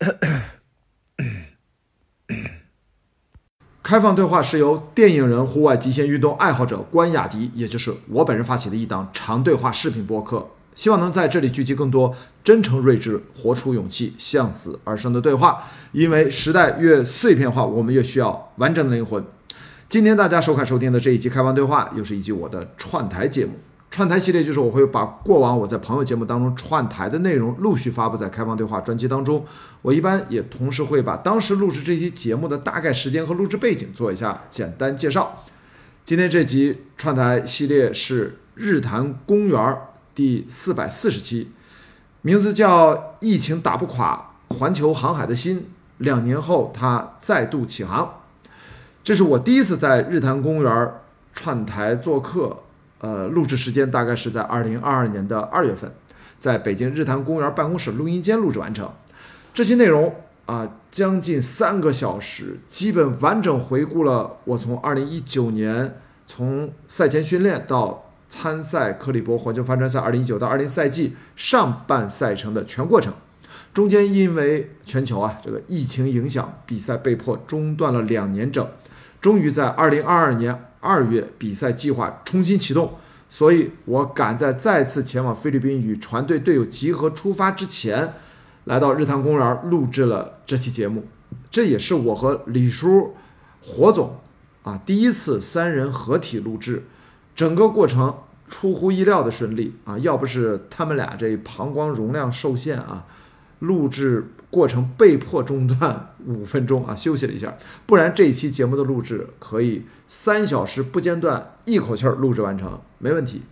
开放对话是由电影人、户外极限运动爱好者关雅迪，也就是我本人发起的一档长对话视频播客，希望能在这里聚集更多真诚、睿智、活出勇气、向死而生的对话。因为时代越碎片化，我们越需要完整的灵魂。今天大家收看收听的这一期开放对话，又是一集我的串台节目。串台系列就是我会把过往我在朋友节目当中串台的内容陆续发布在开放对话专辑当中。我一般也同时会把当时录制这期节目的大概时间和录制背景做一下简单介绍。今天这集串台系列是日坛公园第四百四十期，名字叫《疫情打不垮环球航海的心》，两年后它再度起航。这是我第一次在日坛公园串台做客。呃，录制时间大概是在二零二二年的二月份，在北京日坛公园办公室录音间录制完成。这些内容啊，将近三个小时，基本完整回顾了我从二零一九年从赛前训练到参赛克利伯环球帆船赛二零一九到二零赛季上半赛程的全过程。中间因为全球啊这个疫情影响，比赛被迫中断了两年整，终于在二零二二年。二月比赛计划重新启动，所以我赶在再次前往菲律宾与船队队友集合出发之前，来到日坛公园录制了这期节目。这也是我和李叔、火总啊第一次三人合体录制，整个过程出乎意料的顺利啊！要不是他们俩这膀胱容量受限啊，录制。过程被迫中断五分钟啊，休息了一下，不然这一期节目的录制可以三小时不间断，一口气儿录制完成，没问题。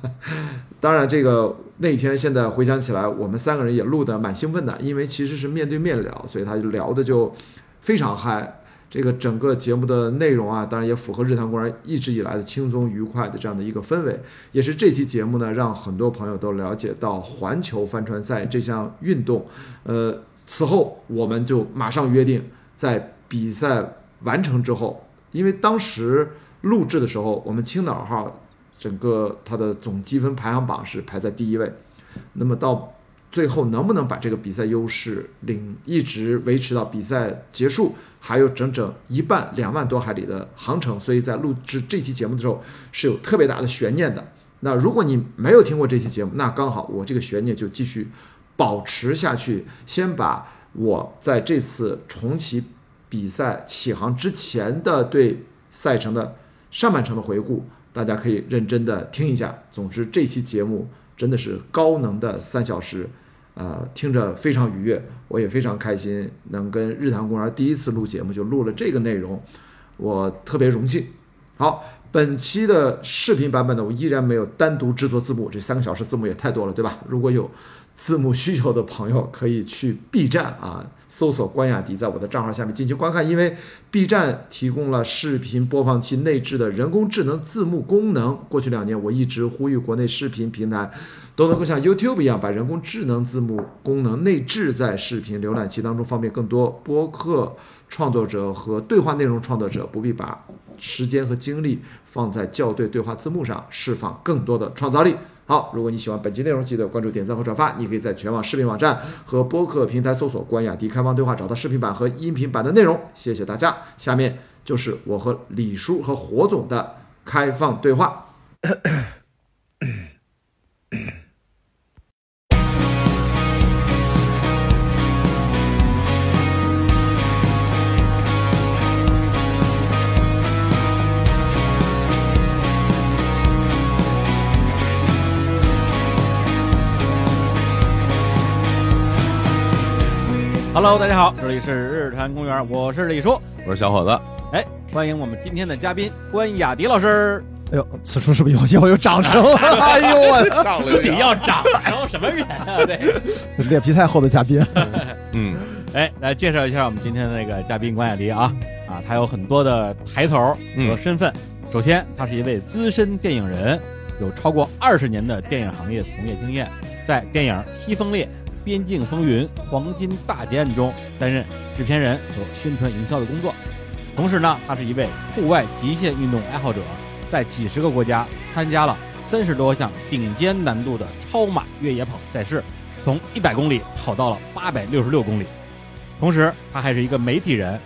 当然，这个那天现在回想起来，我们三个人也录的蛮兴奋的，因为其实是面对面聊，所以他就聊的就非常嗨。这个整个节目的内容啊，当然也符合日坛公园一直以来的轻松愉快的这样的一个氛围，也是这期节目呢，让很多朋友都了解到环球帆船赛这项运动。呃，此后我们就马上约定，在比赛完成之后，因为当时录制的时候，我们青岛号整个它的总积分排行榜是排在第一位，那么到。最后能不能把这个比赛优势领一直维持到比赛结束，还有整整一半两万多海里的航程，所以在录制这期节目的时候是有特别大的悬念的。那如果你没有听过这期节目，那刚好我这个悬念就继续保持下去。先把我在这次重启比赛起航之前的对赛程的上半程的回顾，大家可以认真的听一下。总之，这期节目真的是高能的三小时。呃，听着非常愉悦，我也非常开心，能跟日坛公园第一次录节目就录了这个内容，我特别荣幸。好，本期的视频版本呢，我依然没有单独制作字幕，这三个小时字幕也太多了，对吧？如果有字幕需求的朋友，可以去 B 站啊，搜索关雅迪，在我的账号下面进行观看，因为 B 站提供了视频播放器内置的人工智能字幕功能。过去两年，我一直呼吁国内视频平台。都能够像 YouTube 一样，把人工智能字幕功能内置在视频浏览器当中，方便更多播客创作者和对话内容创作者不必把时间和精力放在校对对话字幕上，释放更多的创造力。好，如果你喜欢本期内容，记得关注、点赞和转发。你可以在全网视频网站和播客平台搜索“关雅迪开放对话”，找到视频版和音频版的内容。谢谢大家。下面就是我和李叔和火总的开放对话。Hello，大家好，这里是日坛公园，我是李叔，我是小伙子，哎，欢迎我们今天的嘉宾关雅迪老师。哎呦，此处是不是有要 有掌声？哎呦我，你 要掌声什么人啊？这脸皮太厚的嘉宾。嗯，哎，来介绍一下我们今天的那个嘉宾关雅迪啊啊，他有很多的抬头和身份。首先，他是一位资深电影人，有超过二十年的电影行业从业经验，在电影《西风烈》。《边境风云》《黄金大劫案》中担任制片人和宣传营销的工作，同时呢，他是一位户外极限运动爱好者，在几十个国家参加了三十多项顶尖难度的超马越野跑赛事，从一百公里跑到了八百六十六公里，同时他还是一个媒体人，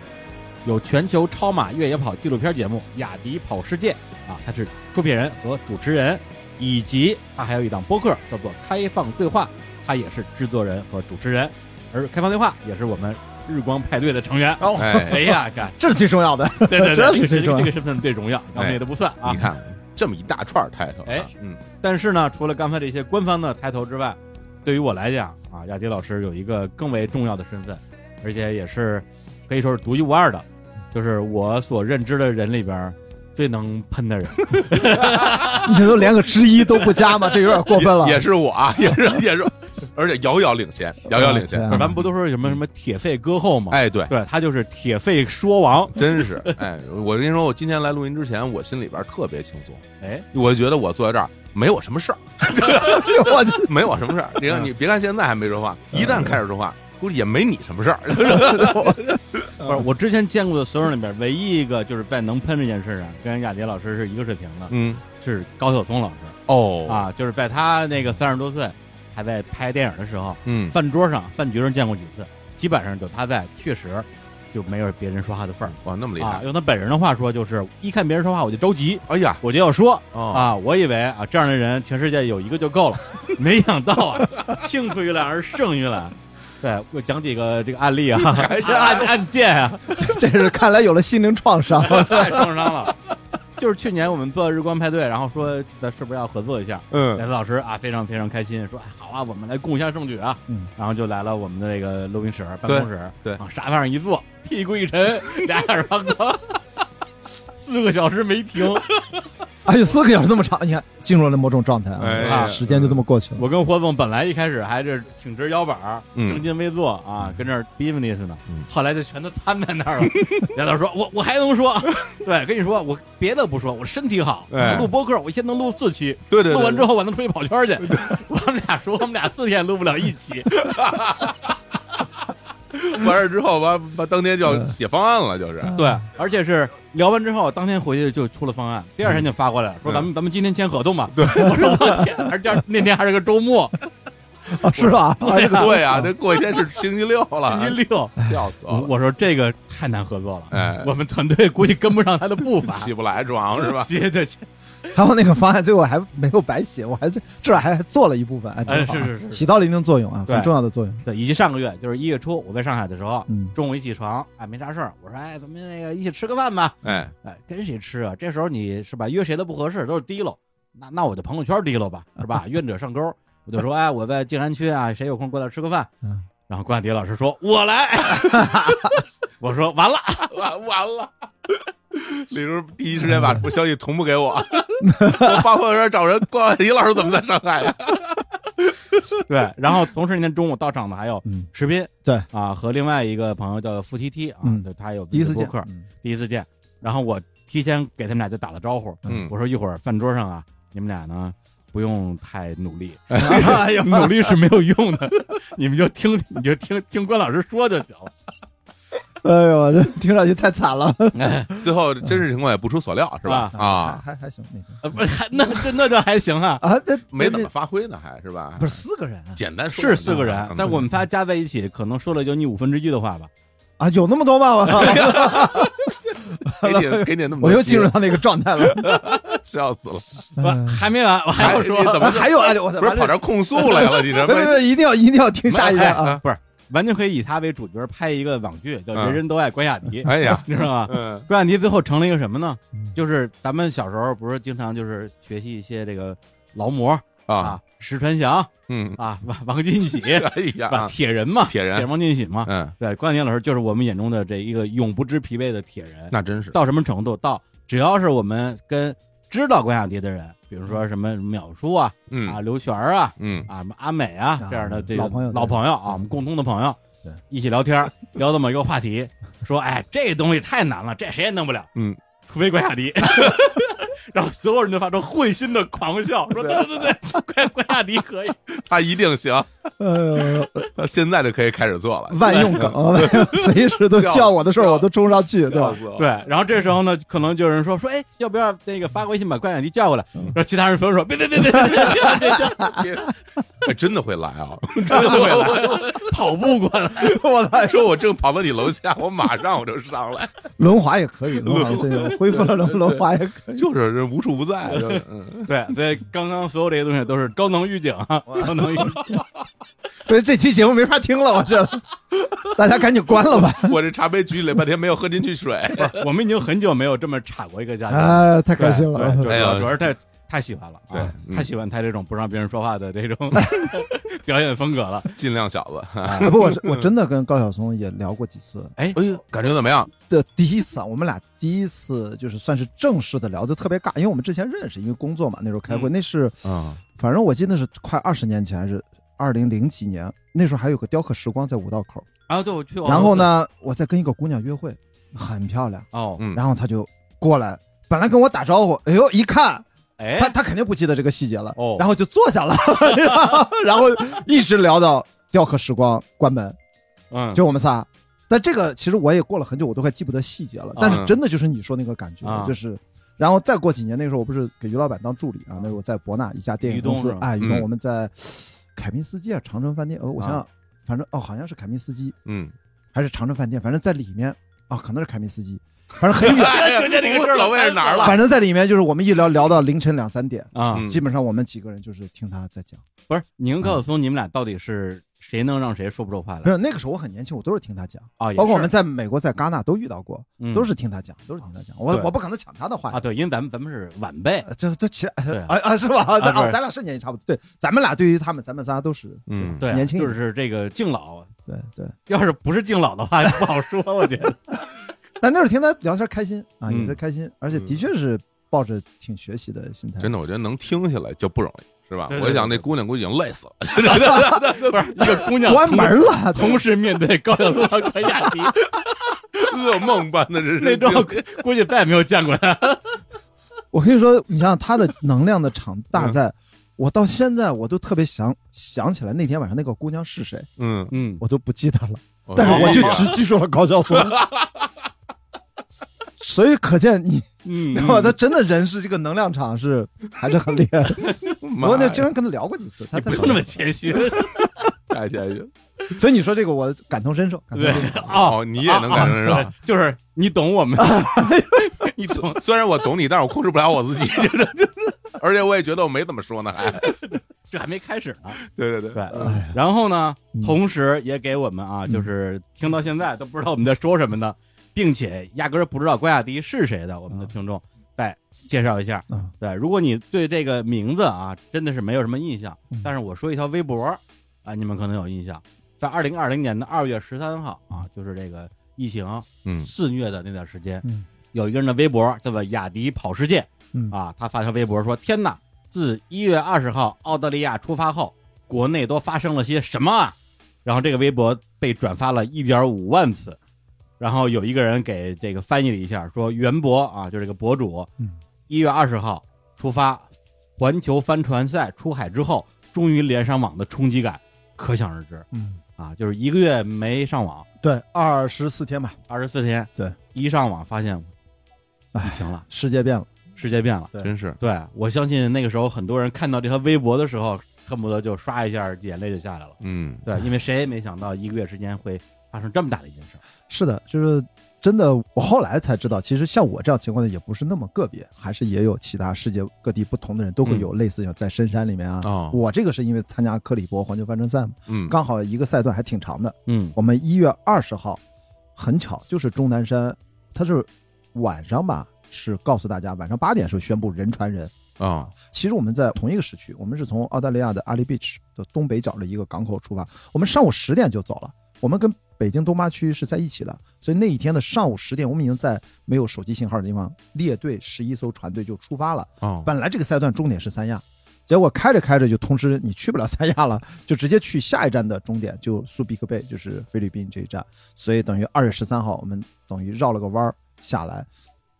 有全球超马越野跑纪录片节目《雅迪跑世界》啊，他是出品人和主持人，以及他还有一档播客叫做《开放对话》，他也是制作人和主持人，而《开放对话》也是我们日光派对的成员。哦哎哎，呀，干，这是最重要的。对 对对，这是最重要个这个身份最重要，刚才的不算啊你。看这么一大串 title，哎啊嗯，但是呢，除了刚才这些官方的抬头之外，对于我来讲啊，亚迪老师有一个更为重要的身份，而且也是可以说是独一无二的，就是我所认知的人里边最能喷的人。你这都连个之一都不加吗？这有点过分了。也也是我啊，也是也是，而且遥遥领先，遥遥领先咱们不都说什么什么铁肺歌后吗？哎，对，对他就是铁肺说王。真是，哎，我跟你说，我今天来录音之前，我心里边特别轻松，哎，我觉得我坐在这儿没我什么事儿，我就没我什么事儿。你看，你别看现在还没说话，一旦开始说话，估计也没你什么事儿。不是我之前见过的所有人里边，唯一一个就是在能喷这件事上跟亚杰老师是一个水平的，嗯，是高晓松老师哦，啊，就是在他那个三十多岁还在拍电影的时候，嗯，饭桌上、饭局上见过几次，基本上就他在，确实就没有别人说话的份儿哇，那么厉啊。害，用他本人的话说，就是一看别人说话我就着急，哎呀，我就要说哦，啊。我以为啊这样的人全世界有一个就够了，没想到啊，青出于蓝而胜于蓝。对，我讲几个这个案例啊，案案件啊，这是看来有了心灵创伤。太创伤了。就是去年我们做日光派对，然后说咱是不是要合作一下？嗯莱斯老师啊，非常非常开心，说哎好啊，我们来共襄盛举啊。嗯，然后就来了我们的这个录音室办公室，对往沙发上一坐，屁股一沉，俩眼放光，四个小时没停。哎呦，四个小时那么长，你看进入了某种状态哎啊，时间就这么过去了。我跟霍总本来一开始还是挺直腰板儿，嗯正襟危坐啊，跟这儿 business 呢嗯，后来就全都瘫在那儿了。杨导说：“我我还能说，对，跟你说，我别的不说，我身体好，哎我录播客，我一天能录四期，对对，对录完之后我能出去跑圈去。我们俩说，我们俩四天录不了一期，完事之后，完完当天就要写方案了，就是，对，而且是聊完之后，当天回去就出了方案，第二天就发过来了，说咱们咱们今天签合同吧。对，我说我天，而且那天还是个周末，啊是吧？啊这个对啊，这过一天是星期六了，星期六。笑死我了，我我说这个太难合作了，哎。我们团队估计跟不上他的步伐，起不来床是吧？接的起，还有那个方案，最后还没有白写，我还这这还还做了一部分，哎，是是是。起到了一定作用啊，很重要的作用。对，以及上个月就是一月初我在上海的时候，嗯，中午一起床，哎，没啥事儿，我说哎，咱们那个一起吃个饭吧，哎，哎，跟谁吃啊？这时候你是吧，约谁都不合适，都是提溜，那那我就朋友圈提溜吧，是吧？愿者上钩，我就说，哎，我在静安区啊，谁有空过来吃个饭？嗯然后关迪老师说，我来，我说完了，完完了。李叔第一时间把消息同步给我，我发朋友圈找人，关迪老师怎么在上海呀？对，然后同时那天中午到场的还有嗯石斌，对啊，和另外一个朋友叫付 T T 啊，嗯对他有第一次见客，嗯第一次见，然后我提前给他们俩就打了招呼，嗯我说一会儿饭桌上啊，你们俩呢不用太努力，哎呦，努力是没有用的，你们就听你就听听关老师说就行了。哎呦，这听上去太惨了，哎，最后真实情况也不出所料，是吧？啊，还还还行那不是还那这那就还行啊，啊，那没怎么发挥呢，还是吧？不是四个人啊简单说是四个人嗯，但我们仨加在一起，可能说了就你五分之一的话吧。啊，有那么多吗？我 给你 给你那么多我又进入到那个状态了，会，笑死了。不，还没完，我还要说还，怎么还有啊，我不是跑这控诉来了？你这别别别，一定要一定要听下一个啊！不是完全可以以他为主角拍一个网剧，叫《人人都爱关雅迪》，哎呀，你知道吗？嗯关雅迪最后成了一个什么呢嗯？就是咱们小时候不是经常就是学习一些这个劳模啊，啊，石传祥嗯，啊，王王进喜，哎呀，，铁人嘛，铁人铁人王进喜嘛。嗯，对，关晓婷老师就是我们眼中的这一个永不知疲惫的铁人。那真是，到什么程度？到只要是我们跟知道关雅迪的人，比如说什么淼叔啊、嗯啊刘璇啊、嗯啊什么阿美啊啊这样的这个老朋友老朋友啊，我们共同的朋友，对，一起聊天，聊这么一个话题，说哎这东西太难了，这谁也弄不了，嗯，除非关雅迪。然后所有人就发出会心的狂笑，说：“对对对，怪怪亚迪可以，他一定行。”呃，他现在就可以开始做了，万用梗，随时都需要我的事儿，我都冲上去，对吧？对。然后这时候呢，可能就有人说：“说哎，要不要那个发个微信把怪亚迪叫过来？”然后其他人纷纷说：“别别别别别别别别。”，真的会来啊！真的会来，跑步过来。我操！说我正跑到你楼下，我马上我就上来。轮滑也可以，轮滑最近恢复了，轮滑也可以。就是这无处不在。就是嗯，对，所以刚刚所有这些东西都是高能预警啊，高能预警。所以这期节目没法听了，我这大家赶紧关了吧。我这茶杯举起来半天没有喝进去水。我们已经很久没有这么插过一个嘉宾了，哎，太开心对，了。主哎呀要主要是太太喜欢了，对太喜欢他这种不让别人说话的这种表演风格了。尽量小子，不，我我真的跟高晓松也聊过几次。哎，哎呦，感觉怎么样？的第一次啊，我们俩第一次就是算是正式的聊，的特别尬，因为我们之前认识，因为工作嘛，那时候开会，嗯那是啊，反正我记得是快二十年前，还是二零零几年，那时候还有个雕刻时光在五道口，啊，对，我去。然后？呢，我在跟一个姑娘约会，很漂亮，哦，嗯，然后她就过来，本来跟我打招呼，哎呦，一看哎，他他肯定不记得这个细节了，哦。然后就坐下了，然后一直聊到雕刻时光关门，嗯，就我们仨。但这个其实我也过了很久，我都快记不得细节了。但是真的就是你说那个感觉，啊。就是，然后再过几年，那个时候我不是给于老板当助理啊，那时候我在博纳一家电影公于东是，吧司哎，于东嗯。我们在凯宾斯基啊，长城饭店，呃，我想想，反正哦，好像是凯宾斯基嗯，还是长城饭店，反正在里面啊，可能是凯宾斯基，反正很远，哎呀，无所谓是哪儿了？反正在里面就是我们一聊聊到凌晨两三点，啊，嗯基本上我们几个人就是听他在讲。不是你跟高晓松，你们俩到底是谁能让谁说不出话来不是那个时候我很年轻，我都是听他讲，啊？包括我们在美国在戛纳都遇到过，嗯都是听他讲，都是听他讲。我我不可能抢他的话啊，对，因为咱们咱们是晚辈，呃这这其实啊啊是吧？咱咱俩是年纪差不多。对，咱们俩对于他们，咱们仨都是嗯对啊，年轻就是这个敬老，对对。要是不是敬老的话，不好说，我觉得。但那时候听他聊天开心啊，嗯也是开心，而且的确是抱着挺学习的心态。真的，我觉得能听下来就不容易，是吧？我一想那姑娘估计已经累死了，不是一个姑娘关门了，同时面对高晓松和关雅迪，噩梦般的人那生种估计再也没有见过他。我跟你说，你想想他的能量的场大嗯在，我到现在我都特别想想起来那天晚上那个姑娘是谁，嗯，嗯，我都不记得了，但是我就只记住了高晓松。所以可见你，嗯，然后他真的人是这个能量场是还是很厉害。我那经常跟他聊过几次，他不用那么谦虚。太谦虚。所以你说这个我感同身受，感同对身受。哦，你也能感同身受。就是你懂我们，你懂。虽然我懂你，但是我控制不了我自己，就是就是，而且我也觉得我没怎么说呢，还。这还没开始呢，对对对，对。哎，然后呢嗯，同时也给我们啊，嗯。就是听到现在都不知道我们在说什么呢，并且压根儿不知道关雅迪是谁的，我们的听众再介绍一下。啊对，如果你对这个名字啊真的是没有什么印象嗯，但是我说一条微博啊，你们可能有印象，在二零二零年的二月十三号啊，就是这个疫情嗯。肆虐的那段时间，嗯。有一个人的微博叫做雅迪跑世界嗯。啊，他发条微博说：“天哪，自一月二十号澳大利亚出发后，国内都发生了些什么啊？”然后这个微博被转发了一点五万次，然后有一个人给这个翻译了一下，说袁博啊，就是这个博主，嗯。一月二十号出发环球帆船赛出海之后，终于连上网的冲击感可想而知。嗯，啊！就是一个月没上网，对，二十四天吧，二十四天，对，一上网发现疫哎，情了，世界变了。世界变了。真是。对我相信那个时候很多人看到这条微博的时候，恨不得就刷一下眼泪就下来了。嗯，对，因为谁也没想到一个月时间会发生这么大的一件事儿。是的，就是真的，我后来才知道，其实像我这样情况的也不是那么个别，还是也有其他世界各地不同的人都会有类似，像在深山里面啊。哦我这个是因为参加克里伯环球帆船赛嘛，嗯，刚好一个赛段还挺长的。嗯我们一月二十号，很巧就是钟南山，他是晚上吧，是告诉大家晚上八点时候宣布人传人。啊，其实我们在同一个时区，我们是从澳大利亚的阿里 beach 的东北角的一个港口出发，我们上午十点就走了。我们跟北京东八区是在一起的，所以那一天的上午十点，我们已经在没有手机信号的地方列队十一艘船队就出发了。哦，本来这个赛段终点是三亚，结果开着开着就通知你去不了三亚了，就直接去下一站的终点就苏比克贝，就是菲律宾这一站。所以等于二月十三号，我们等于绕了个弯儿下来，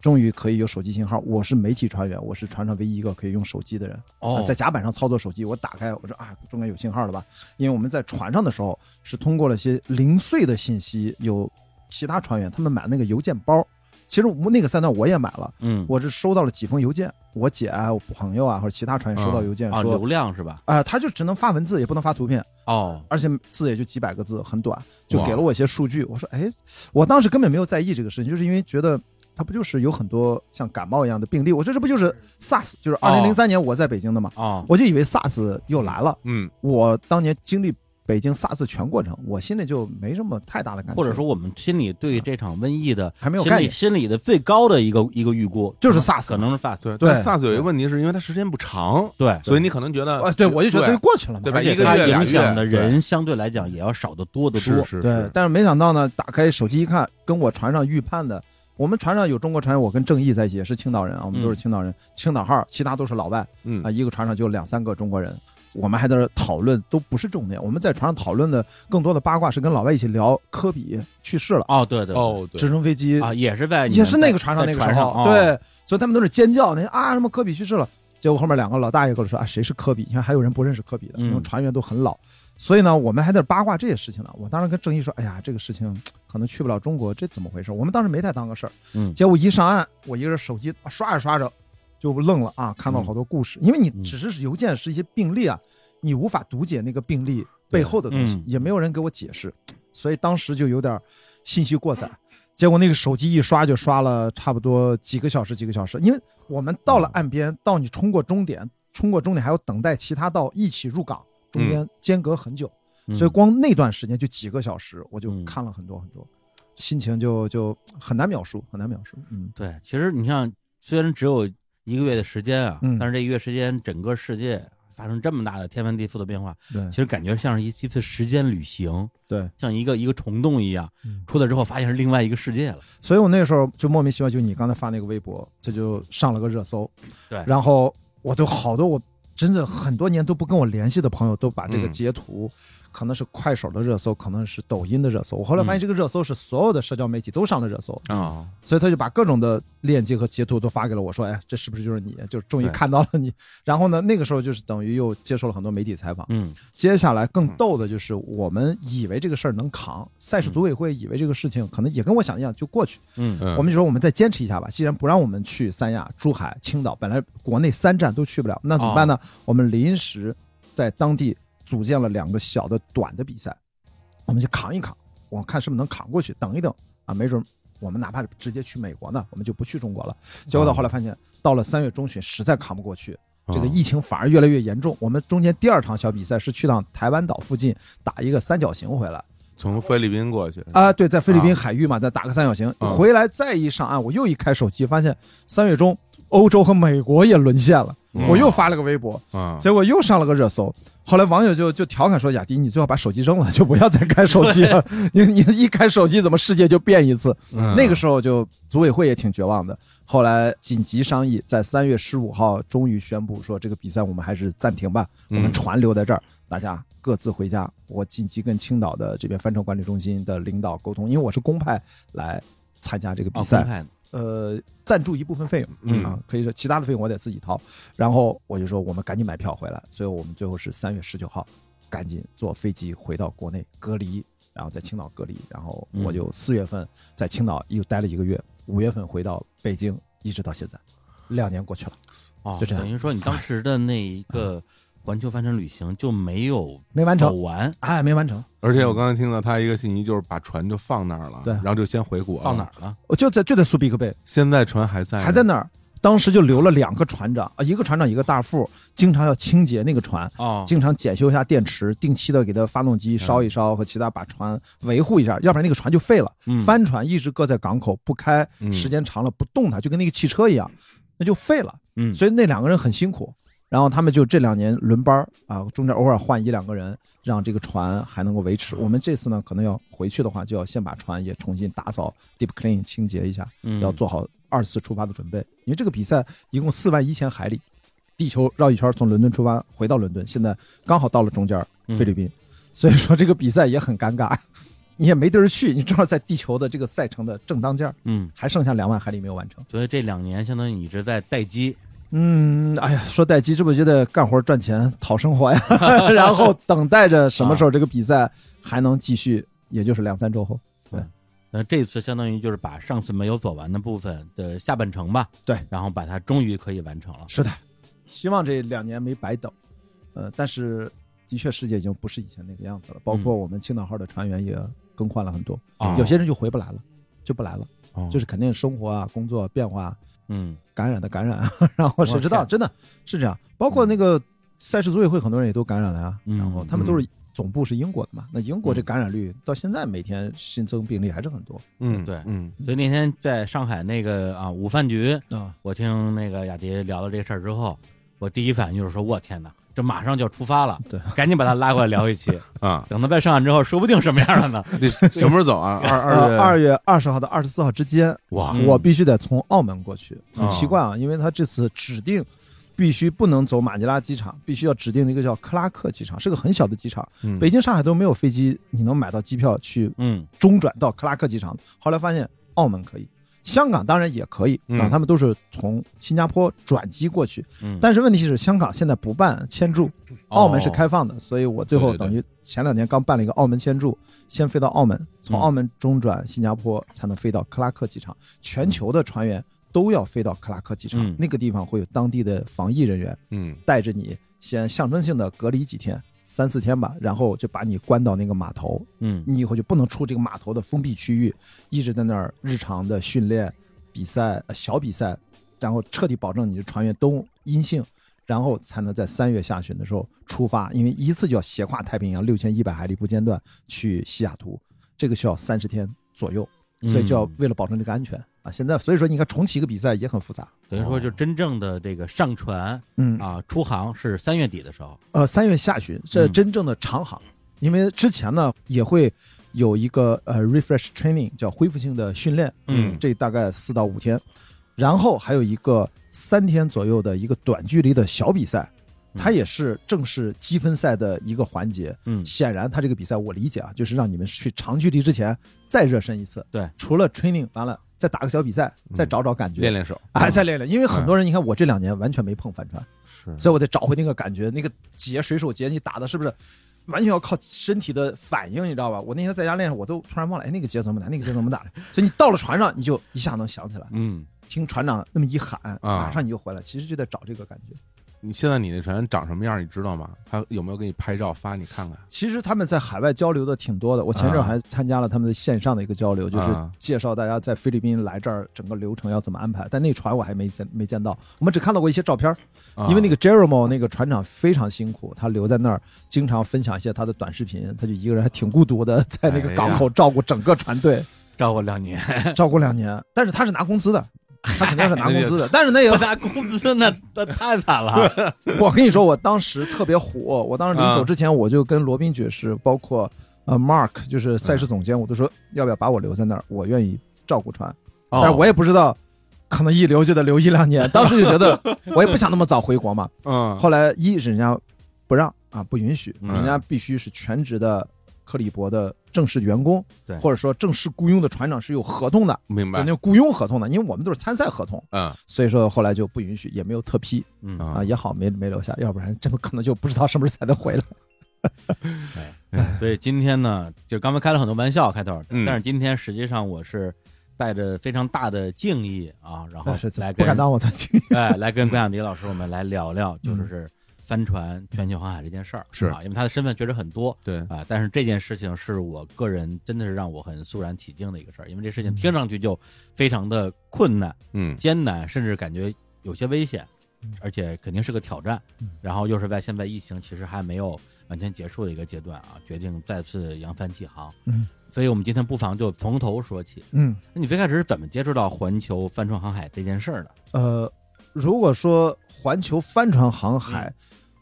终于可以有手机信号。我是媒体船员，我是船上唯一一个可以用手机的人。哦啊在甲板上操作手机，我打开，我说啊，终于有信号了吧？因为我们在船上的时候是通过了一些零碎的信息，有其他船员他们买那个邮件包。其实我那个赛段我也买了，嗯，我是收到了几封邮件，我姐啊、我朋友啊或者其他船员收到邮件啊，说，流量是吧？啊、他就只能发文字，也不能发图片，哦，而且字也就几百个字，很短，就给了我一些数据。我说，哎，我当时根本没有在意这个事情，就是因为觉得它不就是有很多像感冒一样的病例？我说这不就是 SARS，就是二零零三年我在北京的嘛，哦，我就以为 SARS 又来了。嗯，我当年经历北京 SARS 全过程，我心里就没什么太大的感觉，或者说我们心里对这场瘟疫的还没有概念，心里的最高的一个一个预估就是 SARS 可能是 SARS，对。SARS 有一个问题，是因为它时间不长，对，所以你可能觉得，哎，对我就觉得就过去了嘛，对吧而且它一个影响的人相对来讲也要少得多得多。是是是，，对但是没想到呢，打开手机一看，跟我船上预判的，我们船上有中国船员，我跟郑毅在一起，也是青岛人啊，我们都是青岛人，青岛号，其他都是老外嗯啊，一个船上就两三个中国人。我们还在这讨论，都不是重点。我们在船上讨论的更多的八卦是跟老外一起聊科比去世了，哦，对对对哦，对直升飞机啊，也是在也是那个船上那个时候，在船上哦对，所以他们都是尖叫，那啊什么科比去世了。结果后面两个老大爷跟我说啊，谁是科比？你看还有人不认识科比的，嗯因为船员都很老，所以呢，我们还在八卦这些事情呢。我当时跟郑毅说，哎呀，这个事情 可能去不了中国，这怎么回事？我们当时没太当个事儿。嗯结果一上岸，我一个人手机刷着刷着就愣了啊，看到了好多故事，因为你嗯只是邮件是一些病例啊，你无法读解那个病例背后的东西嗯，也没有人给我解释，所以当时就有点信息过载。结果那个手机一刷就刷了差不多几个小时，几个小时，因为我们到了岸边，到你冲过终点，冲过终点还要等待其他道一起入港，中间间隔很久，嗯。所以光那段时间就几个小时，我就嗯。看了很多很多，心情就就很难描述，很难描述。嗯，对，其实你像虽然只有一个月的时间啊，嗯。但是这一个月时间，整个世界发生这么大的天翻地覆的变化，对其实感觉像是一一次时间旅行，对，像一个一个虫洞一样嗯，出来之后发现是另外一个世界了。所以我那时候就莫名其妙，就你刚才发那个微博，这就上了个热搜。对然后我都好多我真的很多年都不跟我联系的朋友，都把这个嗯截图，可能是快手的热搜，可能是抖音的热搜。我后来发现这个热搜是所有的社交媒体都上了热搜，啊，所以他就把各种的链接和截图都发给了我，说：“哎，这是不是就是你？就是终于看到了你。”然后呢，那个时候就是等于又接受了很多媒体采访。嗯接下来更逗的就是，我们以为这个事儿能扛，赛事组委会以为这个事情可能也跟我想一样就过去。嗯嗯我们就说我们再坚持一下吧，既然不让我们去三亚、珠海、青岛，本来国内三站都去不了，那怎么办呢？我们临时在当地组建了两个小的短的比赛，我们就扛一扛，我看是不是能扛过去，等一等啊，没准我们哪怕直接去美国呢，我们就不去中国了。结果到后来发现，到了三月中旬实在扛不过去，这个疫情反而越来越严重。我们中间第二场小比赛是去趟台湾岛附近打一个三角形回来。从菲律宾过去啊，对，在菲律宾啊海域嘛，再打个三角形，啊回来再一上岸，我又一开手机，发现三月中欧洲和美国也沦陷了，嗯我又发了个微博，啊，结果又上了个热搜。后来网友就就调侃说：“雅迪，你最好把手机扔了，就不要再开手机了。你你一开手机，怎么世界就变一次？”嗯那个时候就组委会也挺绝望的。后来紧急商议，在三月十五号终于宣布说，这个比赛我们还是暂停吧，我们嗯船留在这儿，大家各自回家。我紧急跟青岛的这边帆船管理中心的领导沟通，因为我是公派来参加这个比啊，赛呃，赞助一部分费用，嗯。啊，可以说其他的费用我得自己掏。然后我就说我们赶紧买票回来，所以我们最后是三月十九号赶紧坐飞机回到国内隔离，然后在青岛隔离，然后我就四月份在青岛又待了一个月，五月份回到北京，一直到现在，两年过去了，哦，就这样。等于说你当时的那一个环球帆船旅行就没有没完成，走完，哎，没完成，而且我刚才听到他一个信息，就是把船就放那儿了，对然后就先回国了放哪？儿了？我就在就在苏比克贝，现在船还在，还在那儿。当时就留了两个船长啊，一个船长一个大副，经常要清洁那个船，哦，经常检修一下电池，定期的给它发动机烧一烧和其他把船维护一下，要不然那个船就废了。嗯帆船一直搁在港口不开，嗯时间长了不动它，就跟那个汽车一样，那就废了。嗯，所以那两个人很辛苦，然后他们就这两年轮班儿啊，中间偶尔换一两个人，让这个船还能够维持。我们这次呢，可能要回去的话，就要先把船也重新打扫、deep clean 清洁一下，嗯要做好二次出发的准备。因为这个比赛一共四万一千海里，地球绕一圈，从伦敦出发回到伦敦，现在刚好到了中间嗯菲律宾，所以说这个比赛也很尴尬。你也没地儿去，你正好在地球的这个赛程的正当间儿，嗯，还剩下两万海里没有完成。所以这两年相当于你一直在待机，嗯，哎呀，说待机，这不就得干活赚钱讨生活呀？然后等待着什么时候这个比赛还能继续，也就是两三周后。对。那这次相当于就是把上次没有走完的部分的下半程吧，对，然后把它终于可以完成了。是的，希望这两年没白等。呃，但是的确世界已经不是以前那个样子了，包括我们青岛号的船员也更换了很多，啊有些人就回不来了，就不来了，哦。就是肯定生活啊、工作变化、嗯感染的感染，然后谁知道？真的是这样？包括那个赛事组委会很多人也都感染了呀，嗯。然后他们都是总部是英国的嘛，那英国这嗯。感染率到现在每天新增病例还是很多。嗯，对。嗯。所以那天在上海那个啊午饭局，啊。我听那个雅迪聊了这事儿之后，我第一反应就是说，我天哪，这马上就要出发了，对，赶紧把他拉过来聊一期，啊，等他再上岸之后，说不定什么样了呢？这什么时候走啊？二二二月二十号到二十四号之间，哇嗯我必须得从澳门过去，很哦奇怪啊，因为他这次指定必须不能走马尼拉机场，必须要指定的一个叫克拉克机场，是个很小的机场，嗯北京、上海都没有飞机，你能买到机票去嗯中转到克拉克机场。后来发现澳门可以，香港当然也可以啊，嗯他们都是从新加坡转机过去，嗯，但是问题是香港现在不办签注，澳门是哦开放的，所以我最后等于前两年刚办了一个澳门签注，先飞到澳门，从嗯。澳门中转新加坡，才能飞到克拉克机场。全球的船员都要飞到克拉克机场，嗯。那个地方会有当地的防疫人员嗯。带着你，先象征性的隔离几天。三四天吧，然后就把你关到那个码头，嗯。你以后就不能出这个码头的封闭区域，一直在那儿日常的训练、比赛、呃小比赛，然后彻底保证你的船员都阴性，然后才能在三月下旬的时候出发，因为一次就要斜跨太平洋六千一百海里不间断去西雅图，这个需要三十天左右，所以就要嗯。为了保证这个安全啊，现在所以说你看重启一个比赛也很复杂，等于说就真正的这个上船嗯。啊出航是三月底的时候，呃，三月下旬这嗯。真正的长航，因为之前呢也会有一个呃 refresh training 叫恢复性的训练，嗯这大概四到五天，然后还有一个三天左右的一个短距离的小比赛，它嗯也是正式积分赛的一个环节。嗯。显然，它这个比赛我理解啊，就是让你们去长距离之前再热身一次。对，除了 training 完了再打个小比赛，再找找感觉，练练手，哎，再练练。因为很多人，你看我这两年完全没碰帆船。是所以我得找回那个感觉，那个结水手结你打的是不是完全要靠身体的反应，你知道吧？我那天在家练，我都突然忘了，哎，那个结怎么打，那个结怎么打？所以你到了船上，你就一下能想起来，嗯听船长那么一喊，啊马上你就回来。其实就在找这个感觉。你现在你那船长什么样，你知道吗？他有没有给你拍照发你看看？其实他们在海外交流的挺多的，我前阵还参加了他们的线上的一个交流，就是啊介绍大家在菲律宾来这儿整个流程要怎么安排。但那船我还没见没见到，我们只看到过一些照片因为那个 Jerome 那个船长非常辛苦，他留在那儿，经常分享一些他的短视频，他就一个人还挺孤独的，在那个港口照顾整个船队，照顾两年，照顾两年。但是他是拿工资的，他肯定是拿 工资的。但是那不也，拿工资那那太惨了。我跟你说，我当时特别火，我当时临走之前，我就跟罗宾爵士，包括呃 Mark，就是赛事总监，我都说要不要把我留在那儿，我愿意照顾船。哦但是我也不知道，可能一留就得留一两年。当时就觉得 我也不想那么早回国嘛。嗯后来一是人家不让啊，不允许，嗯人家必须是全职的克里伯的正式员工，对。或者说正式雇佣的船长是有合同的，明白。那，种雇佣合同的，因为我们都是参赛合同，嗯。所以说后来就不允许，也没有特批。嗯。啊啊，也好没没留下，要不然这么可能就不知道什么时候才能回来。哎，所以今天呢，就刚才开了很多玩笑开头，嗯。但是今天实际上我是带着非常大的敬意啊，然后是来跟不敢当我的亲，哎来跟关晓迪老师我们来聊聊，就是是帆船全球航海这件事儿，是啊，因为他的身份确实很多对，啊，但是这件事情是我个人真的是让我很肃然起敬的一个事儿，因为这事情听上去就非常的困难、嗯艰难，甚至感觉有些危险嗯，而且肯定是个挑战嗯。然后又是在现在疫情其实还没有完全结束的一个阶段啊，决定再次扬帆起航。嗯，所以我们今天不妨就从头说起。嗯，那你最开始是怎么接触到环球帆船航海这件事儿的？呃，如果说环球帆船航海，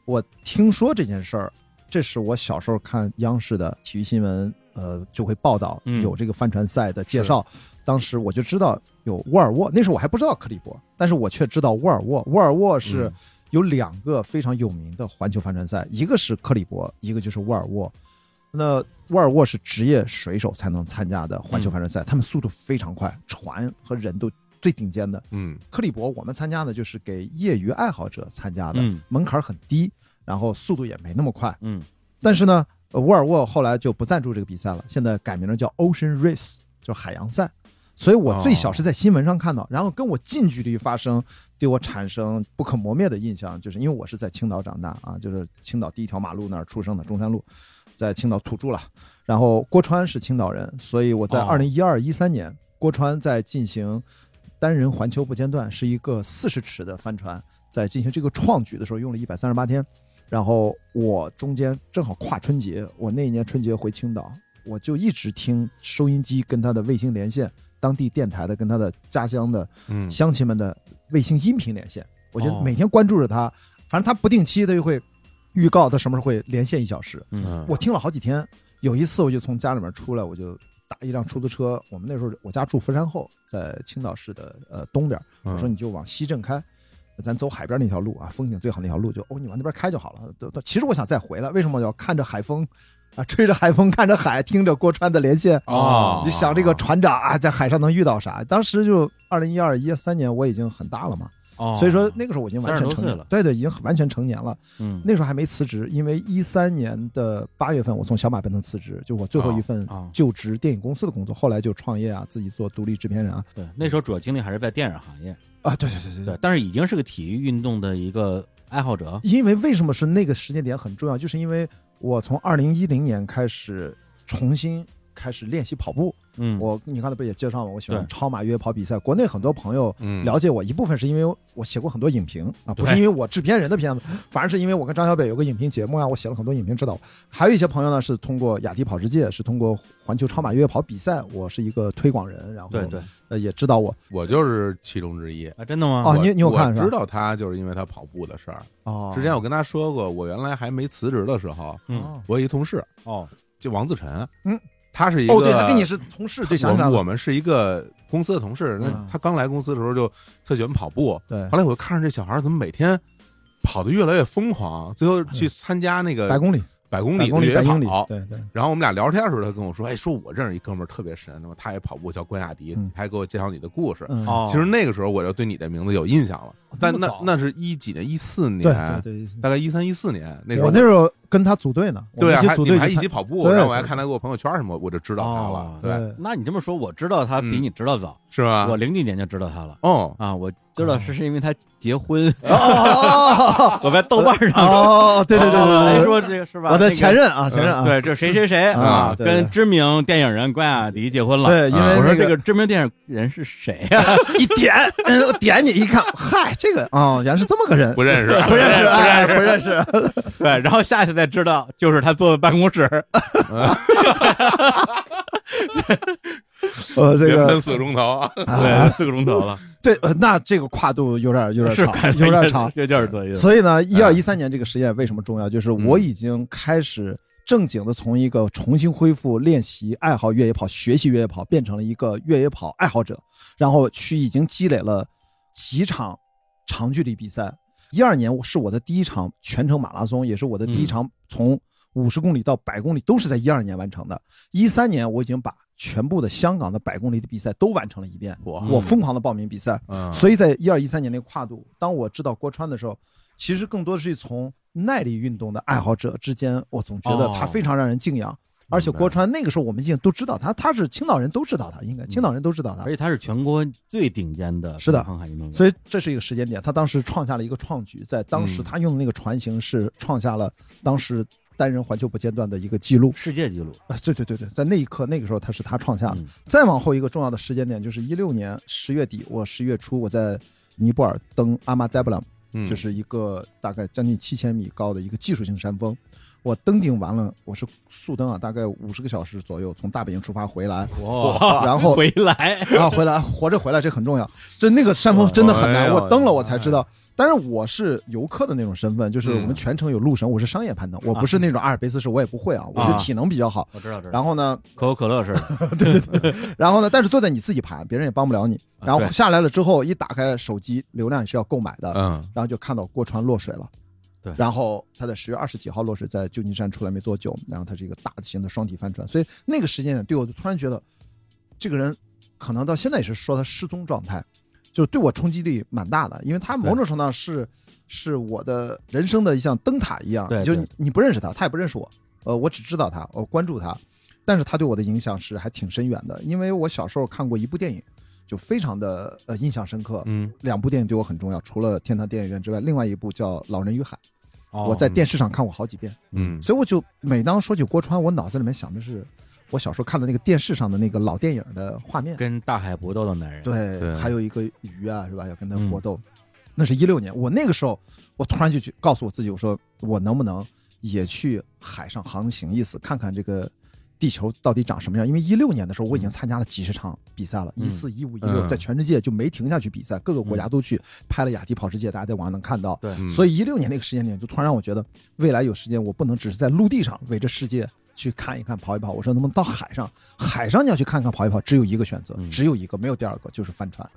我听说这件事儿，这是我小时候看央视的体育新闻，呃，就会报道嗯有这个帆船赛的介绍。当时我就知道有沃尔沃，那时候我还不知道克利伯，但是我却知道沃尔沃。沃尔沃是嗯有两个非常有名的环球帆船赛，一个是克利伯，一个就是沃尔沃。那沃尔沃是职业水手才能参加的环球帆船赛，他们速度非常快，船和人都最顶尖的。嗯克利伯我们参加的就是给业余爱好者参加的，嗯门槛很低，然后速度也没那么快。嗯但是呢，呃沃尔沃后来就不赞助这个比赛了，现在改名了叫 Ocean Race，就是海洋赛。所以我最小是在新闻上看到，然后跟我近距离发生，对我产生不可磨灭的印象，就是因为我是在青岛长大啊，就是青岛第一条马路那儿出生的中山路，在青岛土著了。然后郭川是青岛人，所以我在哦二零一二一三年，郭川在进行单人环球不间断，是一个四十尺的帆船，在进行这个创举的时候用了一百三十八天。然后我中间正好跨春节，我那一年春节回青岛，我就一直听收音机跟他的卫星连线，当地电台的跟他的家乡的嗯乡亲们的卫星音频连线，我就哦每天关注着他，反正他不定期他就会预告他什么时候会连线一小时，嗯我听了好几天。有一次我就从家里面出来，我就打一辆出租车，我们那时候我家住福山后，在青岛市的呃东边，嗯我说你就往西镇开。咱走海边那条路啊，风景最好那条路就哦，你往那边开就好了。都都，其实我想再回来，为什么要看着海风啊，吹着海风，看着海，听着郭川的连线，啊你就想这个船长啊，在海上能遇到啥？当时就二零一二一三年，我已经很大了嘛，哦，所以说那个时候我已经完全成年了。对对，已经完全成年了。嗯。那时候还没辞职，因为一三年的八月份，我从小马奔腾辞职，就我最后一份就职电影公司的工作，后来就创业啊，自己做独立制片人啊。对，那时候主要精力还是在电影行业，啊，对对对对对，但是已经是个体育运动的一个爱好者，因为为什么是那个时间点很重要，就是因为我从二零一零年开始重新开始练习跑步。嗯，我你刚才不也介绍了，我喜欢超马越野跑比赛。国内很多朋友嗯了解我，一部分是因为我写过很多影评啊，不是因为我制片人的片子，反而是因为我跟张小北有个影评节目啊，我写了很多影评指导。还有一些朋友呢是通过雅迪跑世界，是通过环球超马越野跑比赛，我是一个推广人，然后对对呃也知道我我就是其中之一。啊，真的吗？我哦你你有看是吧我知道他就是因为他跑步的事儿。哦之前我跟他说过，我原来还没辞职的时候，嗯哦我有一同事哦就王自晨，嗯，他是一个哦，对他跟你是同事，就，想起来了，我们我们是一个公司的同事。那嗯他刚来公司的时候就特喜欢跑步，对。后来我就看着这小孩怎么每天跑得越来越疯狂，最后去参加那个百公里，百公里百公里，越野百英里跑，对对，然后我们俩聊天的时候，他跟我说：“哎，说我认识一哥们儿特别神，那么他也跑步，叫关雅迪，嗯。还给我介绍你的故事。嗯，哦，其实那个时候我就对你的名字有印象了，但那那是一几年？一四年，对对对，大概一三一四年那时候我那时候跟他组队呢，对啊，们一起还你们还组队去参一起跑步，然后我还看他给我朋友圈什么，我就知道他了哦，对，对那你这么说，我知道他比嗯你知道早，是吧？我零几年就知道他了哦，啊，我知道是是因为他结婚，哦我在豆瓣上哦，对对对对还对对，说这个是吧？我的前任啊，前任啊，对，这谁谁谁啊跟知名电影人关雅迪结婚了。对，因为我说这个知名电影人是谁呀？一点，嗯，我点你一看，嗨，这个哦，原来是这么个人，不认识，不认识，不哎认识不认识，对，然后下去才知道，就是他坐的办公室。呃，这个连喷四个钟头啊！对，四个钟头了，对，呃那这个跨度有点有点长，是感觉有点长。有点多意思。所以呢，一二一三年这个实验为什么重要？就是我已经开始正经的从一个重新恢复练习爱好越野跑、学习越野跑，变成了一个越野跑爱好者，然后去已经积累了几场长距离比赛。一二年是我的第一场全程马拉松，也是我的第一场从五十公里到百公里都是在一二年完成的。一三年我已经把全部的香港的百公里的比赛都完成了一遍，哇我疯狂的报名比赛。嗯所以在一二一三年那个跨度，当我知道郭川的时候，其实更多的是从耐力运动的爱好者之间，我总觉得他哦非常让人敬仰。而且郭川那个时候我们已经都知道他，他是青岛人，都知道他，应该青岛人都知道他而。且他是全国最顶尖的是的航海运动员，所以这是一个时间点，他当时创下了一个创举，在当时嗯他用的那个船型是创下了当时单人环球不间断的一个记录。世界纪录。啊，对对对对，在那一刻，那个时候他是他创下的。嗯再往后一个重要的时间点就是一六年十月底，我十月初我在尼泊尔登阿玛德布朗，嗯就是一个大概将近七千米高的一个技术性山峰。我登顶完了，我是速登啊，大概五十个小时左右，从大本营出发回来，哇，然后回来，然后回来活着回来，这很重要。这那个山峰真的很难，哎我登了我才知道。但是我是游客的那种身份，就是嗯我们全程有路绳，我是商业攀登，我不是那种阿尔卑斯式，我也不会啊，我就体能比较好。我知道知道。然后呢，可口可乐似的，然后呢，但是坐在你自己盘，别人也帮不了你。然后下来了之后，一打开手机，流量也是要购买的，嗯然后就看到郭川落水了。对。然后他在十月二十几号落水，在旧金山出来没多久，然后他是一个大型的双体帆船，所以那个时间点对我就突然觉得，这个人可能到现在也是说他失踪状态，就是对我冲击力蛮大的，因为他某种程度上是是我的人生的一项灯塔一样，就你不认识他，他也不认识我，呃，我只知道他，我关注他，但是他对我的影响是还挺深远的，因为我小时候看过一部电影，就非常的呃印象深刻。嗯两部电影对我很重要，除了《天堂电影院》之外，另外一部叫《老人与海》，哦我在电视上看过好几遍。嗯所以我就每当说起郭川，我脑子里面想的是我小时候看的那个电视上的那个老电影的画面。跟大海搏斗的男人，对，对还有一个鱼啊，是吧？要跟他嗯搏斗。那是一六年，我那个时候，我突然就去告诉我自己，我说我能不能也去海上航行一次，看看这个地球到底长什么样？因为一六年的时候，我已经参加了几十场比赛了，嗯一四、一五、一六，嗯在全世界就没停下去比赛，各个国家都去拍了雅迪跑世界，大家在网上能看到。对嗯所以一六年那个时间点，就突然让我觉得，未来有时间，我不能只是在陆地上围着世界去看一看、跑一跑。我说能不能到海上？海上你要去看看、跑一跑，只有一个选择，嗯只有一个，没有第二个，就是帆船。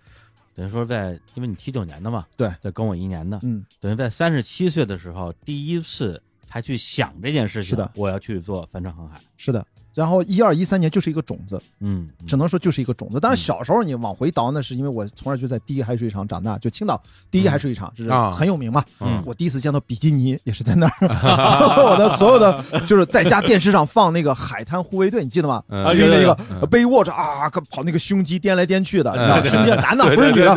等于说在，因为你七九年的嘛，对，对，跟我一年的，嗯，等于在三十七岁的时候，第一次才去想这件事情，是的我要去做帆船航海，是的。然后一二一三年就是一个种子，嗯，只能说就是一个种子。当然嗯。小时候你往回倒，那是因为我从小就在第一海水场长大，就青岛第一海水厂，这是啊很有名嘛。嗯。我第一次见到比基尼也是在那儿，我的所有的就是在家电视上放那个海滩护卫队，你记得吗？嗯。啊拎着一个嗯背握着啊，跑那个胸肌颠来颠去的，你知道男的不是女的，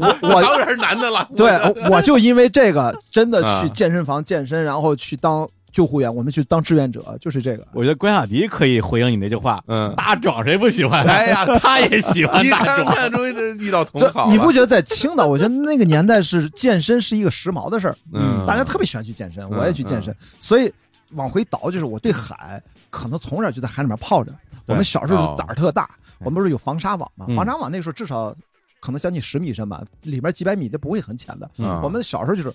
我我当然是男的了。对，我就因为这个真的去啊健身房健身，然后去当救护员，我们去当志愿者，就是这个。我觉得关雅迪可以回应你那句话，嗯大壮谁不喜欢？哎呀，他也喜欢一大壮，看看出这遇到同好，你不觉得在青岛？我觉得那个年代是健身是一个时髦的事儿，嗯大家特别喜欢去健身，嗯我也去健身，所以往回倒就是我对海可能从小就在海里面泡着。我们小时候就胆儿特大，我们不是有防沙网嘛？嗯防沙网那时候至少可能将近十米深吧，里边几百米都不会很浅的。嗯我们小时候就是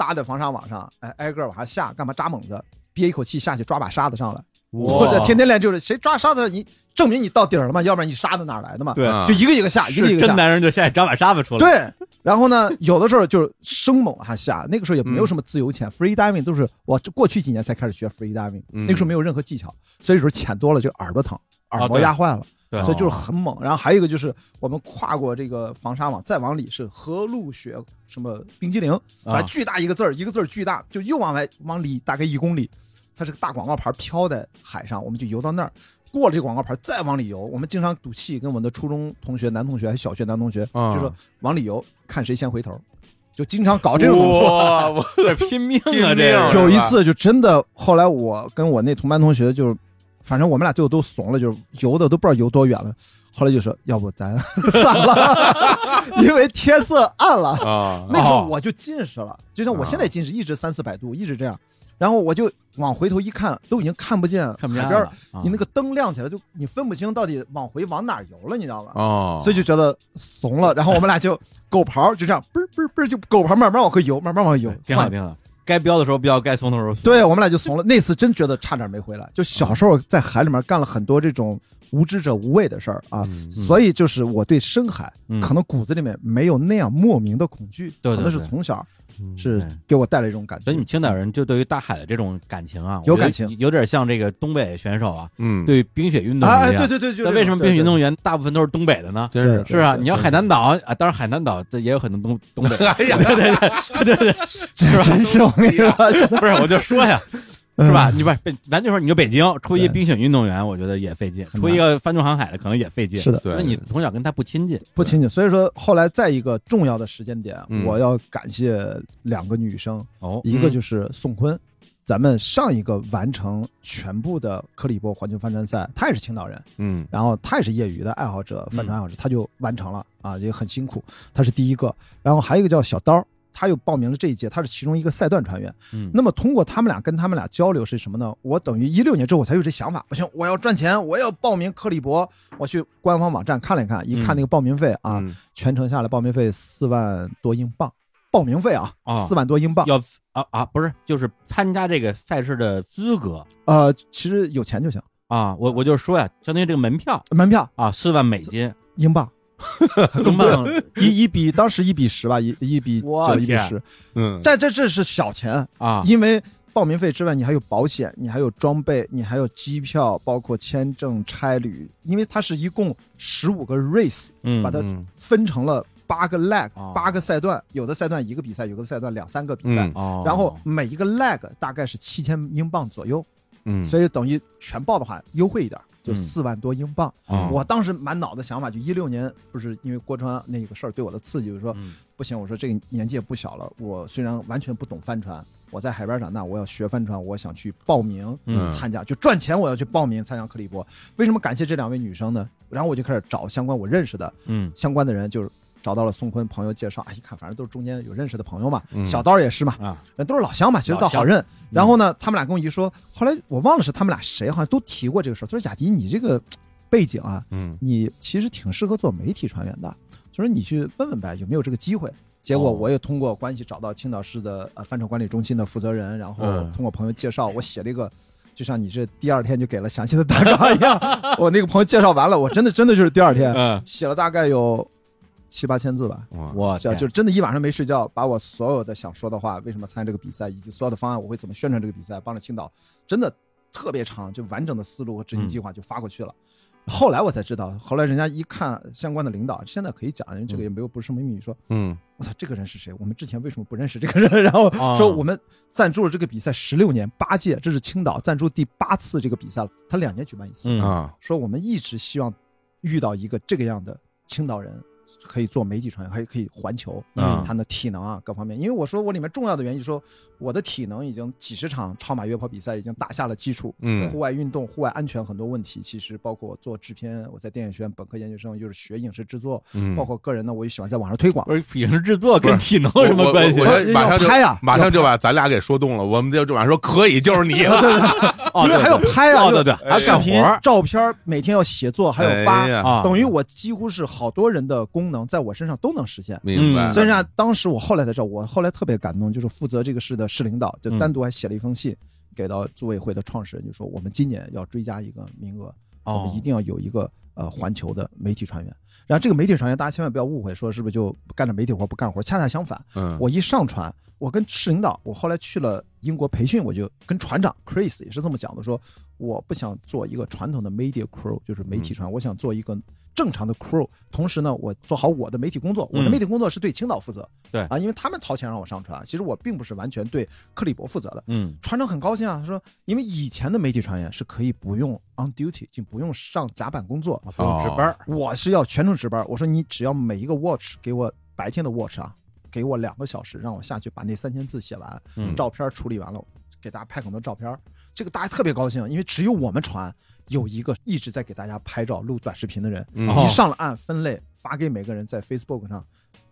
搭在防沙网上，哎，挨个往下下，干嘛扎猛子，憋一口气下去抓把沙子上来，或者天天练就是谁抓沙子，你证明你到底儿了嘛，要不然你沙子哪来的嘛？对啊就一个一个下，一个一个下。是真男人就下去找把沙子出来，对，然后呢，有的时候就是生猛还下，那个时候也没有什么自由潜、f r e e diving 都是我过去几年才开始学 free diving，、嗯那个时候没有任何技巧，所以有时候潜多了就耳朵疼，耳膜压坏了，对所以就是很猛。然后还有一个就是我们跨过这个防沙网，再往里是河路雪什么冰激凌，反正巨大一个字儿，一个字儿巨大，就又往外往里大概一公里，它是个大广告牌飘在海上，我们就游到那儿。过了这广告牌，再往里游，我们经常赌气，跟我们的初中同学、男同学还小学男同学，啊就说往里游，看谁先回头，就经常搞这种动作。哇，我这拼命啊！这有一次就真的，后来我跟我那同班同学就是，反正我们俩最后都怂了，就是游的都不知道游多远了。后来就说，要不咱 散了，因为天色暗了。啊，那时候我就近视了，就像我现在近视，一直三四百度，一直这样。然后我就往回头一看，都已经看不见海边你那个灯亮起来，就你分不清到底往回往哪游了，你知道吧？哦，所以就觉得怂了。然后我们俩就狗刨就这样，嘣嘣嘣，就狗刨慢慢往回游，慢慢往回游，换挺好挺好。该飙的时候飙，该怂的时候松。对我们俩就怂了。那次真觉得差点没回来。就小时候在海里面干了很多这种无知者无畏的事儿啊，嗯所以就是我对深海嗯可能骨子里面没有那样莫名的恐惧，对对可能是从小嗯是给我带来一种感觉。所以你们青岛人就对于大海的这种感情啊，有感情。有点像这个东北选手啊，嗯，对冰雪运动哎，一样对。对对，那为什么冰雪运动员大部分都是东北的呢？真是对是。啊，你要海南岛啊，当然海南岛这也有很多东东北，哎呀，这真是我跟你说，现在不是我就说呀，是吧？你不是咱就说你就北京出一冰雪运动员，我觉得也费劲；出一个帆船航海的可能也费劲。是的对因为你从小跟他不亲近。不亲近。所以说后来在一个重要的时间点，嗯我要感谢两个女生，哦，一个就是宋坤。咱们上一个完成全部的克里波环球帆船赛，他也是青岛人，嗯然后他也是业余的爱好者，帆船爱好者，他就完成了啊，也很辛苦，他是第一个。然后还有一个叫小刀，他又报名了这一届，他是其中一个赛段船员。嗯，那么通过他们俩跟他们俩交流是什么呢？我等于一六年之后我才有这想法，不行，我要赚钱，我要报名克里伯。我去官方网站看了一看，一看那个报名费啊，嗯全程下来报名费四万多英镑，报名费啊啊，四万多英镑。要啊啊，不是，就是参加这个赛事的资格呃，其实有钱就行，啊。我我就说呀，相当于这个门票门票啊，四万美金，英镑，更慢了。一一比当时一比十吧，一一比我九一比十，嗯，这这这是小钱，啊！因为报名费之外，你还有保险，你还有装备，你还有机票，包括签证、差旅，因为它是一共十五个 race，嗯，把它嗯。分成了八个 leg，哦八个赛段，有的赛段一个比赛，有的赛段两三个比赛嗯，哦，然后每一个 leg 大概是七千英镑左右，嗯，所以等于全报的话优惠一点，就嗯四万多英镑。啊我当时满脑子想法就一六年，不是因为郭川那个事儿对我的刺激，就是说嗯不行，我说这个年纪也不小了，我虽然完全不懂帆船，我在海边长大，我要学帆船，我想去报名嗯参加，就赚钱我要去报名参加克利伯。为什么感谢这两位女生呢？然后我就开始找相关我认识的嗯相关的人，就是找到了宋坤朋友介绍，啊，一看反正都是中间有认识的朋友嘛，嗯小刀也是嘛，都是老乡嘛，其实倒好认。然后呢，他们俩跟我一说，后来我忘了是他们俩谁，好像都提过这个事儿。他说雅迪，你这个背景啊，嗯你其实挺适合做媒体船员的，就说你去问问呗，有没有这个机会。结果哦我也通过关系找到青岛市的呃帆船管理中心的负责人，然后嗯通过朋友介绍，我写了一个，就像你这第二天就给了详细的大纲一样。我那个朋友介绍完了，我真的真的就是第二天嗯，写了大概有七八千字吧。哇就我天就真的一晚上没睡觉，把我所有的想说的话，为什么参加这个比赛，以及所有的方案，我会怎么宣传这个比赛，帮着青岛，真的特别长，就完整的思路和执行计划就发过去了。后来我才知道，后来人家一看相关的领导，现在可以讲，因为这个也没有不是什么秘密，说嗯我操，这个人是谁？我们之前为什么不认识这个人？然后啊说我们赞助了这个比赛十六年八届，这是青岛赞助第八次这个比赛了，他两年举办一次。嗯啊说我们一直希望遇到一个这个样的青岛人，可以做媒体传员，还可以环球，嗯他的体能啊各方面。因为我说我里面重要的原因，说我的体能已经几十场超马约跑比赛已经打下了基础。嗯户外运动、户外安全很多问题，其实包括我做制片，我在电影学院本科研究生，又是学影视制作，嗯，包括个人呢，我也喜欢在网上推广。不是影视制作跟体能有什么关系马上就拍啊马上就把咱俩给说动了，我们就就马上说可以，就是你了。哦因为还要拍啊，哦对对，还要视频干活、照片，每天要写作，还有发等于我几乎是好多人的功能在我身上都能实现。明白。嗯虽然当时我后来才知道，我后来特别感动，就是负责这个事的市领导就单独还写了一封信给到组委会的创始人，就说我们今年要追加一个名额，我哦们一定要有一个呃环球的媒体船员。然后这个媒体船员大家千万不要误会，说是不是就干着媒体活不干活？恰恰相反，嗯，我一上船，我跟市领导，我后来去了英国培训，我就跟船长 Chris 也是这么讲的，说我不想做一个传统的 media crew，就是媒体船，我想做一个正常的 crew。同时呢，我做好我的媒体工作，我的嗯媒体工作是对青岛负责，对啊，因为他们掏钱让我上船，其实我并不是完全对克里伯负责的。嗯船长很高兴啊，他说，因为以前的媒体船员是可以不用 on duty，就不用上甲板工作，不用值班我是要全程值班。我说你只要每一个 watch 给我白天的 watch 啊，给我两个小时，让我下去把那三千字写完，嗯照片处理完了，给大家拍很多照片。这个大家特别高兴，因为只有我们船有一个一直在给大家拍照、录短视频的人，嗯哦一上了岸分类发给每个人，在 Facebook 上。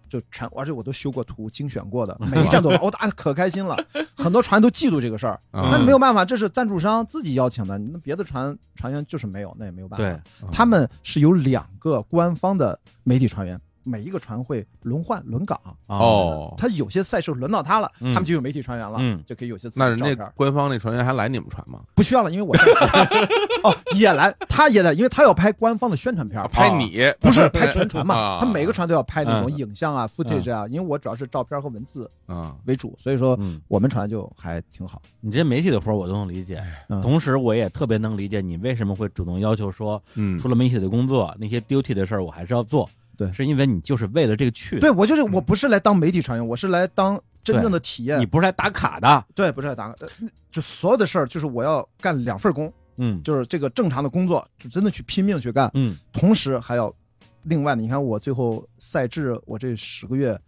就全，而且我都修过图、精选过的，每一站都，我大家可开心了。很多船都嫉妒这个事儿，嗯那没有办法，这是赞助商自己邀请的，那别的船船员就是没有，那也没有办法。对，他们是有两个官方的媒体船员，每一个船会轮换轮岗，哦，他有些赛事轮到他了，嗯他们就有媒体船员了，嗯就可以有些自己那人家。官方那船员还来你们船吗？不需要了，因为我 哦也来，他也来，因为他要拍官方的宣传片拍你不是拍全船嘛，啊他每个船都要拍那种嗯影像啊、footage 啊，因为我主要是照片和文字啊，为主，所以说嗯，我们船就还挺好。你这媒体的活我都能理解，嗯同时我也特别能理解你为什么会主动要求说，嗯除了媒体的工作，那些 duty 的事儿我还是要做。对。是因为你就是为了这个去的，对我就是我不是来当媒体传员，我是来当真正的体验。你。不是来打卡的。对，不是来打，卡。就所有的事儿就是我要干两份工，嗯。就是这个正常的工作，就真的去拼命去干，嗯。同时还要另外的，你看我最后赛制，我这十个月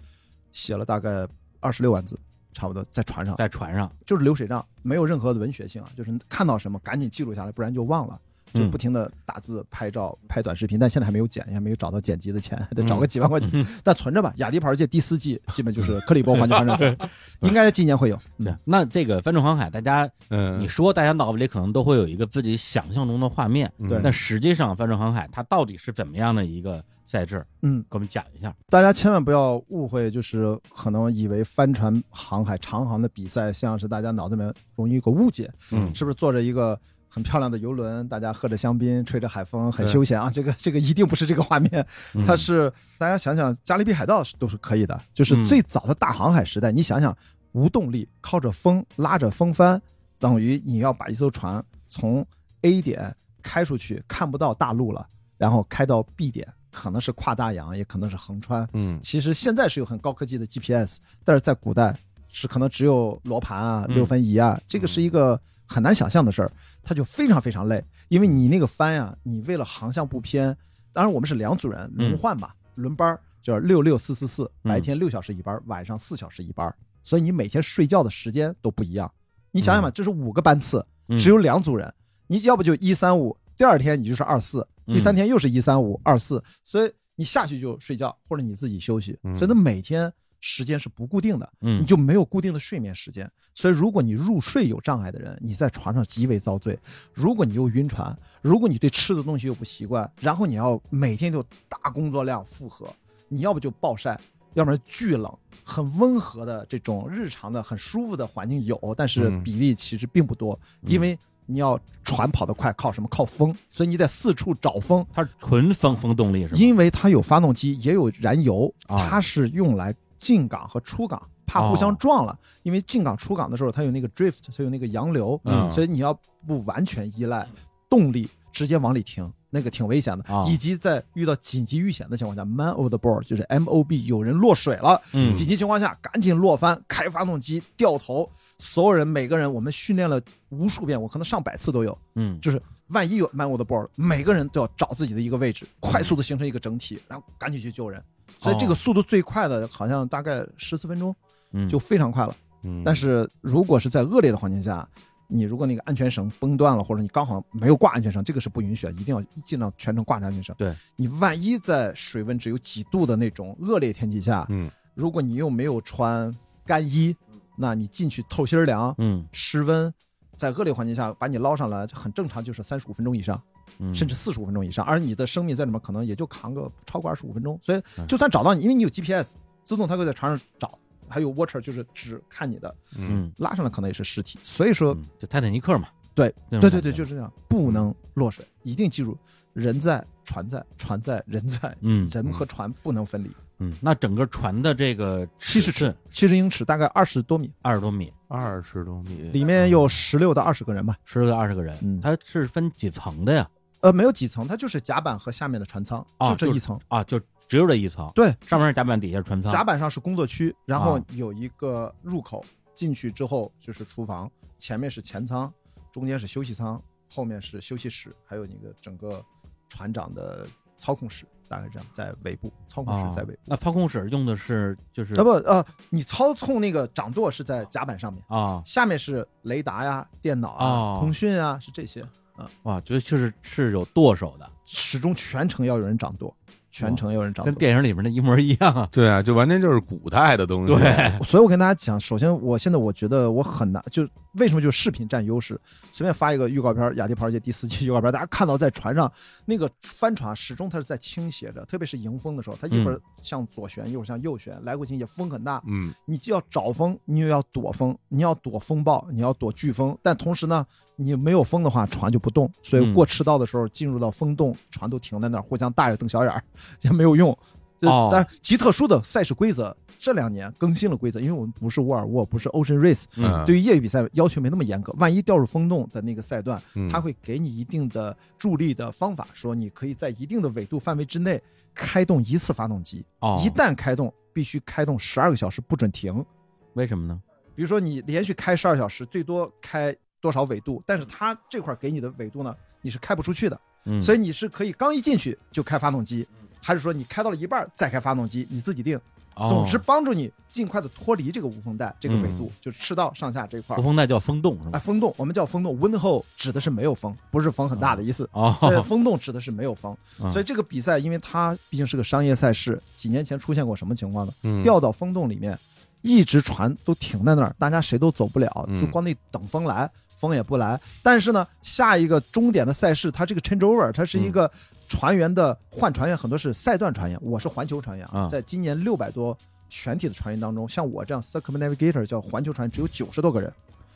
写了大概二十六万字，差不多在船上，在船上，就是流水账，没有任何的文学性啊，就是看到什么赶紧记录下来，不然就忘了。就嗯。不停的打字、拍照、拍短视频，但现在还没有剪，还没有找到剪辑的钱，还 得找个几万块钱，但存着吧。雅迪牌界第四季基本就是克里伯环球帆船赛，应该今年会有。对，那这个帆船航海，大家嗯，你说大家脑子里可能都会有一个自己想象中的画面，对但实际上帆船航海它到底是怎么样的一个赛制？嗯，给我们讲一下。大家千万不要误会，就是可能以为帆船航海长航的比赛，像是大家脑子里面容易有个误解，嗯。是不是坐着一个很漂亮的游轮，大家喝着香槟，吹着海风，很休闲啊？这个这个一定不是这个画面，嗯 它是大家想想，加勒比海盗是都是可以的，就是嗯最早的大航海时代，你想想无动力，靠着风拉着风帆，等于你要把一艘船从 A 点开出去，看不到大陆了，然后开到 B 点，可能是跨大洋，也可能是横穿。嗯其实现在是有很高科技的 GPS，但是在古代是可能只有罗盘啊、嗯六分仪啊，这个是一个很难想象的事儿，他就非常非常累，因为你那个帆呀，你为了航向不偏，当然我们是两组人轮换吧，轮班儿就是六六四四四，嗯白天六小时一班儿，晚上四小时一班儿，所以你每天睡觉的时间都不一样。你想想吧，这是五个班次，嗯。只有两组人，你要不就一三五，第二天你就是二四，嗯。第三天又是一三五二四，所以你下去就睡觉或者你自己休息，嗯。所以他每天时间是不固定的，嗯你就没有固定的睡眠时间。所以如果你入睡有障碍的人，你在床上极为遭罪；如果你又晕船，如果你对吃的东西又不习惯，然后你要每天就大工作量负荷，你要不就暴晒，要不然巨冷。很温和的这种日常的很舒服的环境有，但是嗯比例其实并不多，因为你要船跑得快，靠什么？靠风，所以你得四处找风。它是纯风风动力是吗？因为它有发动机，也有燃油，啊它是用来进港和出港，怕互相撞了。因为进港出港的时候，它有那个 drift，它有那个洋流，嗯所以你要不完全依赖动力，直接往里停，那个挺危险的。啊以及在遇到紧急遇险的情况下，man overboard 就是 M O B，有人落水了，嗯紧急情况下赶紧落翻，开发动机，掉头，所有人每个人我们训练了无数遍，我可能上百次都有。嗯就是万一有 man overboard，每个人都要找自己的一个位置，快速的形成一个整体，然后赶紧去救人。所以这个速度最快的，好像大概十四分钟嗯。就非常快了。嗯。但是如果是在恶劣的环境下，你如果那个安全绳崩断了，或者你刚好没有挂安全绳，这个是不允许的，一定要尽量全程挂着安全绳。对。你万一在水温只有几度的那种恶劣天气下，嗯。如果你又没有穿干衣，那你进去透心儿凉，嗯。失温，在恶劣环境下把你捞上来，很正常，就是三十五分钟以上，嗯，甚至四十五分钟以上，而你的生命在里面可能也就扛个不超过二十五分钟。所以嗯。就算找到你，因为你有 GPS，自动它会在船上找，还有 watcher 就是只看你的，嗯。嗯拉上来可能也是尸体。所以说，嗯就泰坦尼克嘛，对对对对，就是这样，不能落水，一定记住，人在船在，船在人在，嗯。人和船不能分离。嗯，那整个船的这个七十尺，七十英尺，大概二十多米，二十多米，二十多米，里面有十六到二十个人吧。十六到二十个人，嗯。它是分几层的呀？呃，没有几层，它就是甲板和下面的船舱，啊就就这一层。啊，就只有这一层，对，上面是甲板，底下是船舱。甲板上是工作区，然后啊有一个入口，进去之后就是厨房，前面是前舱，中间是休息舱，后面是休息室，还有那个整个船长的操控室，大概这样，在尾部，操控啊室在尾部。那操控室用的是就是啊不呃，你操控那个掌舵是在甲板上面，啊下面是雷达呀、电脑啊、哦通讯啊，是这些，哇，就确实是有舵手的，始终全程要有人掌舵，全程要有人掌舵。跟电影里面的一模一样啊。对啊，就完全就是古代的东西。对，所以我跟大家讲，首先我现在我觉得我很难，就为什么就是视频占优势？随便发一个预告片，《雅迪跑界》第四季预告片，大家看到在船上那个帆船始终它是在倾斜着，特别是迎风的时候，它一会儿向左旋，一会儿向右旋，来回倾斜，风很大，嗯你就要找风，你又要躲风，你要躲风暴，你要躲飓风，但同时呢，你没有风的话，船就不动。所以嗯过赤道的时候，进入到风洞，船都停在那儿，互相大眼瞪小眼儿，也没有用。但极特殊的赛事规则，这两年更新了规则，因为我们不是沃尔沃，不是 Ocean Race，嗯对于业余比赛要求没那么严格。万一掉入风洞的那个赛段，嗯它会给你一定的助力的方法，说你可以在一定的纬度范围之内开动一次发动机，哦，一旦开动，必须开动十二个小时，不准停。为什么呢？比如说你连续开十二小时，最多开多少纬度？但是它这块给你的纬度呢，你是开不出去的，嗯，所以你是可以刚一进去就开发动机，还是说你开到了一半再开发动机，你自己定。哦总之帮助你尽快的脱离这个无风带这个纬度嗯，就是赤道上下这块无。风带叫风洞是？风洞我们叫风洞，wind hole 指的是没有风，不是风很大的意思。哦，所以 风洞指的是没有风，嗯所以这个比赛，因为它毕竟是个商业赛事，几年前出现过什么情况呢？嗯掉到风洞里面，一直船都停在那儿，大家谁都走不了，嗯就光那等风来，风也不来。但是呢，下一个终点的赛事，它这个 changeover，它是一个船员的换船员，很多是赛段船员，我是环球船员啊在今年六百多全体的船员当中，像我这样 circumnavigator 叫环球船只有九十多个人，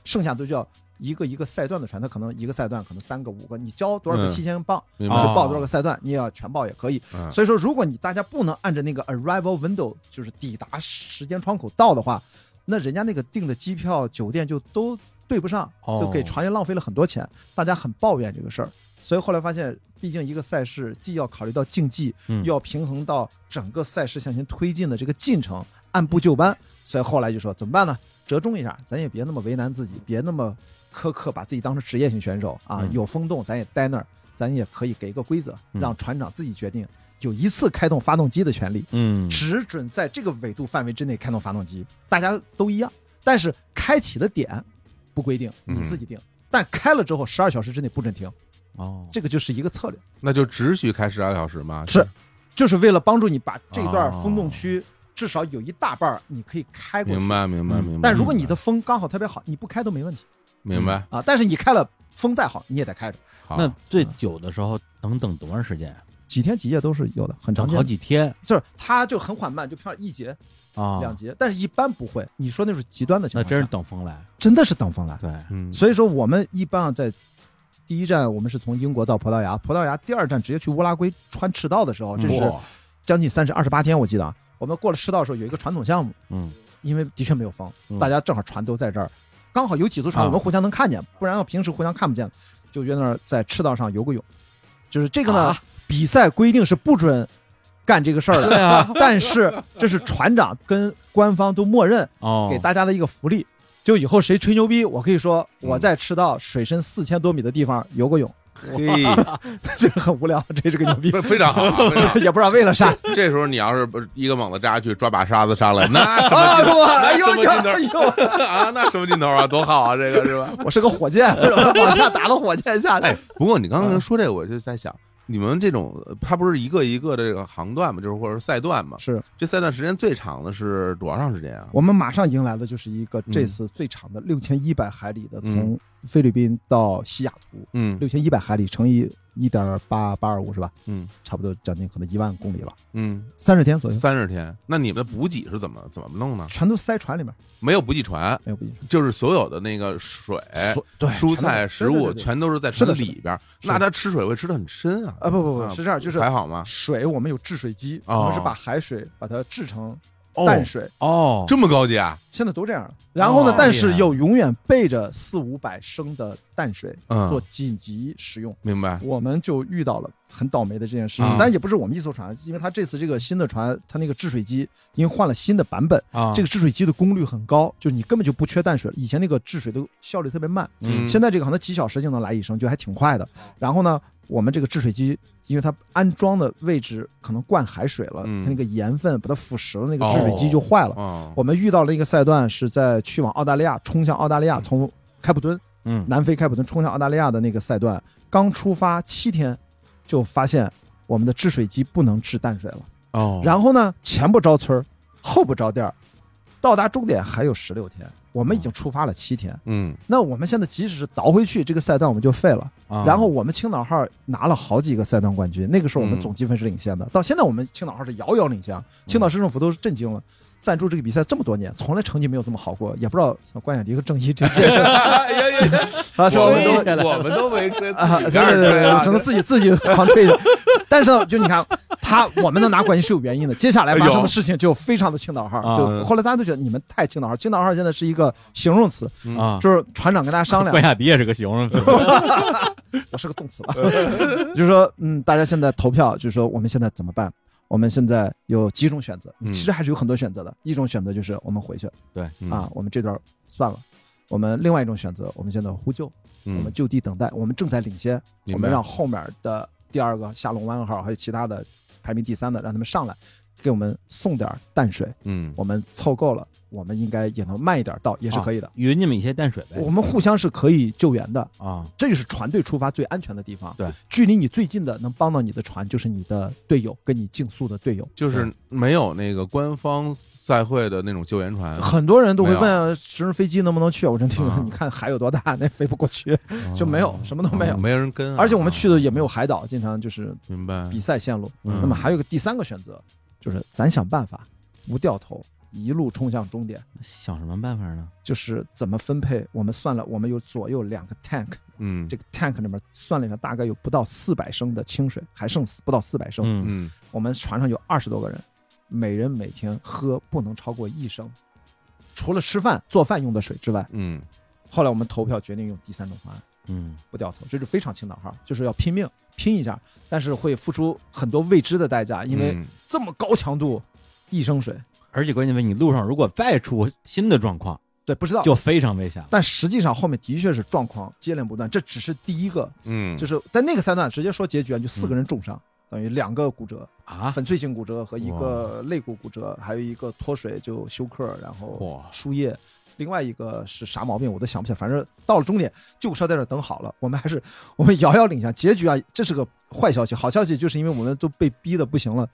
剩下都叫。一个一个赛段的船，它可能一个赛段可能三个五个，你交多少个嗯七千磅，明白你就报多少个赛段，你也要全报也可以。嗯所以说，如果你大家不能按着那个 arrival window，就是抵达时间窗口到的话，那人家那个订的机票、酒店就都对不上，哦就给船员浪费了很多钱，大家很抱怨这个事儿。所以后来发现，毕竟一个赛事既要考虑到竞技，嗯又要平衡到整个赛事向前推进的这个进程，按部就班。所以后来就说怎么办呢？折中一下，咱也别那么为难自己，别那么苛刻，把自己当成职业性选手啊，嗯有风洞咱也待那儿，咱也可以给一个规则，嗯让船长自己决定有一次开动发动机的权利，嗯只准在这个纬度范围之内开动发动机，大家都一样。但是开启的点不规定，嗯你自己定。但开了之后，十二小时之内不准停，哦，这个就是一个策略，那就只许开十二小时吗？是就是为了帮助你把这段哦风洞区至少有一大半儿你可以开过去。明白，明白，嗯明白。但如果你的风刚好特别好，你不开都没问题明白，啊。但是你开了，风再好你也得开着，那最久的时候能等多长时间？几天几夜都是有的，很长好。几天就是它就很缓慢，就飘一节、啊，两节，但是一般不会。你说那是极端的情况，那真是等风来。真的是等风来。对，嗯，所以说我们一般啊在第一站我们是从英国到葡萄牙，葡萄牙第二站直接去乌拉圭穿赤道的时候，这是将近三十二十八天，我记得啊。我们过了赤道的时候有一个传统项目，嗯因为的确没有风，嗯大家正好船都在这儿，刚好有几艘船啊我们互相能看见，不然要平时互相看不见，就约那儿在赤道上游个泳。就是这个呢，啊比赛规定是不准干这个事儿的，啊，但是这是船长跟官方都默认哦，给大家的一个福利。就以后谁吹牛逼，我可以说嗯我在赤道水深四千多米的地方游过泳，嘿，这个很无聊，这是个牛逼，非 非常好。也不知道为了啥。这时候你要是不是一个猛子扎下去，抓把沙子上来，那什么啊劲头？我哎呦那什么劲头！啊？那什么劲头啊？多好啊！这个是吧？我是个火箭，往下打个火箭下去。哎，不过你刚刚说这个，我就在想，你们这种它不是一个一个的这个航段嘛，就是或者是赛段嘛？是这赛段时间最长的是多长时间啊？我们马上迎来的就是一个嗯这次最长的六千一百海里的，嗯从菲律宾到西雅图，嗯六千一百海里乘以一点八八二五是吧？嗯差不多将近可能一万公里了，嗯，三十天左右，三十天。那你们的补给是怎么怎么弄呢？全都塞船里面，没有补给船，没有补给。就是所有的那个水、蔬菜、食物全都是在船里边那他吃水会吃的很深啊？啊不不啊不是这样，就是还好吗？水我们有制水机，哦我们是把海水把它制成哦淡水，哦，这么高级啊？现在都这样了。然后呢哦，但是厉害有永远备着四五百升的淡水嗯做紧急使用。明白。我们就遇到了很倒霉的这件事情嗯，但也不是我们一艘船，因为它这次这个新的船，它那个制水机因为换了新的版本，啊，这个制水机的功率很高，就是你根本就不缺淡水了。以前那个制水的效率特别慢，嗯现在这个可能几小时就能来一升，就还挺快的。然后呢，我们这个制水机，因为它安装的位置可能灌海水了，嗯。它那个盐分把它腐蚀了，那个制水机就坏了。哦，我们遇到了一个赛段是在去往澳大利亚，冲向澳大利亚，从开普敦嗯。南非开普敦冲向澳大利亚的那个赛段，刚出发七天，就发现我们的制水机不能制淡水了。哦，然后呢，前不着村后不着店，到达终点还有十六天，我们已经出发了七天。嗯那我们现在即使是倒回去，这个赛段我们就废了。啊然后我们青岛号拿了好几个赛段冠军，那个时候我们嗯总积分是领先的。到现在我们青岛号是遥遥领先，青岛市政府都是震惊了。赞助这个比赛这么多年，从来成绩没有这么好过，也不知道像关雅迪和郑一这届 是哎呀呀呀！啊，是？我我们都我们都没吹 啊，对对对只能自己自己狂吹着。但是呢，就你看他，我们能拿冠军是有原因的。接下来发生的事情就非常的青岛号，啊就后来大家都觉得你们太青岛号，青岛号现在是一个形容词，啊，就是船长跟大家商量关，雅迪也是个形容词，我是个动词吧，就是说，嗯，大家现在投票，就是说我们现在怎么办？我们现在有几种选择，嗯其实还是有很多选择的。一种选择就是我们回去对，嗯啊，我们这段算了。我们另外一种选择，我们现在呼救，嗯我们就地等待，我们正在领先，我们让后面的第二个下龙湾号还有其他的排名第三的，让他们上来，给我们送点淡水，嗯。我们凑够了，我们应该也能慢一点到，也是可以的。匀你们一些淡水呗。我们互相是可以救援的，啊，这就是船队出发最安全的地方。对，距离你最近的能帮到你的船，就是你的队友，跟你竞速的队友。就是没有那个官方赛会的那种救援船，很多人都会问直升飞机能不能去，我真听啊。你看海有多大，那飞不过去，就没有，什么都没有。没人跟啊，而且我们去的也没有海岛，经常就是明白。比赛线路。嗯。那么还有个第三个选择，就是咱想办法不掉头，一路冲向终点。想什么办法呢？就是怎么分配？我们算了，我们有左右两个 tank，嗯这个 tank 里面算了一下，大概有不到四百升的清水，还剩不到四百升。嗯嗯我们船上有二十多个人，每人每天喝不能超过一升，除了吃饭做饭用的水之外。嗯后来我们投票决定用第三种方案，嗯不掉头，这是非常青岛号，就是要拼命拼一下，但是会付出很多未知的代价，因为嗯这么高强度，一升水，而且关键问你路上如果再出新的状况，对，不知道。就非常危险了。但实际上后面的确是状况接连不断，这只是第一个，嗯，就是在那个三段直接说结局啊，就四个人重伤，等于两个骨折，啊，粉碎性骨折和一个肋骨骨折，还有一个脱水就休克，然后哇，输液。另外一个是啥毛病，我都想不起来。反正到了终点，救护车在这等好了，我们还是我们遥遥领先。结局啊，这是个坏消息。好消息就是因为我们都被逼的不行了，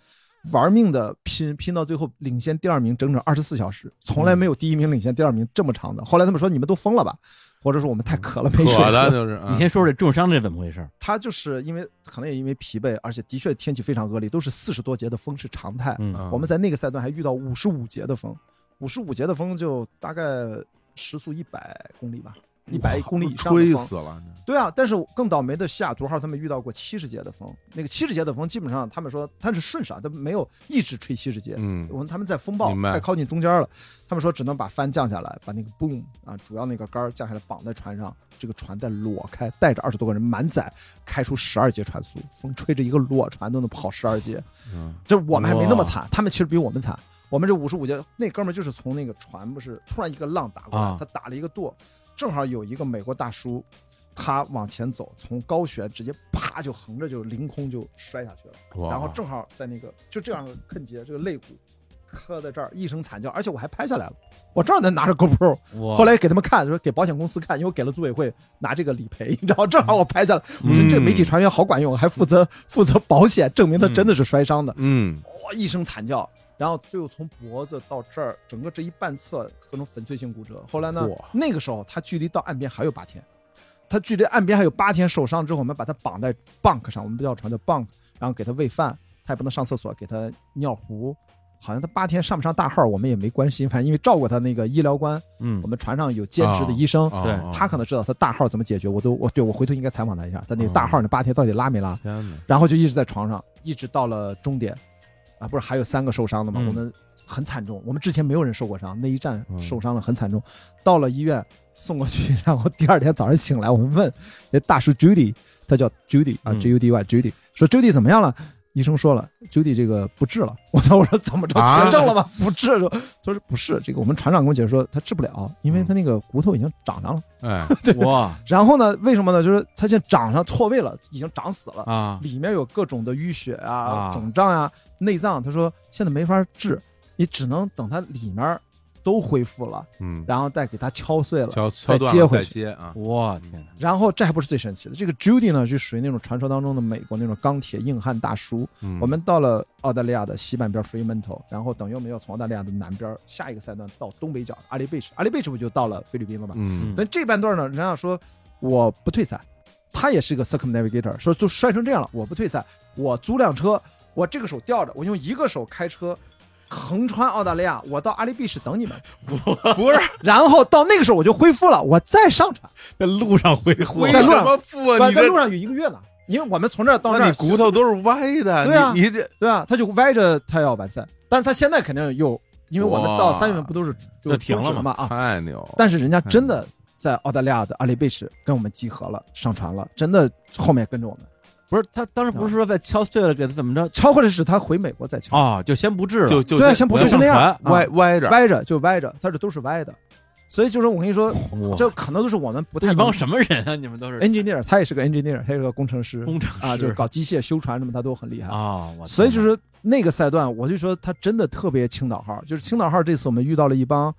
玩命的拼，拼到最后领先第二名整整二十四小时，从来没有第一名领先第二名这么长的。后来他们说你们都疯了吧，或者说我们太渴了没水渴的。就是，你先说说这重伤这怎么回事？他就是因为可能也因为疲惫，而且的确天气非常恶劣，都是四十多节的风是常态。嗯嗯我们在那个赛段还遇到五十五节的风，五十五节的风就大概时速一百公里吧，一百公里以上。吹死了，对啊，但是更倒霉的西雅图号他们遇到过七十节的风，那个七十节的风基本上他们说它是顺势，它没有一直吹七十节。嗯我们他们在风暴太靠近中间了，他们说只能把帆降下来，把那个 boom 啊主要那个杆降下来绑在船上，这个船再裸开，带着二十多个人满载开出十二节船速，风吹着一个裸船都能跑十二节。嗯这我们还没那么惨，他们其实比我们惨。我们这五十五节，那哥们儿就是从那个船不是突然一个浪打过来，啊他打了一个舵，正好有一个美国大叔，他往前走，从高悬直接啪就横着就凌空就摔下去了，哇然后正好在那个就这样坑节，这个肋骨磕在这儿，一声惨叫，而且我还拍下来了，我正好在拿着 GoPro，哇后来给他们看，说给保险公司看，因为我给了组委会拿这个理赔，你知道，正好我拍下来，我说嗯这个媒体船员好管用，还负责负责保险，证明他真的是摔伤的。嗯哇一声惨叫，然后最后从脖子到这儿，整个这一半侧各种粉碎性骨折。后来呢，那个时候他距离到岸边还有八天，他距离岸边还有八天，受伤之后，我们把他绑在 bunk 上，我们不叫船叫 bunk，然后给他喂饭，他也不能上厕所，给他尿壶。好像他八天上不上大号，我们也没关心，反正因为照顾他那个医疗官，嗯我们船上有兼职的医生，哦对他可能知道他大号怎么解决，我都我对我回头应该采访他一下，他那个大号那八天到底拉没拉？然后就一直在床上，一直到了终点，啊，不是还有三个受伤的吗？嗯我们很惨重，我们之前没有人受过伤，那一战嗯受伤了很惨重，到了医院送过去，然后第二天早上醒来，我们问那大叔 Judy，他叫 Judy 啊嗯，J U D Y Judy，说 Judy 怎么样了？医生说了，Judy 这个不治了。我操！我说怎么着啊绝症了吗？不治了。他说不是，这个我们船长跟我解释说他治不了，因为他那个骨头已经长上了。哎，哇然后呢，为什么呢？就是他现在长上错位了，已经长死了。啊里面有各种的淤血啊、啊肿胀啊、内脏。他说现在没法治，你只能等它里面都恢复了，嗯，然后再给它敲碎了，敲再敲断了接回去。再接啊，我天哪！然后这还不是最神奇的，这个 Judy 呢，就属于那种传说当中的美国那种钢铁硬汉大叔。嗯我们到了澳大利亚的西半边 Fremantle，然后等于我们要从澳大利亚的南边下一个赛段到东北角阿里贝什，阿里贝什不就到了菲律宾了吗？嗯但这半段呢，人家说我不退赛，他也是一个 circumnavigator，说就摔成这样了，我不退赛，我租辆车，我这个手吊着，我用一个手开车。横穿澳大利亚，我到阿里比什等你们，不是然后到那个时候我就恢复了，我再上船。在路上恢复为在路上什么不啊？你在路上有一个月呢，因为我们从这儿到那儿那你，骨头都是歪的，对啊你你这对吧？他就歪着他要完赛，但是他现在肯定又，因为我们到三月份不都是就就停了嘛啊？太牛，但是人家真的在澳大利亚的阿里贝什跟我们集合了，上船了，真的后面跟着我们。不是他当时不是说在敲碎了，给他怎么着？敲或者是他回美国再敲，啊，就先不治了，就就先先不治就那样，歪歪着，歪着就歪着，他这都是歪的，所以就是我跟你说，这可能都是我们不太一帮什么人啊？你们都是。Engineer，他也是个 engineer，他也是个工程师。工程啊，就是搞机械修船什么，他都很厉害。啊，我所以就是那个赛段，我就说他真的特别青岛号，就是青岛号这次我们遇到了一帮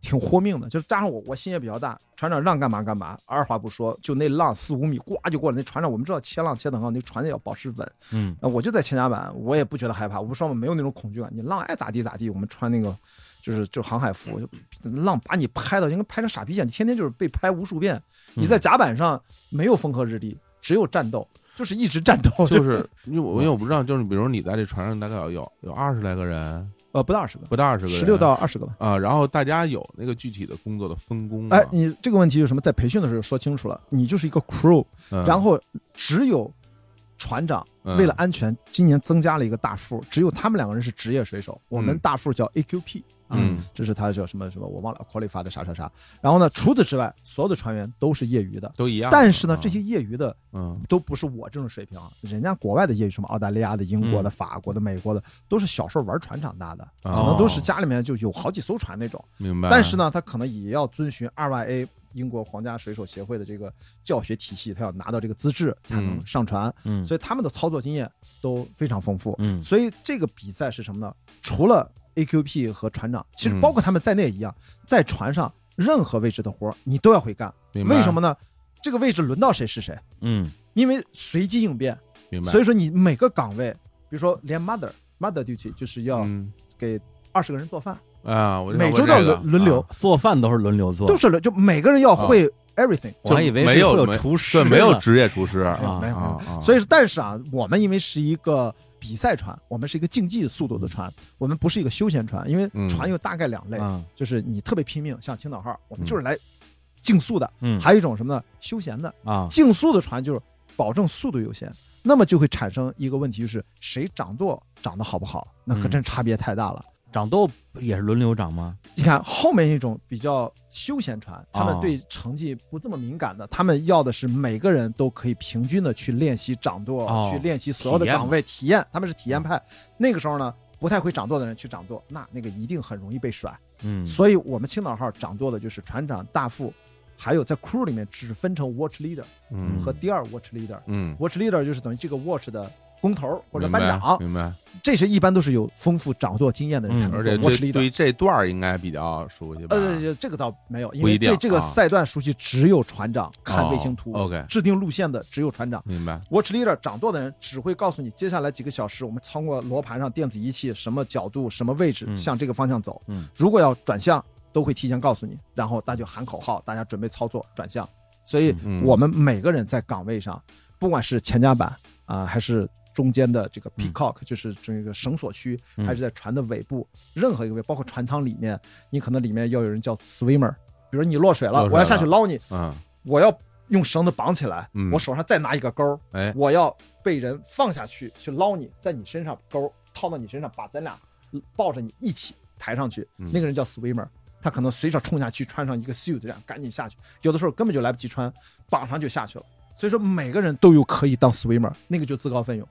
挺豁命的，就是加上我我心也比较大，船长让干嘛干嘛，二话不说，就那浪四五米呱就过来，那船长我们知道切浪切得很好，那船也要保持稳，嗯。啊，我就在前甲板，我也不觉得害怕，我们双方没有那种恐惧感，你浪爱咋地咋地，我们穿那个就是就航海服，浪把你拍到就跟拍成傻逼一样，你天天就是被拍无数遍，你在甲板上没有风和日丽，只有战斗，就是一直战斗，就是 因为我因为我不知道，就是比如你在这船上大概有有有二十来个人，呃不到二十个，不到二十个人，十六到二十个吧。啊，然后大家有那个具体的工作的分工吗哎，你这个问题有什么？在培训的时候说清楚了，你就是一个 crew，嗯然后只有船长嗯为了安全，今年增加了一个大副，只有他们两个人是职业水手，我们嗯大副叫 AQP 啊，嗯这是他叫什么什么我忘了 qualify 的啥啥啥。然后呢，除此之外，所有的船员都是业余的，都一样。但是呢，啊这些业余的嗯都不是我这种水平啊，人家国外的业余，什么澳大利亚的、英国的、嗯法国的、美国的，都是小时候玩船长大的，可哦能都是家里面就有好几艘船那种。明白。但是呢，他可能也要遵循 RYA 英国皇家水手协会的这个教学体系，他要拿到这个资质才能嗯上船，嗯所以他们的操作经验都非常丰富。嗯所以这个比赛是什么呢？除了 AQP 和船长，其实嗯包括他们在内一样，在船上任何位置的活儿你都要会干。为什么呢？这个位置轮到谁是谁，嗯因为随机应变。明白？所以说你每个岗位，比如说连 mother mother duty 就是要嗯给二十个人做饭，啊，我就每周都要这个轮轮流啊，做饭都是轮流做，都是轮，就每个人要会 everything。我还以为是没有会有没厨师对，没有职业厨师。啊没有没有。啊啊。所以，但是啊，我们因为是一个比赛船，我们是一个竞技速度的船，我们不是一个休闲船，因为嗯。船有大概两类，啊就是你特别拼命，像青岛号，我们就是来竞速的；嗯。还有一种什么呢？休闲的。啊。竞速的船就是保证速度优先，那么就会产生一个问题，就是谁掌舵掌得好不好，那可嗯。真差别太大了。掌舵也是轮流掌吗？你看后面一种比较休闲船，他们哦对成绩不这么敏感的，他们要的是每个人都可以平均的去练习掌舵，哦去练习所有的岗位体验，他们是体验派。那个时候呢，不太会掌舵的人去掌舵，那那个一定很容易被甩。嗯，所以我们青岛号掌舵的就是船长、大副，还有在 crew 里面只分成 watch leader 嗯和第二 watch leader。嗯，watch leader 就是等于这个 watch 的工头或者班长，明白。这些一般都是有丰富掌舵经验的人才嗯能做而且对。对于这段儿应该比较熟悉吧？呃，这个倒没有，因为对这个啊赛段熟悉只有船长看卫星图、哦，OK 制定路线的只有船长。明白。Watch leader 掌舵的人只会告诉你，接下来几个小时我们通过罗盘上电子仪器什么角度、什么位置嗯向这个方向走。嗯如果要转向，都会提前告诉你，然后大家就喊口号，大家准备操作转向。所以嗯我们每个人在岗位上，不管是前甲板啊、还是中间的这个 peacock，、就是这个绳索区，嗯还是在船的尾部，任何一个位，包括船舱里面，你可能里面要有人叫 swimmer，比如你落水了，我要下去捞你，嗯，我要用绳子绑起来，嗯我手上再拿一个钩，哎，我要被人放下去去捞你，在你身上钩套到你身上，把咱俩抱着你一起抬上去。嗯那个人叫 swimmer，他可能随手冲下去，穿上一个 suit，这样赶紧下去。有的时候根本就来不及穿，绑上就下去了。所以说每个人都有可以当 swimmer，那个就自告奋勇。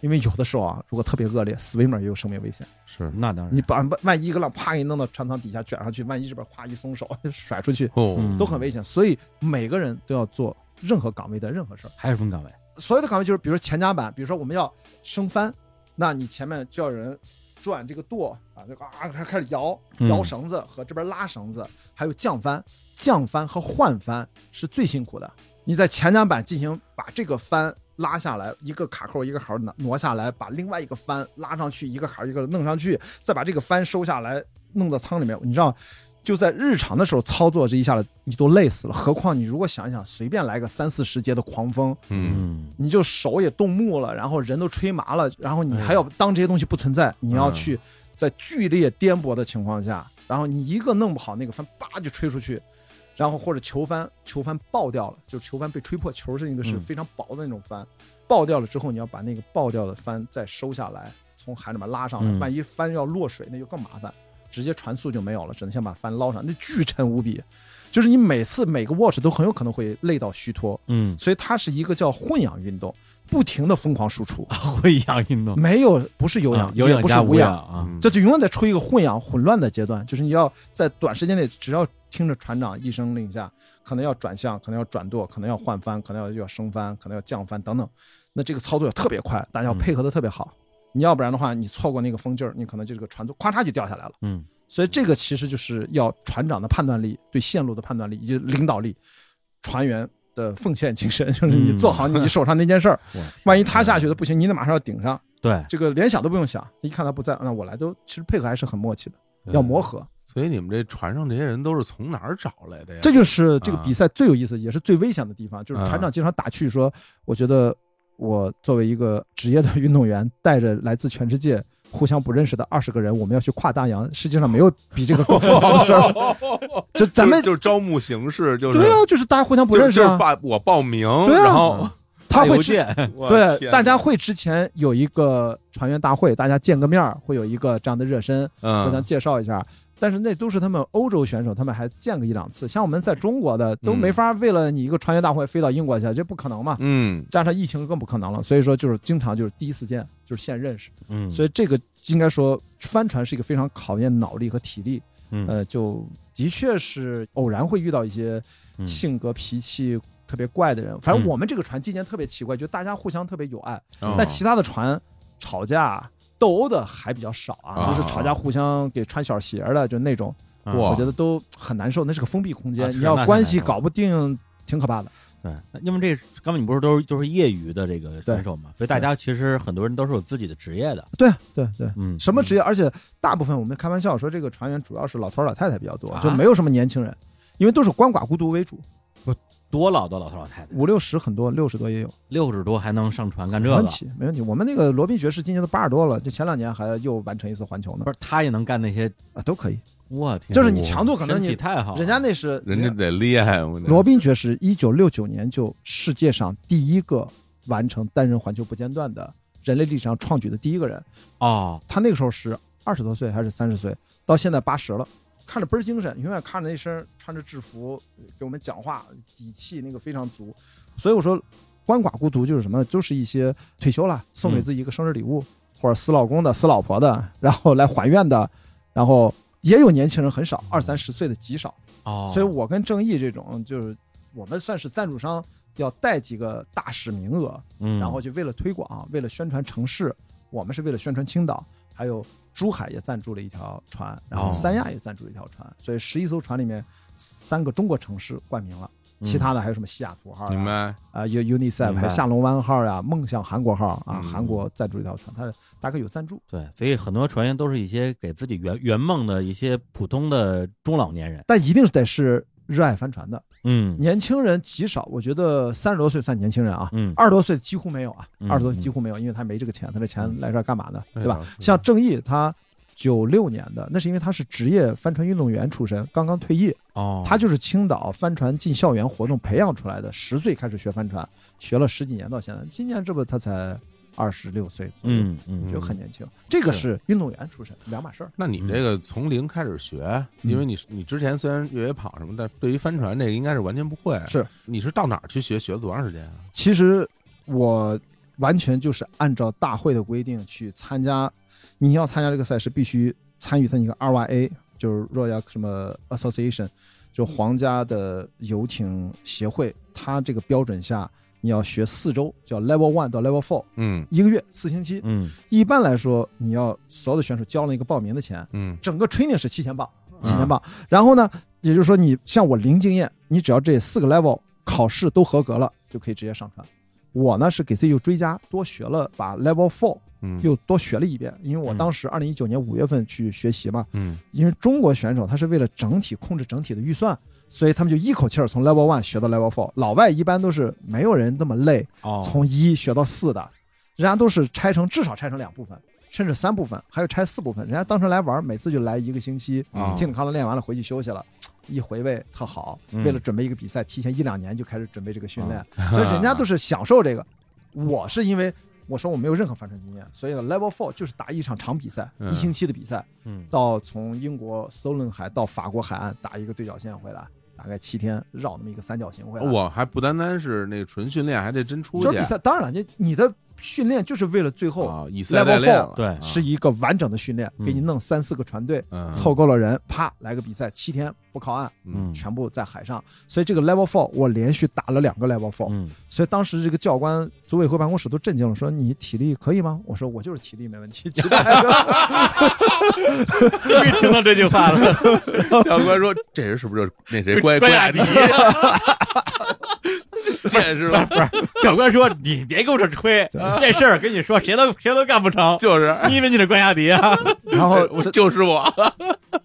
因为有的时候啊，如果特别恶劣，swimmer 也有生命危险。是那当然你把万一一个浪啪给你弄到船舱底下卷上去，万一这边咵一松手 甩出去，都很危险。所以每个人都要做任何岗位的任何事儿。还有什么岗位？所有的岗位就是，比如说前甲板，比如说我们要升帆，那你前面就要有人转这个舵啊，这个啊开开始摇嗯摇绳子和这边拉绳子，还有降帆，降帆和换帆是最辛苦的。你在前甲板进行把这个帆拉下来，一个卡扣一个卡儿挪挪下来，把另外一个帆拉上去，一个卡儿一个弄上去，再把这个帆收下来弄到舱里面。你知道，就在日常的时候操作这一下子，你都累死了。何况你如果想一想，随便来个三四十节的狂风，嗯，嗯你就手也冻木了，然后人都吹麻了，然后你还要当这些东西不存在，你要去在剧烈颠簸的情况下，然后你一个弄不好，那个帆叭就吹出去，然后或者球帆球帆爆掉了，就球帆被吹破，球是一个是嗯。非常薄的那种帆，爆掉了之后，你要把那个爆掉的帆再收下来，从海里面拉上来，嗯。万一帆要落水，那就更麻烦。直接船速就没有了，只能先把帆捞上，那巨沉无比，就是你每次每个 watch 都很有可能会累到虚脱，嗯，所以它是一个叫混氧运动，不停的疯狂输出，混氧运动，没有不是有氧，啊有氧加无不是无氧，啊，嗯这就永远在处于一个混氧混乱的阶段，就是你要在短时间内，只要听着船长一声令下，可能要转向，可能要转舵，可能要换帆，可能要要升帆，可能要降帆等等，那这个操作要特别快，大家要配合的特别好，你要不然的话，你错过那个风劲儿，你可能就这个船就咵嚓就掉下来了。嗯所以这个其实就是要船长的判断力、对线路的判断力以及领导力，船员的奉献精神，就是你做好你手上那件事儿，万一他下去了不行，你得马上要顶上，对，这个连想都不用想，一看他不在，那我来都其实配合还是很默契的，要磨合。所以你们这船上这些人都是从哪儿找来的呀？这就是这个啊比赛最有意思，也是最危险的地方，就是船长经常打趣说，我觉得我作为一个职业的运动员，带着来自全世界。互相不认识的二十个人，我们要去跨大洋，世界上没有比这个更疯狂的事儿。就咱们就就是招募形式，就是对啊，就是大家互相不认识啊。就是把我报名，对啊然后 他会之件，我对，大家会之前有一个船员大会，大家见个面儿，会有一个这样的热身，互相嗯介绍一下。但是那都是他们欧洲选手，他们还见个一两次。像我们在中国的都没法为了你一个船员大会飞到英国去，这不可能嘛。嗯加上疫情更不可能了，所以说就是经常就是第一次见，就是现认识。嗯，所以这个应该说帆船是一个非常考验脑力和体力。嗯呃，就的确是偶然会遇到一些嗯性格脾气特别怪的人。反正嗯我们这个船今年特别奇怪，就大家互相特别有爱，哦但其他的船吵架斗殴的还比较少啊，啊就是吵架互相给穿小鞋的，就那种，我觉得都很难受。那是个封闭空间，你要关系搞不定，挺可怕的。对，因为这刚才你不是都是都是业余的这个选手嘛，所以大家其实很多人都是有自己的职业的，对对对。嗯，什么职业？而且大部分我们开玩笑说，这个船员主要是老头老太太比较多啊，就没有什么年轻人，因为都是鳏寡孤独为主，多老多老头老太太，五六十很多，六十多也有。六十多还能上船干这个没问，题，没问题。我们那个罗宾爵士今年都八十多了，就前两年还又完成一次环球呢不，是他也能干那些，啊，都可以。我天，就是你强度可能你太好，人家那是人家得厉害，罗宾爵士一九六九年就世界上第一个完成单人环球不间断的人类历史上创举的第一个人。哦，他那个时候是二十多岁还是三十岁，到现在八十了，看着倍儿精神，永远看着那身穿着制服给我们讲话，底气那个非常足。所以我说，鳏寡孤独就是什么？就是一些退休了送给自己一个生日礼物，或者死老公的、死老婆的，然后来还愿的，然后也有年轻人很少，二三十岁的极少。哦，所以我跟正义这种，就是我们算是赞助商，要带几个大使名额，嗯，然后就为了推广，为了宣传城市，我们是为了宣传青岛，还有珠海也赞助了一条船，然后哦。三亚也赞助了一条船，所以十一艘船里面三个中国城市冠名了，其他的还有什么西雅图号啊、明白？啊有 UNICEF 还有下龙湾号呀、梦想韩国号啊，嗯。韩国赞助一条船，它大概有赞助，对，所以很多船员都是一些给自己圆圆梦的一些普通的中老年人，但一定是得是热爱帆船的，嗯。年轻人极少，我觉得三十多岁算年轻人啊，嗯，二十多岁几乎没有啊，嗯二十多岁几乎没有，因为他没这个钱，他这钱来这儿干嘛呢？嗯对吧？像郑毅他九六年的，那是因为他是职业帆船运动员出身，刚刚退役，哦，他就是青岛帆船进校园活动培养出来的，十岁开始学帆船，学了十几年到现在，今年这不他才二十六岁左右，嗯嗯就很年轻。这个是运动员出身，两码事儿。那你这个从零开始学，嗯因为你你之前虽然越野跑什么但，对于帆船这个应该是完全不会。是，你是到哪儿去学？学了多长时间啊？其实我完全就是按照大会的规定去参加，你要参加这个赛事，必须参与他一个 RYA，就是 Royal 什么 Association，就皇家的游艇协会，它这个标准下，你要学四周，叫 Level One 到 Level Four，嗯一个月四星期。嗯一般来说，你要所有的选手交了一个报名的钱，嗯整个 training 是七千镑，嗯七千镑。然后呢，也就是说你像我零经验，你只要这四个 level 考试都合格了，就可以直接上传。我呢是给自己又追加，多学了，把 level four 嗯，又多学了一遍，因为我嗯当时二零一九年五月份去学习嘛，嗯因为中国选手他是为了整体控制整体的预算，所以他们就一口气儿从 level one 学到 level four。老外一般都是没有人那么累，哦，从一学到四的，人家都是拆成至少拆成两部分，甚至三部分，还有拆四部分。人家当成来玩儿，每次就来一个星期，嗯听你康乐练完了回去休息了，一回味特好。嗯为了准备一个比赛，提前一两年就开始准备这个训练，所以人家都是享受这个。我是因为我说我没有任何帆船经验，所以呢 Level Four 就是打一场长比赛，嗯一星期的比赛，嗯到从英国苏伦海到法国海岸打一个对角线回来，大概七天绕那么一个三角形回来。我还不单单是那纯训练，还得真出去就是比赛，当然了，你你的训练就是为了最后啊，以赛代 Level 练 four。对啊是一个完整的训练，嗯给你弄三四个船队，嗯凑够了人，啪来个比赛，七天不靠岸，嗯全部在海上。所以这个 Level Four 我连续打了两个 Level Four，嗯所以当时这个教官组委会办公室都震惊了，说你体力可以吗？我说我就是体力没问题，其他 终于听到这句话了，教官说：“这人是不是那谁关关雅雅迪迪？见识吧？教官说：“你别给我这吹，这事儿跟你说，谁都谁都干不成。就是，你以为你是关雅迪啊？然后我这就是我。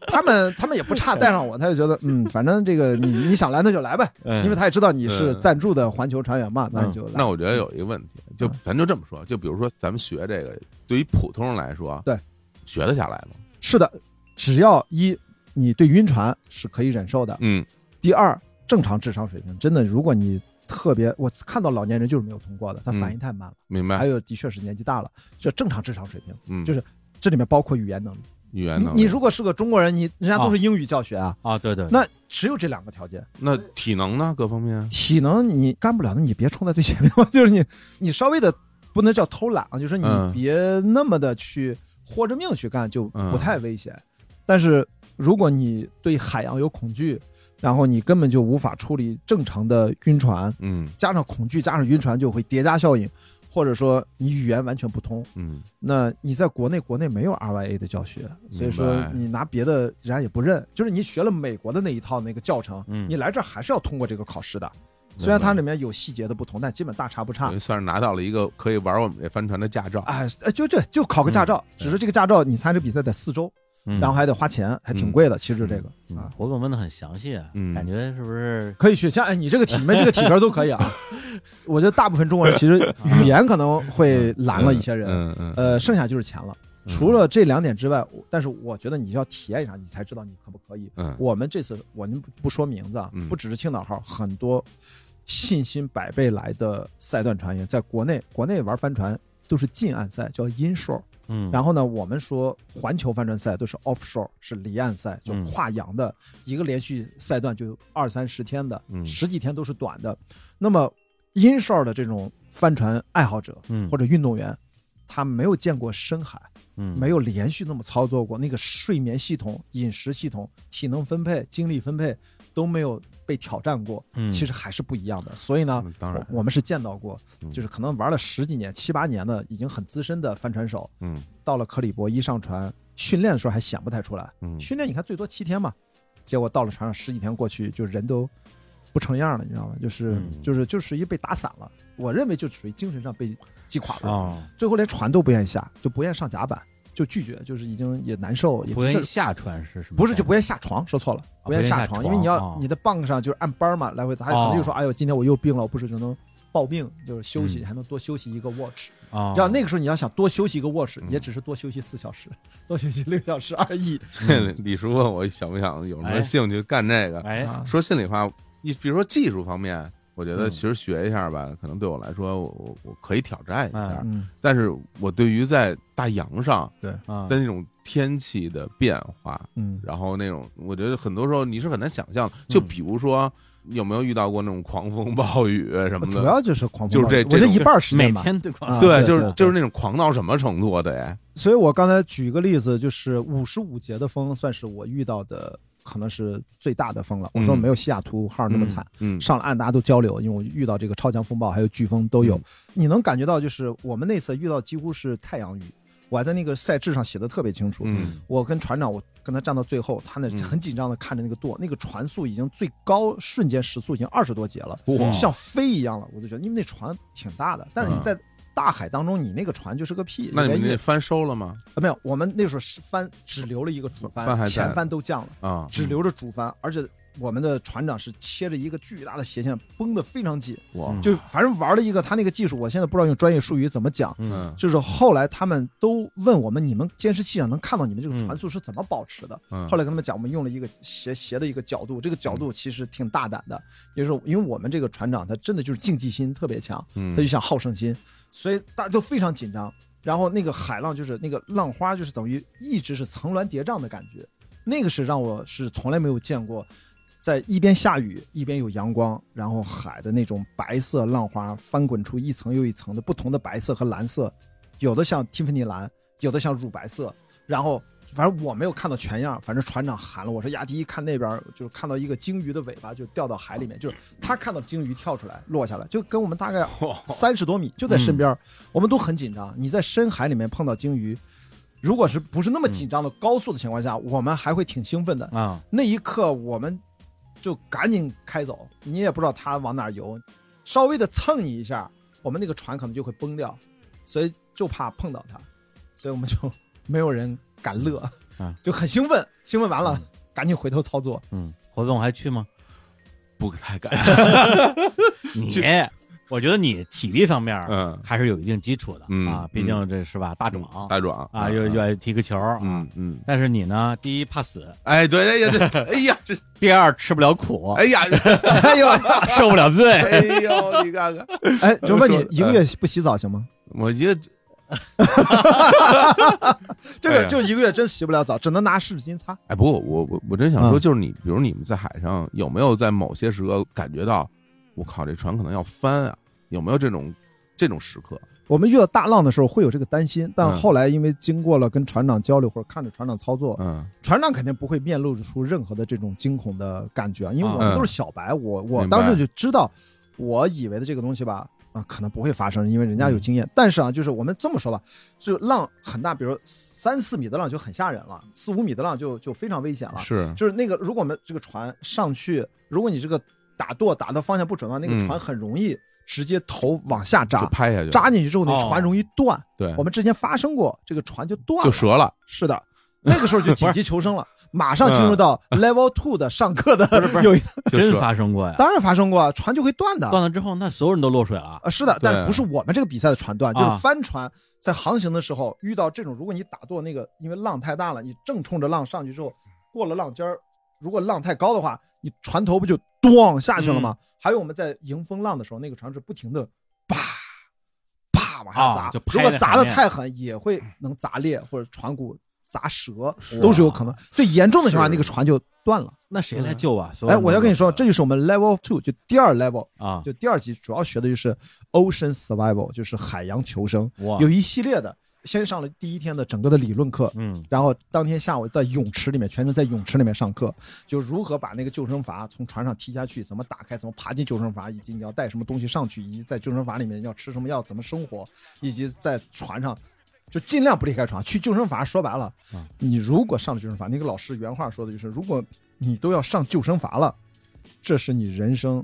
他们他们也不差带上我，他就觉得嗯，反正这个你你想来那就来呗，嗯因为他也知道你是嗯赞助的环球船员嘛，那就来。那我觉得有一个问题，就嗯咱就这么说，就比如说咱们学这个，对于普通人来说，对，学得下来吗？是的，只要一你对晕船是可以忍受的，嗯第二正常智商水平，真的如果你特别，我看到老年人就是没有通过的，他嗯反应太慢了，明白还？有的确是年纪大了，这正常智商水平，嗯，就是这里面包括语言能力。语言能力你你如果是个中国人，你人家都是英语教学啊，啊，对对，那只有这两个条件。那体能呢？各方面体能你干不了，那你别冲在最前面嘛，就是你你稍微的不能叫偷懒啊，就是你嗯别那么的去豁着命去干，就嗯不太危险。但是如果你对海洋有恐惧，然后你根本就无法处理正常的晕船，嗯。加上恐惧加上晕船就会叠加效应，或者说你语言完全不通，嗯。那你在国内国内没有 RYA 的教学，所以说你拿别的人家也不认，就是你学了美国的那一套那个教程，嗯。你来这儿还是要通过这个考试的。虽然它里面有细节的不同，但基本大差不差。算是拿到了一个可以玩我们这帆船的驾照。哎，呃就这就考个驾照，嗯只是这个驾照你参加比赛得四周，嗯然后还得花钱，还挺贵的。其实这个嗯啊，活动问的很详细啊，嗯感觉是不是？可以去。像哎，你这个体你们这个体格都可以啊。我觉得大部分中国人其实语言可能会拦了一些人，嗯嗯，呃，剩下就是钱了。嗯除了这两点之外，但是我觉得你要体验一下，你才知道你可不可以。嗯我们这次我们不不说名字啊嗯，不只是青岛号，很多信心百倍来的赛段船员，在国内国内玩帆船都是近岸赛，叫 inshore。嗯，然后呢，我们说环球帆船赛都是 offshore，是离岸赛，就嗯。跨洋的，一个连续赛段就二三十天的，嗯。十几天都是短的。那么 inshore 的这种帆船爱好者嗯。或者运动员，他没有见过深海，嗯。没有连续那么操作过，那个睡眠系统、饮食系统、体能分配、精力分配都没有被挑战过，嗯其实还是不一样的。所以呢，嗯当然我我们是见到过，嗯就是可能玩了十几年、七八年的，已经很资深的帆船手，嗯到了克里伯一上船训练的时候还显不太出来，嗯训练你看最多七天嘛，结果到了船上十几天过去，就人都不成样了，你知道吗？就是、嗯就是就属于被打散了。我认为就属于精神上被击垮了，哦，最后连船都不愿意下，就不愿意上甲板，就拒绝，就是已经也难受，也不愿意下船是什么？不是就不愿意下床，说错了，不愿意下床，因为你要、哦你的棒上就是按班嘛来回，还有可能就说，哎呦，今天我又病了，我不是就能抱病，就是休息，嗯还能多休息一个 watch。啊，你知道那个时候你要想多休息一个 watch，、嗯也只是多休息四小时，多休息六小时而已。这李叔问我想不想有什么哎兴趣干这个？哎，啊说心里话，你比如说技术方面，我觉得嗯其实学一下吧，可能对我来说，我我我可以挑战一下。嗯，但是我对于在大洋上对的那种天气的变化，嗯然后那种，我觉得很多时候你是很难想象的。就比如说，你有没有遇到过那种狂风暴雨什么的？主要就是狂风就是暴雨这这种我这一半时间吧。天对狂啊对，就是就是那种狂到什么程度啊？得，所以我刚才举一个例子，就是五十五节的风，算是我遇到的可能是最大的风了。我说嗯没有西雅图号那么惨，嗯，上了岸大家都交流，因为我遇到这个超强风暴还有飓风都有，嗯你能感觉到就是我们那次遇到几乎是太阳雨，我还在那个赛制上写的特别清楚。嗯我跟船长，我跟他站到最后，他那嗯很紧张的看着那个舵，那个船速已经最高瞬间时速已经二十多节了，哇像飞一样了。我就觉得，因为那船挺大的，但是你在大海当中，你那个船就是个屁。那你们那帆收了吗？啊没有，我们那时候是帆只留了一个主帆前帆都降了，啊，只留着主帆，而且我们的船长是切着一个巨大的斜线，绷得非常紧。哇，就反正玩了一个他那个技术，我现在不知道用专业术语怎么讲。嗯就是后来他们都问我们，你们监视器上能看到你们这个船速是怎么保持的？嗯，后来跟他们讲，我们用了一个斜斜的一个角度，这个角度其实挺大胆的，也就是因为我们这个船长他真的就是竞技心特别强，嗯他就想好胜心，所以大家都非常紧张。然后那个海浪就是那个浪花，就是等于一直是层峦叠嶂的感觉，那个是让我是从来没有见过，在一边下雨一边有阳光，然后海的那种白色浪花翻滚出一层又一层的不同的白色和蓝色，有的像蒂芙尼蓝，有的像乳白色，然后。反正我没有看到全样，反正船长喊了我说：“亚迪，看那边，就是看到一个鲸鱼的尾巴就掉到海里面，就是他看到鲸鱼跳出来落下来，就跟我们大概三十多米就在身边，我们都很紧张。你在深海里面碰到鲸鱼，如果是不是那么紧张的高速的情况下，我们还会挺兴奋的。啊，那一刻我们就赶紧开走，你也不知道它往哪游，稍微的蹭你一下，我们那个船可能就会崩掉，所以就怕碰到它，所以我们就 没有人敢乐，啊就很兴奋，兴奋完了、赶紧回头操作。嗯，侯总还去吗？不太敢。你去我觉得你体力方面嗯还是有一定基础的嗯啊，毕竟这是吧，大壮大壮啊，又又爱踢个球啊嗯嗯，但是你呢，第一怕死，哎，对对呀对，哎呀，这第二吃不了苦，哎呀，哎呦，受不了罪。哎呦，你看看，哎，就问你一个月不洗澡行吗？我觉得这 个就一个月真洗不了澡，只能拿湿纸巾擦。哎，不过我我我真想说，嗯就是你，比如你们在海上有没有在某些时刻感觉到，我靠，这船可能要翻啊？有没有这种这种时刻？我们遇到大浪的时候会有这个担心，但嗯后来因为经过了跟船长交流或者看着船长操作，嗯船长肯定不会面露出任何的这种惊恐的感觉啊，因为我们嗯都是小白，我我当时就知道，我以为的这个东西吧，啊，可能不会发生，因为人家有经验。但是啊，就是我们这么说吧，就浪很大，比如三四米的浪就很吓人了，四五米的浪就就非常危险了。是，就是那个，如果我们这个船上去，如果你这个打舵打的方向不准的话，那个嗯船很容易直接头往下就扎，拍下去，扎进去之后，那哦船容易断。对，我们之前发生过，这个船就断了。就折了。是的，那个时候就紧急求生了，马上进入到 level two 的上课的有一，真就折发生过呀？当然发生过，船就会断的。断了之后，那所有人都落水了。啊，是的，但是不是我们这个比赛的船断，就是啊帆船在航行的时候遇到这种，如果你打舵那个，因为浪太大了，你正冲着浪上去之后，过了浪尖儿，如果浪太高的话，你船头不就咣下去了吗？还有我们在迎风浪的时候，那个船是不停的啪啪往下砸，如果砸的太狠，也会能砸裂或者船骨砸折，都是有可能。最严重的情况下，那个船就断了。那谁来救啊？哎，我要跟你说，这就是我们 level two 就第二 level，啊，就第二级主要学的就是 ocean survival，就是海洋求生，哇，有一系列的。先上了第一天的整个的理论课，嗯然后当天下午在泳池里面，全程在泳池里面上课，就如何把那个救生筏从船上踢下去，怎么打开，怎么爬进救生筏，以及你要带什么东西上去，以及在救生筏里面要吃什么药，怎么生活，以及在船上就尽量不离开船。去救生筏说白了嗯，你如果上了救生筏，那个老师原话说的就是，如果你都要上救生筏了，这是你人生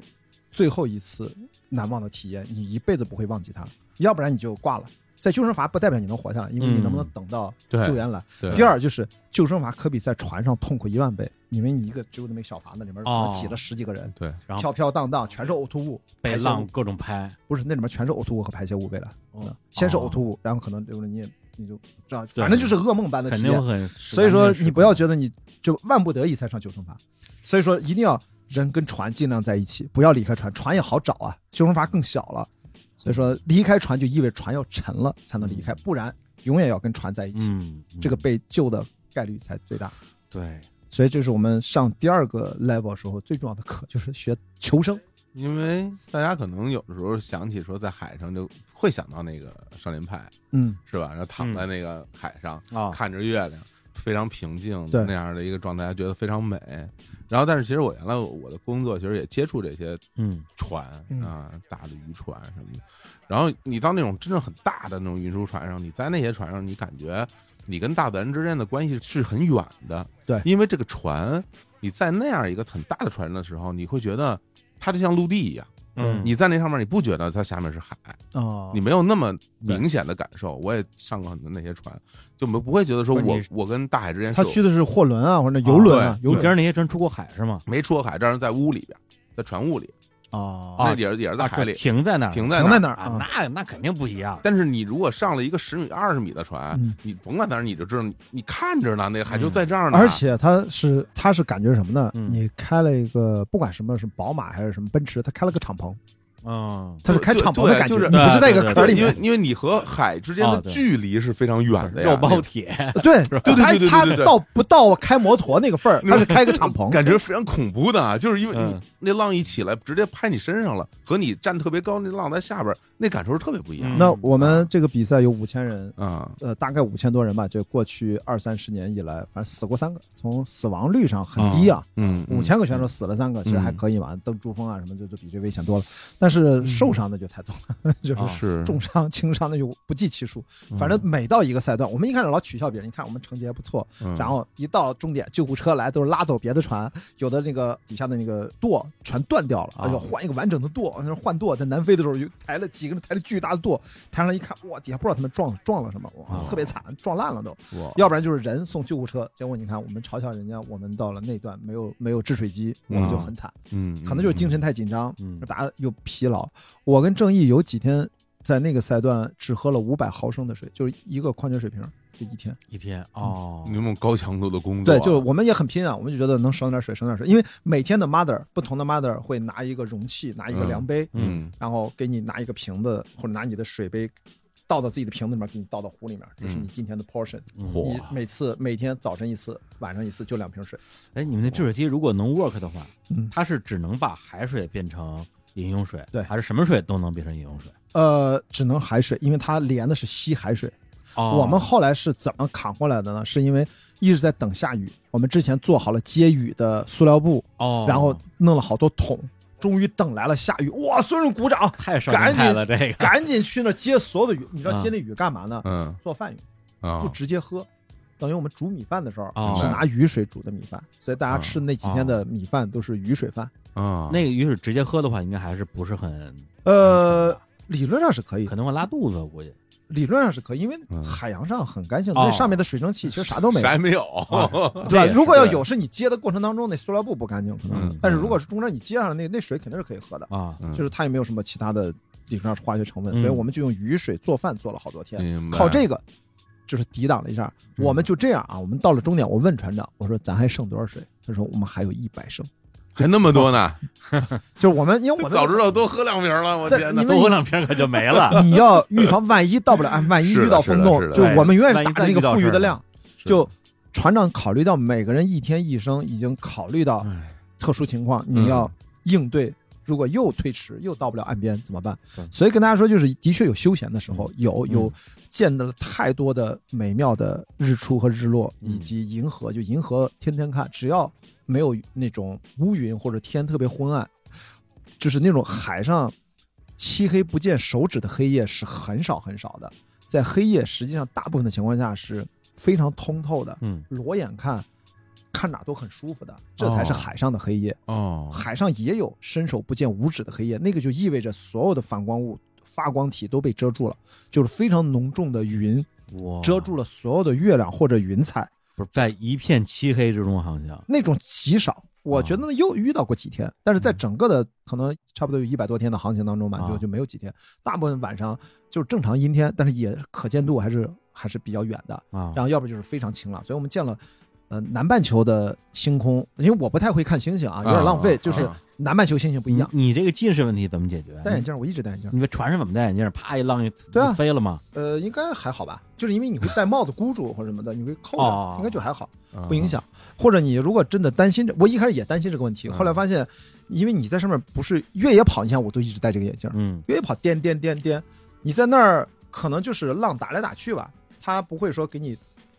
最后一次难忘的体验，你一辈子不会忘记它，要不然你就挂了。在救生筏不代表你能活下来，因为你能不能等到救援来。对第二就是救生筏可比在船上痛苦一万倍，因为你一个只有那么小筏子，里面可能挤了十几个人，对，然后飘飘荡荡，全是呕吐物，被浪各种拍，不是那里面全是呕吐物和排泄物未来，先是呕吐物，然后可能就是你也你就这样，反正就是噩梦般的体验。所以说你不要觉得你就万不得已才上救生筏，所以说一定要人跟船尽量在一起，不要离开船，船也好找啊，救生筏更小了。所以说离开船就意味着船要沉了才能离开，不然永远要跟船在一起，嗯，嗯这个被救的概率才最大。对，所以这是我们上第二个 level 时候最重要的课，就是学求生。因为大家可能有的时候想起说在海上就会想到那个少年派嗯，是吧？然后躺在那个海上、啊看着月亮，非常平静对那样的一个状态，觉得非常美。然后，但是其实我原来我的工作其实也接触这些嗯船嗯啊，大的渔船什么的。然后你到那种真正很大的那种运输船上，你在那些船上，你感觉你跟大自然之间的关系是很远的。对因为这个船，你在那样一个很大的船的时候，你会觉得它就像陆地一样。嗯，你在那上面，你不觉得它下面是海，哦你没有那么明显的感受。我也上过很多那些船，就没不会觉得说我是你我跟大海之间是有他去的是货轮啊，或者那游轮啊，对游你跟着那些船出过海是吗？没出过海，但是在屋里边，在船坞里，啊啊那也是也是在海里停在那儿，停在停在那儿。啊，那那那肯定不一样。但是你如果上了一个十米、二十米的船，嗯你甭管哪儿，你就知道你你看着呢，那个海就在这儿呢。而且他是他是感觉什么呢？嗯你开了一个不管什么是宝马还是什么奔驰，他开了个敞篷，嗯，他是开敞篷的感觉，就是你不是在一个对因为壳里面。因为你和海之间的距离是非常远的呀，肉包铁，对对对他对对对对对他到不到开摩托那个份儿，他是开个敞篷。感觉非常恐怖的，就是因为你嗯那浪一起来，直接拍你身上了，和你站特别高，那浪在下边，那感受是特别不一样那我们这个比赛有五千人，啊。呃，大概五千多人吧。就过去二三十年以来，反正死过三个，从死亡率上很低啊。嗯，五千个选手死了三个，其实还可以嘛，登珠峰啊什么就就比这危险多了。但是受伤的就太多了，就是重伤、轻伤的就不计其数。嗯反正每到一个赛段，我们一开始老取笑别人，你看我们成绩还不错，嗯然后一到终点，救护车来都是拉走别的船，有的那个底下的那个舵全断掉了，啊要换一个完整的舵，那是换舵，在南非的时候就抬了几几个人抬着巨大的舵，抬上来一看，哇，底下不知道他们撞撞了什么，哇，哦特别惨，撞烂了都。要不然就是人送救护车，结果你看我们嘲笑人家，我们到了那段没有没有制水机，我们就很惨，嗯，可能就是精神太紧张，嗯大家又疲劳。我跟正义有几天在那个赛段只喝了五百毫升的水，就是一个矿泉水瓶，就一天。一天哦你，们高强度的工作，对，就是我们也很拼啊，我们就觉得能省点水，省点水，因为每天的 mother 不同的 mother 会拿一个容器，拿一个量杯，嗯然后给你拿一个瓶子或者拿你的水杯。倒到自己的瓶子里面，给你倒到壶里面，这是你今天的 portion。嗯你每次每天早晨一次，晚上一次，就两瓶水。哎，你们那制水机如果能 work 的话，嗯它是只能把海水变成饮用水，对还是什么水都能变成饮用水？呃，只能海水，因为它连的是吸海水。哦，我们后来是怎么扛过来的呢？是因为一直在等下雨，我们之前做好了接雨的塑料布，哦，然后弄了好多桶，终于等来了下雨，哇！所有人鼓掌，太少年派了，这个 赶紧去那接所有的雨。你知道啊接那雨干嘛呢？嗯做饭用，啊不直接喝。等于我们煮米饭的时候哦是拿雨水煮的米饭，所以大家吃那几天的米饭都是雨水饭。啊，那个雨水直接喝的话，应该还是不是很呃，理论上是可以可，能会拉肚子，我估计。理论上是可以，因为嗯。海洋上很干净，哦。那上面的水蒸气其实啥都没有。啥。也没有，对吧？如果要有，是你接的过程当中那塑料布不干净，可能。嗯但是如果是中间你接上了那那水肯定是可以喝的，啊，嗯。就是它也没有什么其他的理论上是化学成分，嗯。所以我们就用雨水做饭做了好多天，靠这个就是抵挡了一下。嗯。我们就这样啊，我们到了终点，我问船长，我说咱还剩多少水？他说我们还有一百升，还那么多呢，就是我们因为我早知道多喝两瓶了，我在天哪你！多喝两瓶可就没了。你要预防万一到不了岸，万一遇到风洞，就我们永远是打着那个富裕的量。就船长考虑到每个人一天一升，已经考虑到哎特殊情况，嗯你要应对。如果又推迟，又到不了岸边怎么办？所以跟大家说，就是的确有休闲的时候，有嗯有见到了太多的美妙的日出和日落，嗯以及银河。就银河天天看，只要没有那种乌云或者天特别昏暗，就是那种海上漆黑不见手指的黑夜是很少很少的。在黑夜，实际上大部分的情况下是非常通透的，嗯，裸眼看，看哪都很舒服的，这才是哦海上的黑夜。哦，海上也有伸手不见五指的黑夜，那个就意味着所有的反光物、发光体都被遮住了，就是非常浓重的云，遮住了所有的月亮或者云彩，不是在一片漆黑之中航行。那种极少。我觉得又遇到过几天，但是在嗯整个的可能差不多有一百多天的航行当中吧，啊就就没有几天，大部分晚上就是正常阴天，但是也可见度还是还是比较远的。啊，然后要不就是非常晴朗，所以我们见了。呃，南半球的星空，因为我不太会看星星啊，有点浪费。啊就是啊南半球星星不一样，你你这个近视问题怎么解决？戴眼镜我一直戴眼镜。你们船上怎么戴眼镜？啪一浪就对啊飞了吗？呃，应该还好吧，就是因为你会戴帽子箍住或者什么的，你会扣哦着，应该就还好，啊不影响。或者你如果真的担心这，我一开始也担心这个问题，嗯后来发现，因为你在上面不是越野跑，你像我都一直戴这个眼镜，嗯越野跑颠颠颠颠，你在那儿可能就是浪打来打去吧，它不会说给你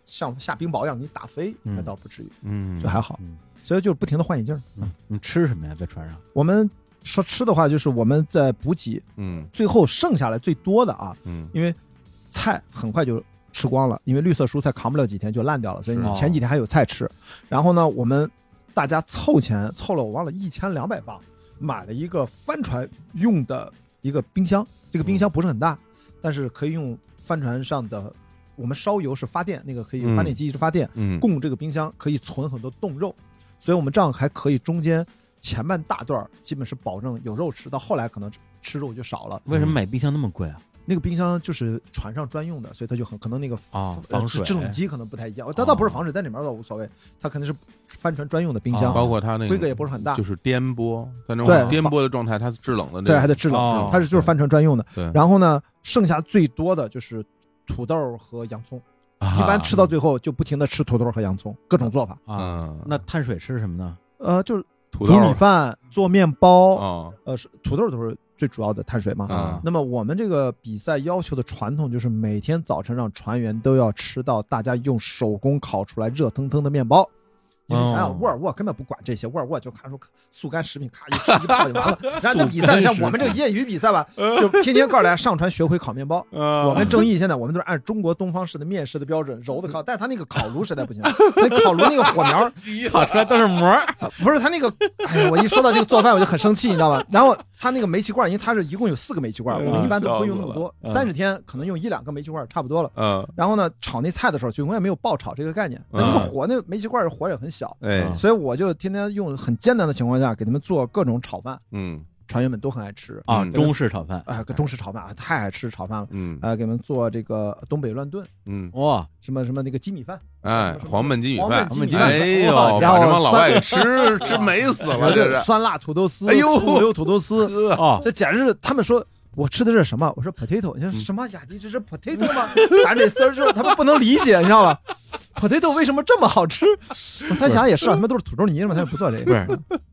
像下冰雹一样给你打飞，嗯那倒不至于，嗯，就还好。嗯所以就不停的换眼镜。嗯，你吃什么呀？在船上？我们说吃的话，就是我们在补给，嗯最后剩下来最多的啊，嗯因为菜很快就吃光了，因为绿色蔬菜扛不了几天就烂掉了，所以你前几天还有菜吃。然后呢，我们大家凑钱凑了，我忘了一千两百磅，买了一个帆船用的一个冰箱。这个冰箱不是很大，但是可以用帆船上的我们烧油是发电，那个可以嗯发电机一直发电，嗯，供这个冰箱可以存很多冻肉，所以我们这样还可以中间前半大段儿基本是保证有肉吃，到后来可能吃肉就少了。为什么买冰箱那么贵啊？那个冰箱就是船上专用的，所以它就很可能那个哦呃防水。制冷机可能不太一样，它倒不是防水，在里面倒无所谓，它肯定是帆船专用的冰箱，哦包括它那个规格也不是很大。就是颠簸，在那种对颠簸的状态，它是制冷的那对，还得制冷，哦它是就是帆船专用的。对，然后呢，剩下最多的就是土豆和洋葱，一般吃到最后就不停的吃土豆和洋葱，各种做法。啊，嗯，那碳水吃什么呢？呃，就是土豆。煮米饭、做面包，啊呃，是土豆都是最主要的碳水嘛。啊。那么我们这个比赛要求的传统就是每天早晨让船员都要吃到大家用手工烤出来热腾腾的面包，你想想，哦沃尔沃根本不管这些，沃尔沃就看出速干食品，咔一吃一泡就完了。然后在比赛，像我们这个业余比赛吧，就天天告诉大家上传学会烤面包。我跟正义现在我们都是按中国东方式的面食的标准揉的烤，但是他那个烤炉实在不行，那烤炉那个火苗烤出来都是膜，不是他那个，哎呀，我一说到这个做饭我就很生气，你知道吧？然后他那个煤气罐，因为他是一共有四个煤气罐，我们一般都不会用那么多，嗯三十天可能用一两个煤气罐差不多了。嗯，然后呢，炒那菜的时候就永远没有爆炒这个概念，那那个火那煤气罐儿火也很小，哎，所以我就天天用很艰难的情况下给他们做各种炒饭，嗯。船员们都很爱吃啊，嗯。中式炒饭，啊，中式炒饭啊，太爱吃炒饭了。嗯。呃，给他们做这个东北乱炖，嗯，哇，什么什么那个鸡米饭，哎，黄焖鸡米饭。黄饭。焖，鸡米饭，哎呦，然后把这帮老外吃吃美死了，这是，酸辣土豆丝，哎呦。土豆丝，啊，这简直是他们说。我吃的是什么？我说 potato，你说什么？雅迪这是 potato 吗？打这丝儿之后，他们不能理解，你知道吧？potato 为什么这么好吃？我猜想也是啊，他们都是土豆泥嘛，他们不做这不个。是，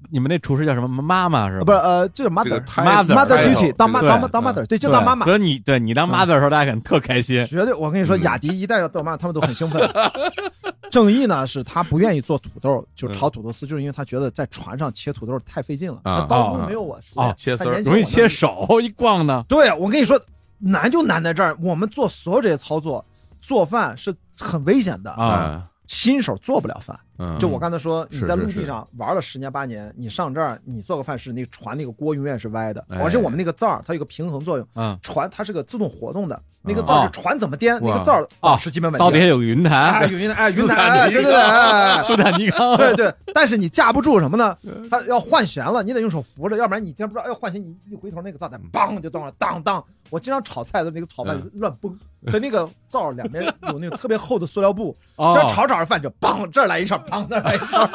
你们那厨师叫什么？妈妈是啊，吧？不是呃，就是 mother 个 mother mother title，duty，当妈这个当当 mother，对，就对当妈妈。所以你对你当妈的时候，大家肯定特开心。绝对，我跟你说，嗯雅迪一旦要当妈，他们都很兴奋。正义呢，是他不愿意做土豆，就炒土豆丝，就是因为他觉得在船上切土豆太费劲了，啊他刀工没有我熟啊切丝容易切手，一逛呢。对，我跟你说，难就难在这儿。我们做所有这些操作，做饭是很危险的，啊，新手做不了饭。嗯，就我刚才说，你在陆地上玩了十年八年，你上这儿你做个饭是那个船那个锅永远是歪的，哎。而且我们那个灶它有个平衡作用，嗯，船它是个自动活动的，那个哦灶是船怎么颠，那个灶啊是基本稳定。灶底下有个云。哎，台，有云台，哎，云台，对对 对，斯坦尼康，对对，但是你架不住什么呢？它要换弦了，你得用手扶着，要不然你天不知道要换弦，你一回头那个灶台梆就断了，当当。我经常炒菜的那个炒饭嗯。乱崩，所以那个灶两边有那个特别厚的塑料布，哦。这炒炒着饭就梆这儿来一躺，那儿来一勺，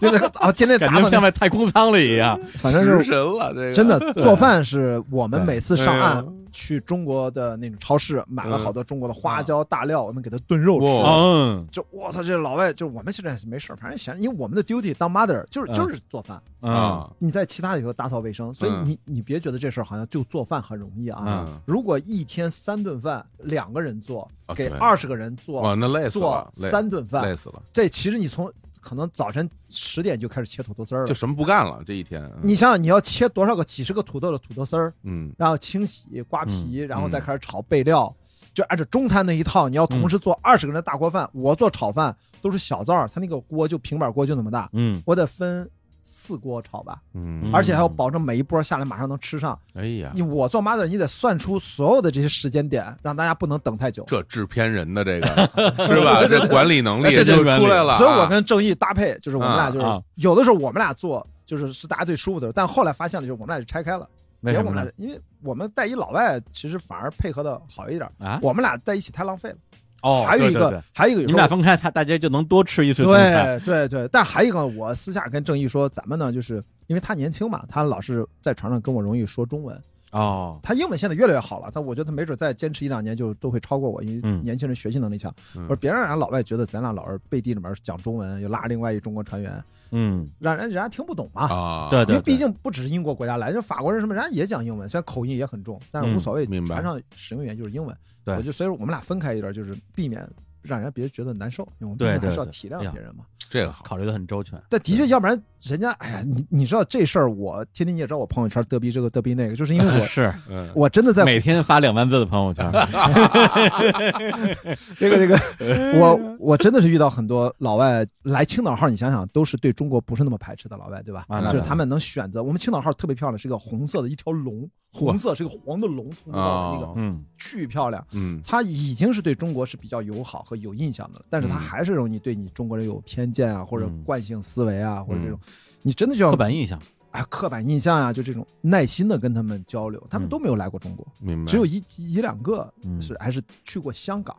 就那个啊，天天感觉，像在太空舱里一样。反正是神了，这个真的做饭是我们每次上岸去中国的那种超市买了嗯好多中国的花椒大料，我们给它炖肉吃。嗯。就我操，这老外就我们现在没事儿反正闲，因为我们的 duty 当 mother 就是嗯。就是做饭，嗯。啊，你在其他的以后打扫卫生，所以嗯。你你别觉得这事儿好像就做饭很容易啊。嗯，如果一天三顿饭，两个人做，给二十个人哇，做那累死做了，做三顿饭累，死了，这其实你从可能早晨十点就开始切土豆丝儿了。就什么不干了这一天，你想想，你要切多少个几十个土豆的土豆丝儿，嗯。然后清洗、刮皮，然后再嗯开始炒备料，就按照中餐那一套，你要同时做二十个人的大锅饭。我做炒饭都是小灶儿，它那个锅就平板锅就那么大，嗯。我得分四锅炒吧，嗯，而且还要保证每一波下来马上能吃上。哎呀，你我做 mother，你得算出所有的这些时间点，让大家不能等太久。这制片人的这个 是吧？这管理能力这就就是出来了啊，所以我跟正义搭配，就是我们俩就是有的时候我们俩做，就是是大家最舒服的时候，但后来发现了，就是我们俩就拆开了。为什么呢别我们俩？，因为我们带一老外，其实反而配合的好一点。啊，我们俩在一起太浪费了。哦，还有一个对对对，还有一个你们俩分开，他大家就能多吃一次 中餐。对对对，但还有一个，我私下跟郑毅说，咱们呢，就是因为他年轻嘛，他老是在船上跟我容易说中文，哦，他英文现在越来越好了，但我觉得他没准再坚持一两年就都会超过我，因为嗯。年轻人学习能力强。嗯。我说别让人家老外觉得咱俩老是背地里面讲中文，又拉另外一中国船员，嗯，让人人家听不懂嘛。啊，对因为毕竟不只是英国国家来，就法国人什么，人家也讲英文，虽然口音也很重，但是无所谓，船上使用语言就是英文。对。我就所以说我们俩分开一段，就是避免让人家别觉得难受，因为我们毕对竟还是要体谅别人嘛。这个好，考虑的很周全。但的确，要不然人家，哎呀，你你知道这事儿，我天天你也知道，我朋友圈嘚逼这个嘚逼那个，就是因为我 是嗯，我真的在每天发两万字的朋友圈，这个这个，我我真的是遇到很多老外来青岛号，你想想，都是对中国不是那么排斥的老外，对吧？就是他们能选择，我们青岛号特别漂亮，是一个红色的一条龙，红色是一个黄的龙，通道的那个哦嗯巨漂亮。嗯他已经是对中国是比较友好和有印象的，但是他嗯。还是容易对你中国人有偏见啊，或者嗯。惯性思维啊，或者这嗯种，你真的就要刻板印象。哎刻板印象呀、就这种耐心的跟他们交流，他们嗯。都没有来过中国，明白，只有一一两个嗯。是还是去过香港，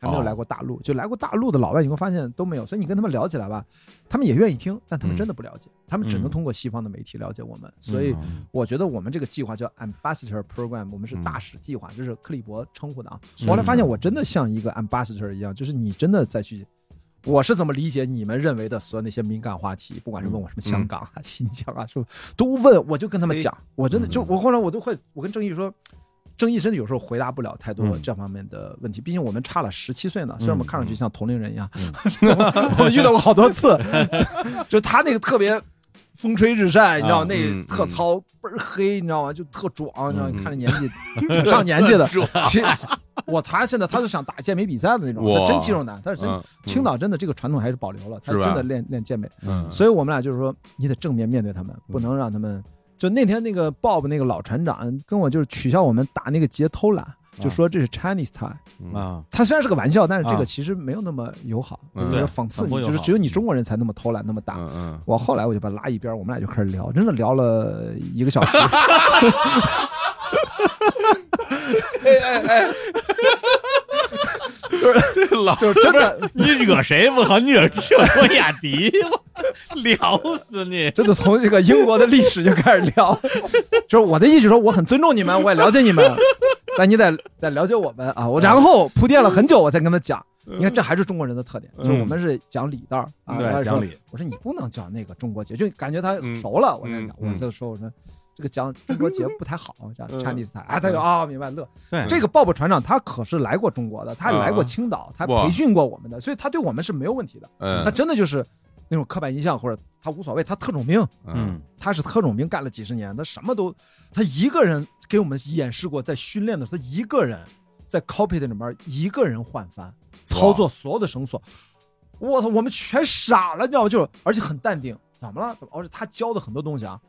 还没有哦来过大陆。就来过大陆的老外，你会发现都没有。所以你跟他们聊起来吧，他们也愿意听，但他们嗯真的不了解，他们只能嗯通过西方的媒体了解我们。所以嗯我觉得我们这个计划叫 Ambassador Program，我们是嗯大使计划，这是克利伯称呼的啊。嗯后来发现我真的像一个 Ambassador 一样，就是你真的再去。我是怎么理解你们认为的所有那些敏感话题？不管是问我什么香港啊、新疆啊，是不？都问，我就跟他们讲。我真的就嗯我后来我都会，我跟郑毅说，郑毅真的有时候回答不了太多嗯这方面的问题，毕竟我们差了十七岁呢。虽然我们看上去像同龄人一样，嗯我们 遇到过好多次，就他那个特别风吹日晒，你知道啊那嗯特糙倍儿黑，你知道吗？就特壮，你知道嗯看着年纪挺上年纪的。其实我他现在他就想打健美比赛的那种，他真肌肉男，他是真嗯青岛真的这个传统还是保留了，他是真的练练健美。嗯所以我们俩就是说，你得正面面对他们，不能让他们。就那天那个 Bob 那个老船长跟我就是取笑我们打那个劫偷懒，就说这是 Chinese time。嗯。啊，他虽然是个玩笑，但是这啊。个其实没有那么友好，嗯。就是讽刺你，就是只有你中国人才那么偷懒那么打。嗯嗯，我后来我就把他拉一边，我们俩就开始聊，真的聊了一个小时。这老就是真的，你惹谁不好？你惹惹郭雅迪，我 聊死你！真的从这个英国的历史就开始聊，就是我的意思说，我很尊重你们，我也了解你们，但你得得了解我们啊。我然后铺垫了很久，我才跟他讲。你看，这还是中国人的特点，就是我们是讲理道儿啊。讲理我说你不能讲那个中国节，就感觉他嗯熟了。我在讲，嗯我就说我说这个讲中国节不太好，这样嗯 Chinese time。哎，他就啊明白乐。对这个鲍勃船长他可是来过中国的，他来过青岛，他培训过我们的，所以他对我们是没有问题的。嗯他真的就是那种刻板印象，或者他无所谓，他特种兵。嗯他是特种兵干了几十年，他什么都，他一个人给我们演示过，在训练的时候，他一个人在 cockpit 里面一个人换帆，操作所有的绳索。我操，我们全傻了，你知道吗？就是而且很淡定，怎么了？怎么？而且他教的很多东西啊，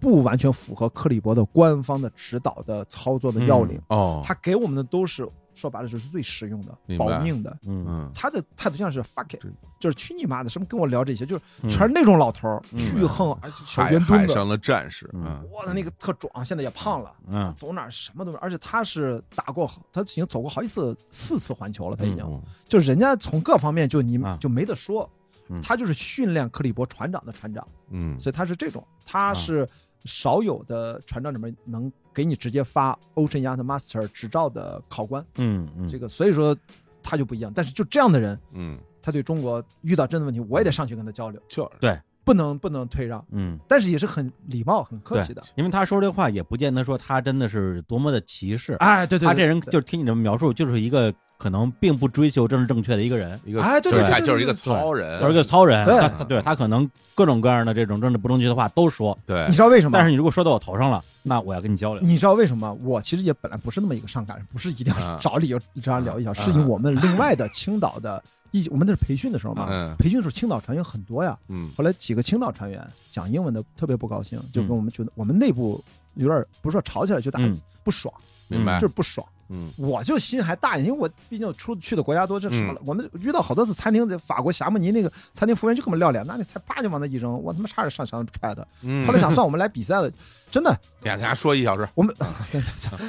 不完全符合克里伯的官方的指导的操作的要领。哦，他给我们的都是说白了就是最实用的保命的。嗯。嗯他的态度像是 fuck it，就是去你妈的，什么跟我聊这些，就是嗯。全是那种老头儿，嗯巨横，而且小海圆墩子，海上的战士，哇，他那个特壮，现在也胖了，嗯。走哪儿什么都是，而且他是打过好，他已经走过好几次，四次环球了，他已经，嗯就是人家从各方面就你、啊。就没得说，嗯。他就是训练克里伯船长的船长，嗯。所以他是这种，他啊。是少有的船长里面能给你直接发 Ocean Yacht Master 执照的考官，嗯嗯，这个所以说他就不一样，但是就这样的人，嗯，他对中国遇到真的问题，我也得上去跟他交流，就是不能不能退让，嗯。但是也是很礼貌、很客气的。因为他说这话也不见得说他真的是多么的歧视，哎，对对对，他这人对就听你这么描述，就是一个可能并不追求政治正确的一个人，一个哎对就是对对对他就是一个对糙人，就是一个糙人。对他他对他可能各种各样的这种政治不正确的话都说，对你，知道为什么？但是你如果说到我头上了，那我要跟你交流。你知道为什么？我其实也本来不是那么一个上赶人，不是一定要啊找理由这样聊一下，啊是因为我们另外的青岛的一，我们那是培训的时候嘛，嗯培训的时候青岛船员很多呀。嗯后来几个青岛船员讲英文的特别不高兴，就跟我们觉得我们内部有点不是说吵起来，就大家嗯不爽，明白就是不爽。嗯我就心还大因为我毕竟出去的国家多，这什么嗯了？我们遇到好多次餐厅，在法国霞慕尼那个餐厅服务员就给我们撂脸，那你才啪就往那一扔，我他妈差点上墙踹他。嗯，后来想算我们来比赛了，真的，给大家说一小时，我们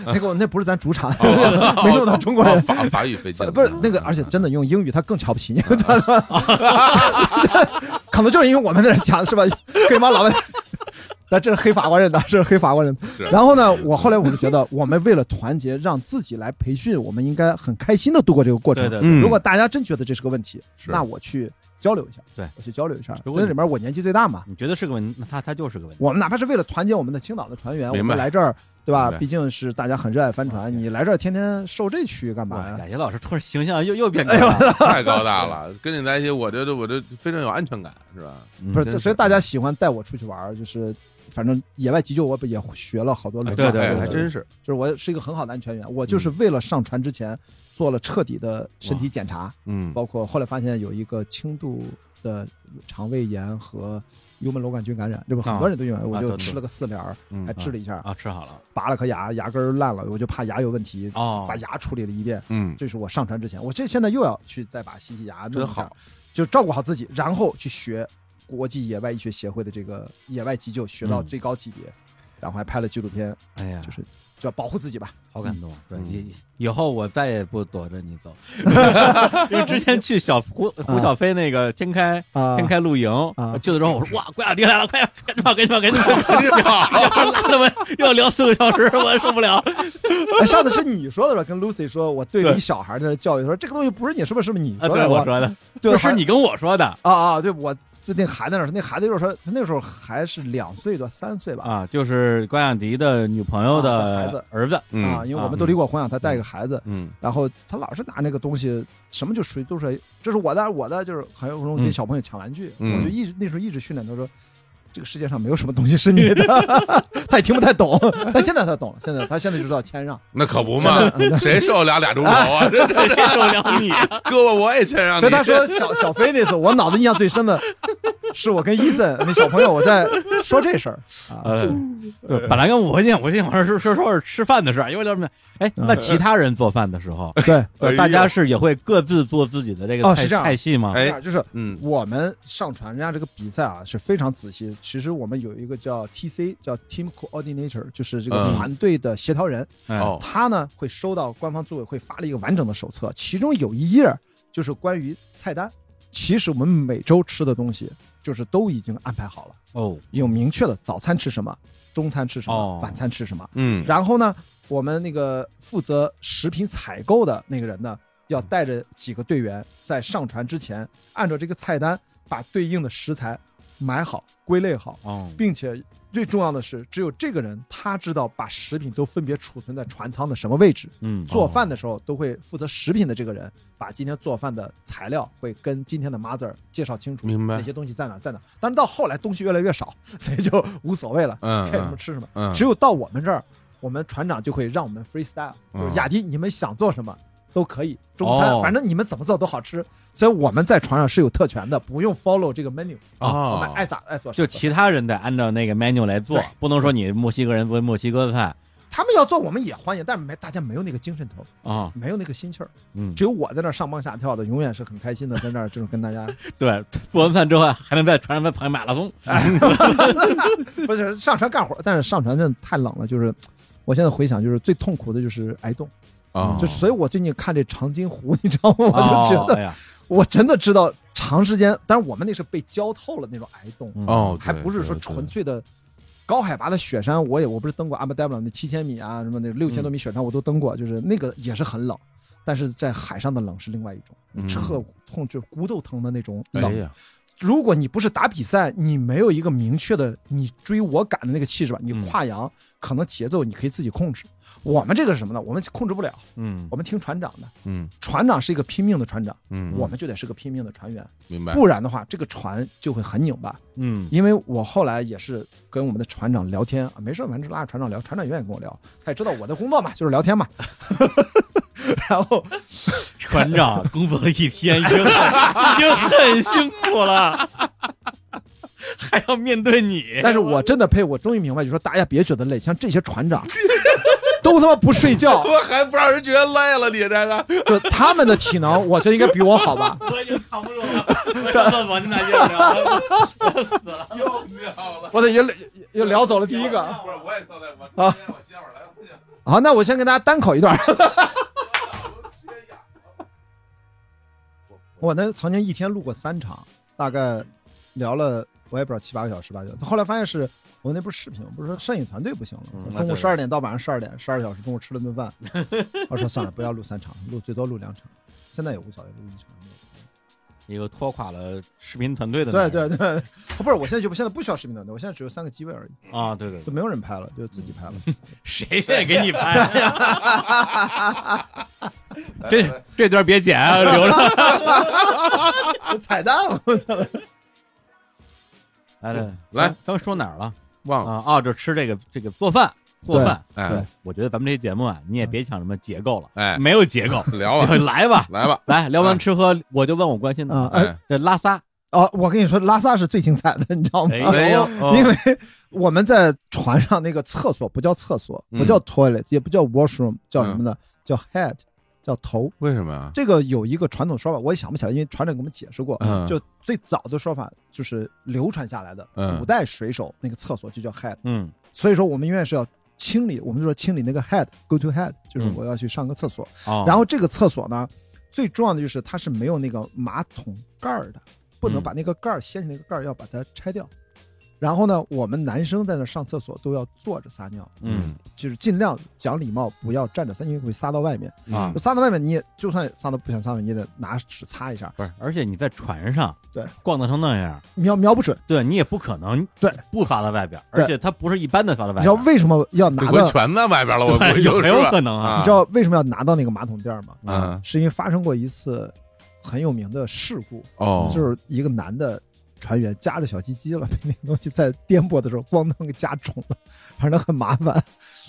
那个那不是咱主场，没弄到中国人。哦法法语飞机，不是那个，而且真的用英语，他更瞧不起你？可能就是因为我们在那讲是吧？跟妈老外，但这是黑法国人的，这是黑法国人。然后呢，我后来我就觉得，我们为了团结，让自己来培训，我们应该很开心的度过这个过程。对对对嗯如果大家真觉得这是个问题，那我去交流一下，对我去交流一下。如果你在里面我年纪最大嘛，你觉得是个问题，那他他就是个问题。我们哪怕是为了团结我们的青岛的船员，我们来这儿，对吧毕竟是大家很热爱帆船，你来这儿天天受这屈干嘛哇，呀？贾杰老师突然形象又又 变高了，太高大了，跟你在一起，我觉得我这非常有安全感，是吧？嗯不是，所以大家喜欢带我出去玩，就是反正野外急救我不也学了好多轮嘛，哎对对对还真是，就是我是一个很好的安全员，我就是为了上船之前做了彻底的身体检查，嗯。包括后来发现有一个轻度的肠胃炎和幽门螺杆菌感染，这不很多人都有，我就吃了个四联儿，嗯还治了一下，啊，吃好了。拔了颗牙，牙根儿烂了，我就怕牙有问题，哦把牙处理了一遍。嗯，这是我上船之前，我这现在又要去再把洗洗牙，弄真好，就照顾好自己，然后去学国际野外医学协会的这个野外急救，学到嗯最高级别，然后还拍了纪录片，哎呀，就是就要保护自己吧。好感动。对，嗯以以后我再也不躲着你走，因为之前去小胡胡小飞那个天开啊天开露营啊去的时候，我说哇，关雅迪来了，快赶紧跑，赶紧跑，赶紧跑，拉他们要聊四个小时，我受不了。哎，上次是你说的吧？跟 Lucy 说，我对你小孩在那教育，说这个东西不是你，是不是？是不是你啊，说的？对我说的，对，不是你跟我说的，啊啊！对我就那孩子那时候，那孩子就是说，他那时候还是两岁多三岁吧。啊，就是关雅迪的女朋友啊的的孩子儿子，嗯啊，因为我们都离过婚啊，他带一个孩子，嗯然后他老是拿那个东西，什么就属于都是这是我的我的，就是很有容易嗯给小朋友抢玩具。嗯我就一直那时候一直训练他说，这个世界上没有什么东西是你的，他也听不太懂，但现在他懂了，现在他现在就知道谦让。那可不嘛谁受得了俩钟头啊？这 这谁受了你？胳膊我也谦让你。所以他说小小飞那次，我脑子印象最深的是我跟伊森那小朋友我在说这事儿啊，呃，对，本来跟我讲，我想说说说是吃饭的事儿，因为什么？哎，那其他人做饭的时候，对，大家是也会各自做自己的这个菜菜系吗？哎就是嗯我们上传人家这个比赛啊是非常仔细。其实我们有一个叫 TC，叫 Team Coordinator，就是这个嗯团队的协调人。哎哦他呢会收到官方组委会发了一个完整的手册，其中有一页就是关于菜单。其实我们每周吃的东西就是都已经安排好了，哦，有明确的早餐吃什么，中餐吃什么，哦晚餐吃什么。嗯，然后呢，我们那个负责食品采购的那个人呢，要带着几个队员在上船之前，按照这个菜单把对应的食材买好、归类好，哦，并且最重要的是，只有这个人他知道把食品都分别储存在船舱的什么位置。嗯，做饭的时候都会负责食品的这个人，把今天做饭的材料会跟今天的 mother 介绍清楚，明白哪些东西在哪儿在哪儿。但是到后来东西越来越少，所以就无所谓了，嗯看什么吃什么。嗯只有到我们这儿，我们船长就会让我们 freestyle，嗯就是雅迪，你们想做什么都可以，中餐、哦。反正你们怎么做都好吃。所以我们在船上是有特权的，不用 follow 这个 menu，、哦。我们爱咋爱做啥。就其他人得按照那个 menu 来做，不能说你墨西哥人做墨西哥菜。他们要做，我们也欢迎，但是没大家没有那个精神头，啊，没有那个心气儿。嗯，只有我在那儿上蹦下跳的，永远是很开心的，在那儿就是跟大家，对，做完饭之后还能在船上再跑马拉松，不是上船干活，但是上船真的太冷了，就是我现在回想，就是最痛苦的就是挨冻，啊，就所以我最近看这长津湖，你知道吗？我就觉得我真的知道长时间，但是我们那是被浇透了那种挨冻，还不是说纯粹的高海拔的雪山。我也我不是登过阿布达布朗那七千米啊，什么那六千多米雪山我都登过，就是那个也是很冷，但是在海上的冷是另外一种，嗯彻痛就骨头疼的那种冷。如果你不是打比赛，你没有一个明确的你追我赶的那个气势吧，你嗯跨洋可能节奏你可以自己控制。我们这个是什么呢？我们控制不了，嗯我们听船长的。嗯船长是一个拼命的船长，嗯，我们就得是个拼命的船员，明白，不然的话，这个船就会很拧巴。嗯因为我后来也是跟我们的船长聊天啊，没事，反正拉着船长聊，船长永远跟我聊，他也知道我的工作嘛，就是聊天嘛。然后船长工作了一天，已经已经很辛苦了，还要面对你，但是我真的佩服，我终于明白，就说大家别觉得累，像这些船长都他妈不睡觉，我还不让人觉得累了，你这个就他们的体能，我觉得应该比我好吧。我已经扛不住了，我上厕所，你俩接着聊，我死了。又聊了。我得又又聊走了第一个。不是，我也特累，我啊我歇会儿来，不行，好，那我先跟大家单口一段。我那曾经一天录过三场，大概聊了我也不知道七八个小时吧，就后来发现是我那不是视频，不是说摄影团队不行了，嗯中午十二点到晚上十二点，十二个小时，中午吃了顿饭，我说算了，不要录三场，录最多录两场，现在也无所谓，录一场。一个拖垮了视频团队的对对对，不是，我现在就不现在不需要视频团队，我现在只有三个机位而已，啊，对对对，就没有人拍了，就自己拍了。谁愿意给你拍？这这段别剪啊，留着。彩蛋，我操！来来来，刚刚说哪儿了？忘了，啊？哦，这吃这个这个做饭做饭。哎。对我觉得咱们这节目啊，你也别想什么结构了，哎，没有结构，聊吧，来吧，来吧，来聊完吃喝，我就问我关心的啊，哎。哎，这拉萨，哦，我跟你说，拉萨是最精彩的，你知道吗？哎没有，哦。因为我们在船上那个厕所不叫厕所，嗯不叫 toilet，也不叫 washroom，叫什么呢？叫 head，叫头。为什么呀？这个有一个传统说法，我也想不起来，因为船长给我们解释过。嗯就最早的说法就是流传下来的，嗯古代水手那个厕所就叫 head。嗯所以说我们永远是要清理，我们就说清理那个 head，go to head，就是嗯我要去上个厕所。哦，然后这个厕所呢，最重要的就是它是没有那个马桶盖儿的，不能嗯把那个盖儿掀起那个盖儿，要把它拆掉。然后呢，我们男生在那上厕所都要坐着撒尿，嗯。就是尽量讲礼貌，不要站着撒，因为会撒到外面。啊。就，撒到外面，你也就算撒到不想撒外面，你也得拿纸擦一下，不是，而且你在船上对。逛荡成那样，瞄瞄不准。对你也不可能对。不撒到外边，而且它不是一般的撒到外边你知道，为什么要拿到？全在外边了，我估计有很有就是吧可能啊啊。你知道为什么要拿到那个马桶垫儿吗？嗯。是因为发生过一次很有名的事故，哦，就是一个男的船员夹着小鸡鸡了，被 那个东西在颠簸的时候咣当给夹肿了，反正很麻烦，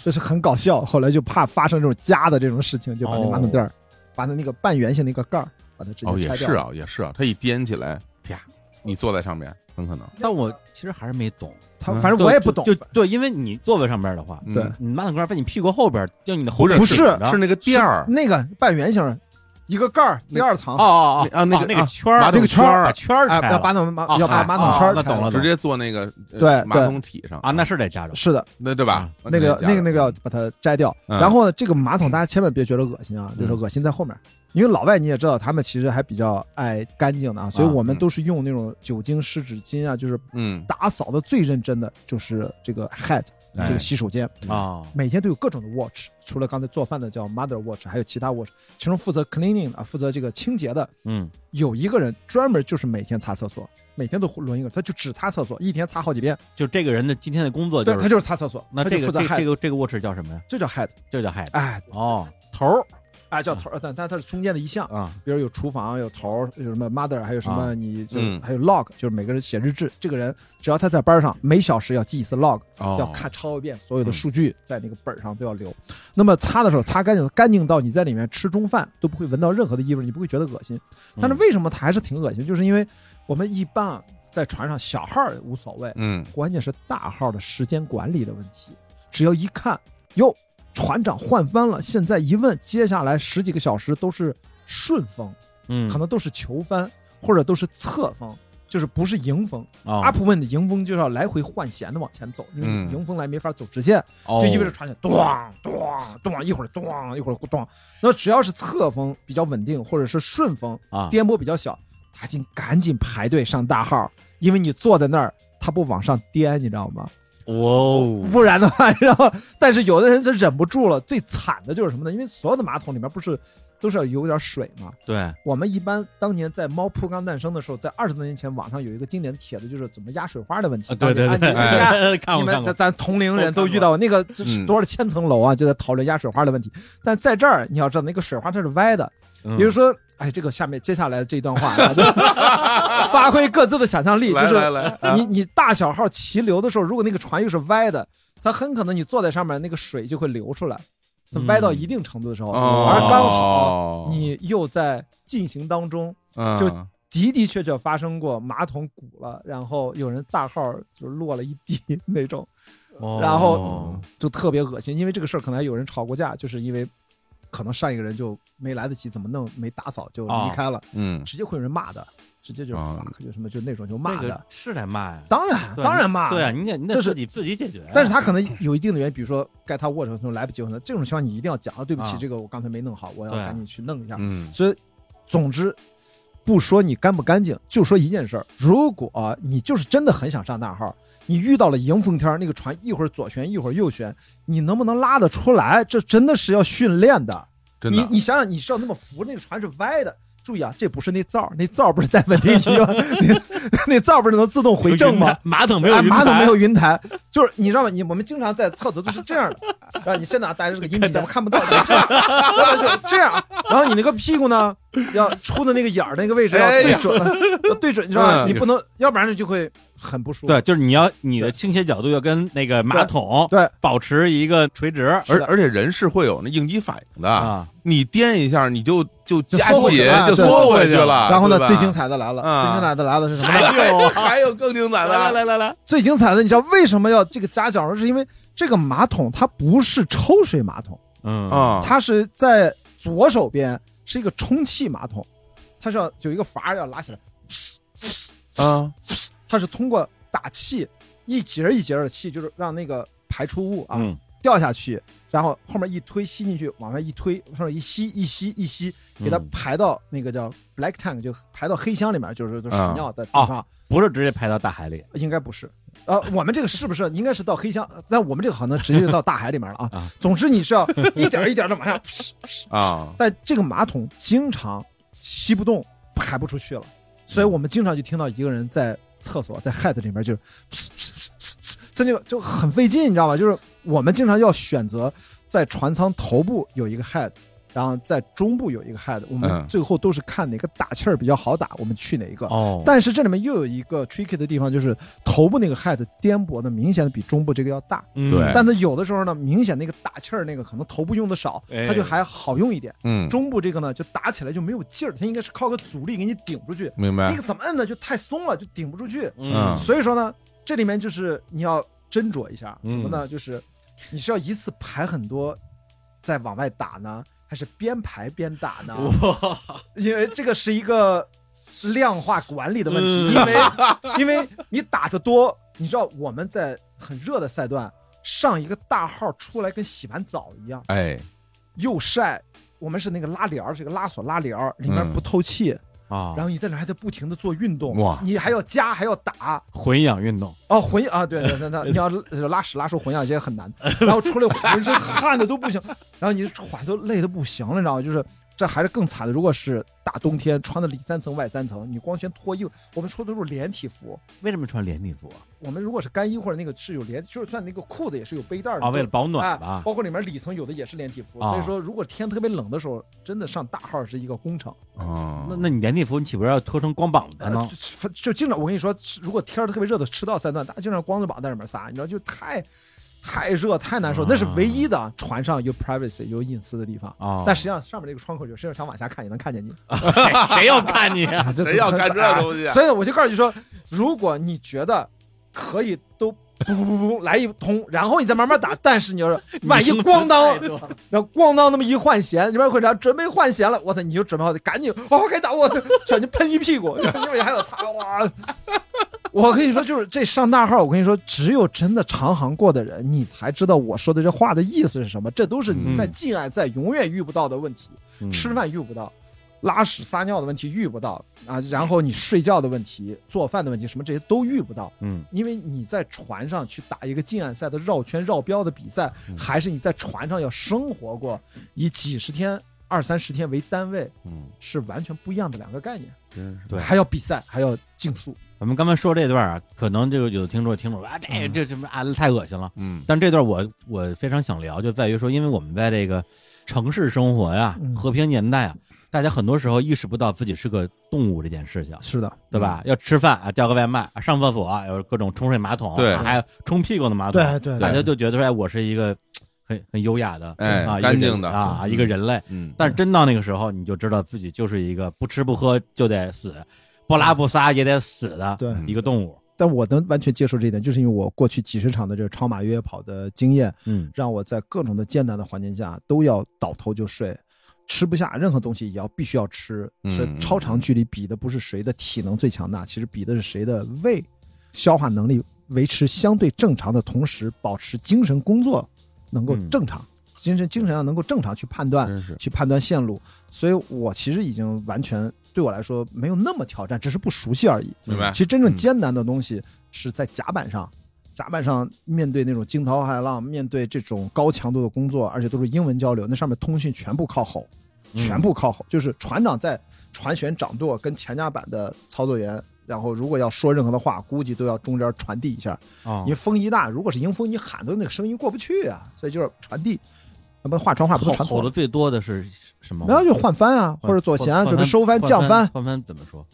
就是很搞笑。后来就怕发生这种夹的这种事情，就把那马桶垫儿，把它那个半圆形的一个盖儿，把它直哦也接拆掉。是啊也是啊，它一颠起来，啪，你坐在上面很可能但我其实还是没懂，他嗯反正我也不懂，就就对，因为你座位上边的话，嗯对你马桶盖在你屁股后边，就你的后不是不是是那个垫儿那个半圆形，一个盖儿，第二层。哦，哦哦啊那个哦那个啊圈儿，马桶那个圈圈儿把圈儿哎，拆了。要把马桶马哦要把马桶圈儿哦那懂了直接坐那个呃对马桶体上。啊，那是得加热，是的，那对吧？那个那个那个要把它摘掉。嗯。然后呢，这个马桶大家千万别觉得恶心啊，就是嗯。恶心在后面，因为老外你也知道，他们其实还比较爱干净的啊，所以我们都是用那种酒精湿纸巾啊，就是嗯。打扫的最认真的就是这个 head 哎这个洗手间，啊，每天都有各种的 watch，除了刚才做饭的叫 mother watch，还有其他 watch，其中负责 cleaning 啊，负责这个清洁的嗯，有一个人专门就是每天擦厕所，每天都轮一个，他就只擦厕所，一天擦好几遍，就这个人的今天的工作对他就是，就是擦厕所，那这个这这个这个 watch 叫什么呀？这叫 head，这叫 head 哎。哦，头儿哎叫头，但但它是中间的一项，啊，比如有厨房，有头儿，有什么 mother，还有什么啊你就嗯还有 log，就是每个人写日志，这个人只要他在班上，每小时要记一次 log，哦要看抄一遍所有的数据，在那个本上都要留。那么擦的时候擦干净，干净到你在里面吃中饭都不会闻到任何的异味，你不会觉得恶心。但是为什么它还是挺恶心？就是因为我们一般啊在船上小号无所谓，嗯关键是大号的时间管理的问题。只要一看，哟，船长换帆了，现在一问，接下来十几个小时都是顺风，嗯，可能都是球帆或者都是侧风，就是不是迎风。啊阿普问的迎风就是要来回换弦的往前走，因为嗯迎风来没法走直线，哦就意味着船就咚咚咚，一会儿咚一会儿咚。那只要是侧风比较稳定，或者是顺风，啊，颠簸比较小，他紧赶紧排队上大号，因为你坐在那儿，他不往上颠，你知道吗？哦，不然的话，然后但是有的人就忍不住了。最惨的就是什么呢？因为所有的马桶里面不是都是要有点水吗？对，我们一般当年在猫扑刚诞生的时候，在二十多年前，网上有一个经典帖子，就是怎么压水花的问题。啊对对对，啊你你看看过看过，你们咱咱同龄人都遇到那个这是嗯多少千层楼啊，就在讨论压水花的问题。但在这儿你要知道，那个水花它是歪的，比比如说，哎，这个下面接下来这段话，发挥各自的想象力，就是你你大小号齐流的时候，如果那个船又是歪的，它很可能你坐在上面，那个水就会流出来。它歪到一定程度的时候，哦而刚好你又在进行当中，就嗯的的确确发生过马桶鼓了，然后有人大号就落了一地那种，哦然后就特别恶心。因为这个事儿可能还有人吵过架，就是因为可能上一个人就没来得及怎么弄，没打扫就离开了，嗯。直接会有人骂的，直接就 fuck 就什么就那种就骂的。是得骂呀，当然，当然骂。对啊，你得你得这是自己自己解决呀，但是他可能有一定的原因，比如说该他握手的时候来不及，可能这种情况你一定要讲啊，对不起啊，这个我刚才没弄好，我要赶紧去弄一下。嗯所以，总之，不说你干不干净，就说一件事儿：如果你就是真的很想上大号，你遇到了迎风天儿，那个船一会儿左旋一会儿右旋，你能不能拉得出来？这真的是要训练的。真的你你想想，你是要那么扶，那个船是歪的。注意啊，这不是那灶，那灶不是带稳定仪吗？那那灶不是能自动回正吗？？马桶没有云台，哎马桶没有云台，就是你知道吗？你我们经常在厕所都是这样的，然后你现在戴着这个音频 咱们看不到，这样，然后你那个屁股呢，要出的那个眼儿那个位置要对准，要对准，你知道吧？嗯你不能，要不然就会很不舒服。对，就是你要你的倾斜角度要跟那个马桶对保持一个垂直而而且人是会有那应激反应的，啊，你颠一下你就就加缩回去紧就缩回去了。然后呢，最精彩的来了，啊最精彩的来了是什么呢？还有 还有更精彩的来的，来来来，最精彩的，你知道为什么要这个夹角？是因为这个马桶它不是抽水马桶，嗯啊，它是在左手边是一个充气马桶，它是要有一个阀要拉起来，啊。它是通过打气一节一节的气，就是让那个排出物啊、嗯。掉下去，然后后面一推吸进去，往外一推，上面一吸一吸一吸，给它嗯排到那个叫 black tank，就排到黑箱里面，就是就屎啊。尿的地哦方。不是直接排到大海里。应该不是。呃，我们这个是不是应该是到黑箱？但我们这个好像直接就到大海里面了啊。啊 总之你是要一点一点的往下啊，但这个马桶经常吸不动，排不出去了，所以我们经常就听到一个人在厕所在 head 里面就是这就就很费劲，你知道吗？就是我们经常要选择在船舱头部有一个 head。然后在中部有一个 head，我们嗯。最后都是看哪个打气儿比较好打，我们去哪一个。哦，但是这里面又有一个 tricky 的地方，就是头部那个 head 颠簸的明显的比中部这个要大，嗯。对。但它有的时候呢，明显那个打气儿那个可能头部用的少，哎。它就还好用一点。嗯，中部这个呢，就打起来就没有劲儿，它应该是靠个阻力给你顶出去，明白。那个怎么摁呢？就太松了，就顶不出去。嗯。所以说呢，这里面就是你要斟酌一下，嗯。什么呢？就是你是要一次排很多，再往外打呢，还是边排边打呢？因为这个是一个量化管理的问题，嗯因为因为你打的多，你知道我们在很热的赛段上一个大号出来跟洗完澡一样，哎，又晒。我们是那个拉帘儿，这个拉锁拉帘儿，里面嗯不透气，啊，然后你在那还在不停的做运动，哇。你还要加还要打，混氧运动，哦，混啊，对对对，那 你要拉屎拉出混氧这也很难，然后出来浑身汗的都不行，然后你喘都累的不行了，你知道吗？就是这还是更惨的。如果是大冬天穿的里三层外三层，你光先脱衣服，我们说的都是连体服。为什么穿连体服啊我们如果是干衣或者那个是有连，就是算那个裤子也是有背带儿的啊？为了保哎暖吧？包括里面里层有的也是连体服，啊所以说如果天特别冷的时候，真的上大号是一个工程。哦，那那你连体服，你岂不是要脱成光膀子呃呢？就就经常我跟你说，如果天儿特别热的赤道三段，大家经常光着膀在里面撒，你知道，就太太热太难受，那是唯一的船上有 privacy 有隐私的地方。啊，但实际上上面这个窗口有，谁要想往下看也能看见你。谁 谁要看你？啊这谁要看这啊东西啊所以呢，我就告诉你说，如果你觉得可以都。不不不不，来一通，然后你再慢慢打。但是你要是 万一咣当，然后咣当那么一换弦，里边会长准备换弦了，我操，你就准备好赶紧哦，该打我，小心喷一屁股，因为还有擦哇。我跟你说，就是这上大号，我跟你说，只有真的长航过的人，你才知道我说的这话的意思是什么。这都是你在嗯近岸赛永远遇不到的问题。嗯吃饭遇不到，拉屎撒尿的问题遇不到啊，然后你睡觉的问题、做饭的问题，什么这些都遇不到，嗯因为你在船上去打一个近岸赛的绕圈绕标的比赛，还是你在船上要生活过，以几十天、二三十天为单位，嗯，是完全不一样的两个概念。对还要比赛，还要竞速，我们刚才说这段啊，可能就有的听众听众说啊，这嗯这什么啊，太恶心了。嗯但这段我我非常想聊，就在于说，因为我们在这个城市生活呀嗯，和平年代啊，大家很多时候意识不到自己是个动物这件事情，是的，对吧？要吃饭啊，叫个外卖，啊上厕所啊有各种冲水马桶，对啊还有冲屁股的马桶，对对大家就觉得说，哎，我是一个很很优雅的，哎啊，一个干净的啊，嗯一个人类。嗯，但是真到那个时候，你就知道自己就是一个不吃不喝就得死，不拉不撒也得死的对一个动物。但我能完全接受这一点，就是因为我过去几十场的这个超马越野跑的经验，嗯让我在各种的艰难的环境下都要倒头就睡，吃不下任何东西也要必须要吃。嗯所以超长距离比的不是谁的体能最强大，其实比的是谁的胃消化能力维持相对正常的同时，保持精神工作能够嗯正常，精神精神上能够正常去判断。去判断线路，所以我其实已经完全对我来说没有那么挑战，只是不熟悉而已。明白其实真正嗯艰难的东西是在甲板上，甲板上面对那种惊涛骇浪，面对这种高强度的工作，而且都是英文交流，那上面通讯全部靠吼，嗯全部靠吼，就是船长在船舷掌舵跟前甲板的操作员。然后，如果要说任何的话，估计都要中间传递一下，哦因为风一大，如果是迎风，你喊的那个声音过不去啊，所以就是传递。那么话传话不吼能传错了吼的，最多的是什么？然后就换帆啊，或者左舷准备收帆降帆，换帆怎么说？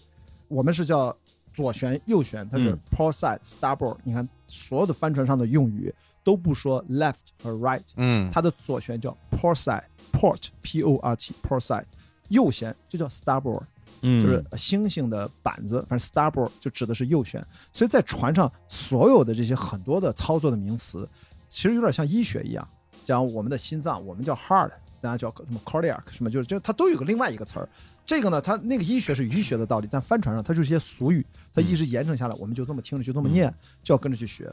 我们是叫左旋右旋，它是嗯 port side starboard。你看所有的帆船上的用语都不说 left 和 right，嗯它的左旋叫 port side，port p o r t port side，右旋就叫 starboard，嗯，就是星星的板子，反正 starboard 就指的是右旋。所以在船上所有的这些很多的操作的名词，其实有点像医学一样，讲我们的心脏，我们叫 heart。然后叫什么 cardiac 什么，就是就它都有个另外一个词儿。这个呢，它那个医学是医学的道理，但帆船上它就是一些俗语，它一直延承下来，我们就这么听着，就这么念，就要跟着去学。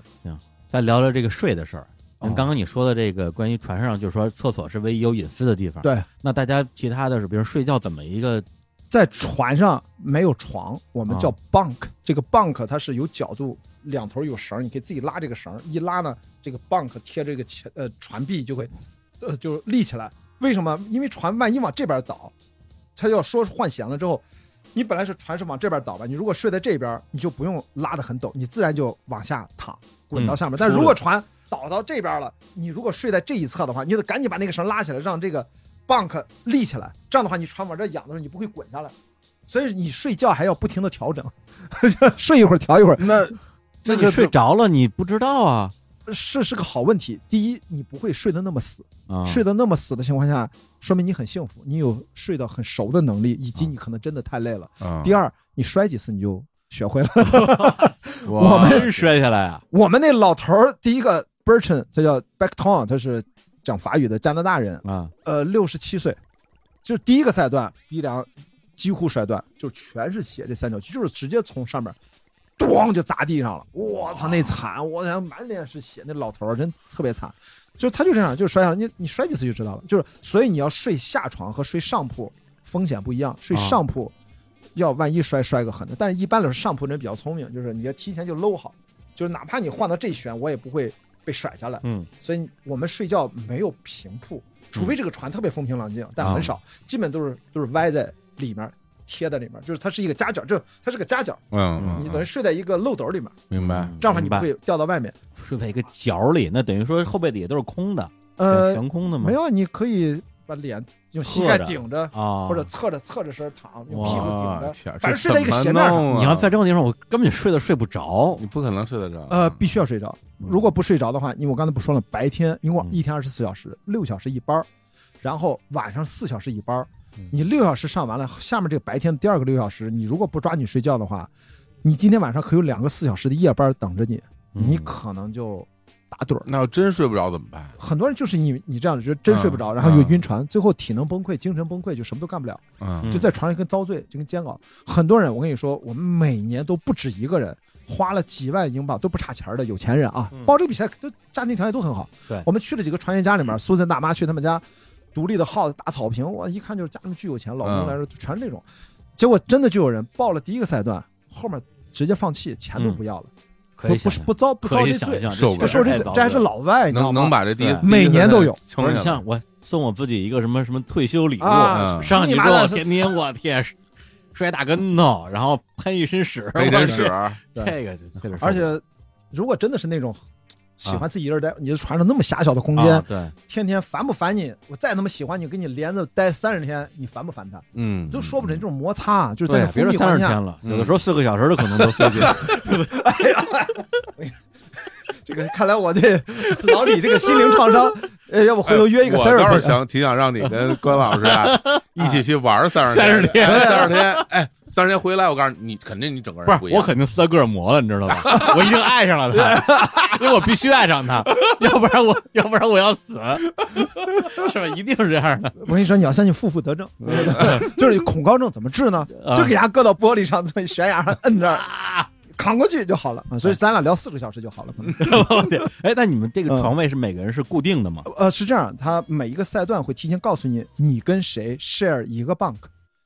再聊聊这个睡的事儿。刚刚你说的这个关于船上，就是说厕所是唯一有隐私的地方。对，那大家其他的是，比如睡觉怎么一个在船上没有床，我们叫啊 bunk。这个 bunk 它是有角度，两头有绳，你可以自己拉这个绳，一拉呢，这个 bunk 贴这个前呃船壁就会呃就立起来。为什么？因为船万一往这边倒，它要说换弦了之后，你本来是船是往这边倒吧，你如果睡在这边，你就不用拉得很陡，你自然就往下躺，滚到下面。但如果船倒到这边了，你如果睡在这一侧的话，你就得赶紧把那个绳拉起来，让这个 bunk 立起来。这样的话，你船往这仰的时候，你不会滚下来。所以你睡觉还要不停的调整，睡一会儿调一会儿，那这个睡着了，你不知道啊是是个好问题。第一，你不会睡得那么死，啊！睡得那么死的情况下，说明你很幸福，你有睡得很熟的能力，以及你可能真的太累了。啊第二，你摔几次你就学会了。我我们摔下来啊！我们那老头儿，第一个 Bertrand，他叫 Backton，他是讲法语的加拿大人，啊，呃，六十七岁，就是第一个赛段鼻梁几乎摔断，就全是血，这三角区就是直接从上面，咣就砸地上了，我操，那惨，我想满脸是血，那老头儿真特别惨，就他就这样，就摔下来，你你摔几次就知道了，就是所以你要睡下床和睡上铺风险不一样，睡啊。上铺要万一摔摔个狠的，但是一般来说上铺人比较聪明，就是你要提前就搂好，就是哪怕你换到这旋，我也不会被甩下来，嗯。所以我们睡觉没有平铺，除非这个船特别风平浪静，但啊。很少，基本都是都是歪在里面，贴在里面，就是它是一个夹角，就它是个夹角，嗯，嗯你等于睡在一个漏斗里面，明白，这样的话你不会掉到外面。睡在一个角里，那等于说后背底下都是空的，呃，悬空的吗？没有，你可以把脸用膝盖顶着，啊，或者侧着侧着身躺，用屁股顶着，哇天，反正睡在一个斜面你要在这种地方，我根本就睡都睡不着。你不可能睡得着，呃，必须要睡着。如果不睡着的话，因为我刚才不说了，白天因为一天二十四小时，六小时一班儿，然后晚上四小时一班你六小时上完了，下面这个白天的第二个六小时，你如果不抓紧睡觉的话，你今天晚上可有两个四小时的夜班等着你，你嗯可能就打盹儿。那要真睡不着怎么办？很多人就是你你这样就真睡不着，嗯然后又晕船，最后体能崩溃、精神崩溃，就什么都干不了，就在床上跟遭罪，就跟煎熬。很多人，我跟你说，我们每年都不止一个人花了几万英镑都不差钱儿的有钱人啊嗯，报这个比赛都家庭条件都很好。对我们去了几个船员家里面，苏珊大妈去他们家，独立的 house 大草坪，我一看就是家里面巨有钱，老公来说全是那种。结果真的就有人报了第一个赛段，后面直接放弃，钱都不要了，不不是可以想象不遭不遭可以这罪，想象，受不了这罪，这还是老外，你知道吗？能能把这第一对第一每年都有不是你像我送我自己一个什么什么退休礼物，上去之后你妈的天天我天摔大跟头，然后喷一身屎，喷一身屎这个而且如果真的是那种喜欢自己一人待，你就船上那么狭小的空啊间，对，天天烦不烦你？我再那么喜欢你，跟你连着待三十天，你烦不烦他？嗯，都说不准这种摩擦啊，就是在，别说三封闭环境下，十天了，嗯有的时候四个小时都可能都费劲。这个看来我对老李这个心灵创伤，呃，要不回头约一个我三十天倒是想挺想让你跟 关老师啊 一起去玩三十三十天三十天，哎，三十天回来，我告诉你，你肯定你整个人不一样。我肯定斯德哥尔摩了，你知道吗？我一定爱上了他，因为我必须爱上他，要不然我要不然我要死，是吧？一定是这样的。我跟你说，你要相信负负得正，就是恐高症怎么治呢？啊就给他搁到玻璃上，在悬崖上摁这儿，扛过去就好了。啊所以咱俩聊四个小时就好了。可能 我天哎，那你们这个嗯床位是每个人是固定的吗？呃，是这样，他每一个赛段会提前告诉你，你跟谁 share 一个 bunk，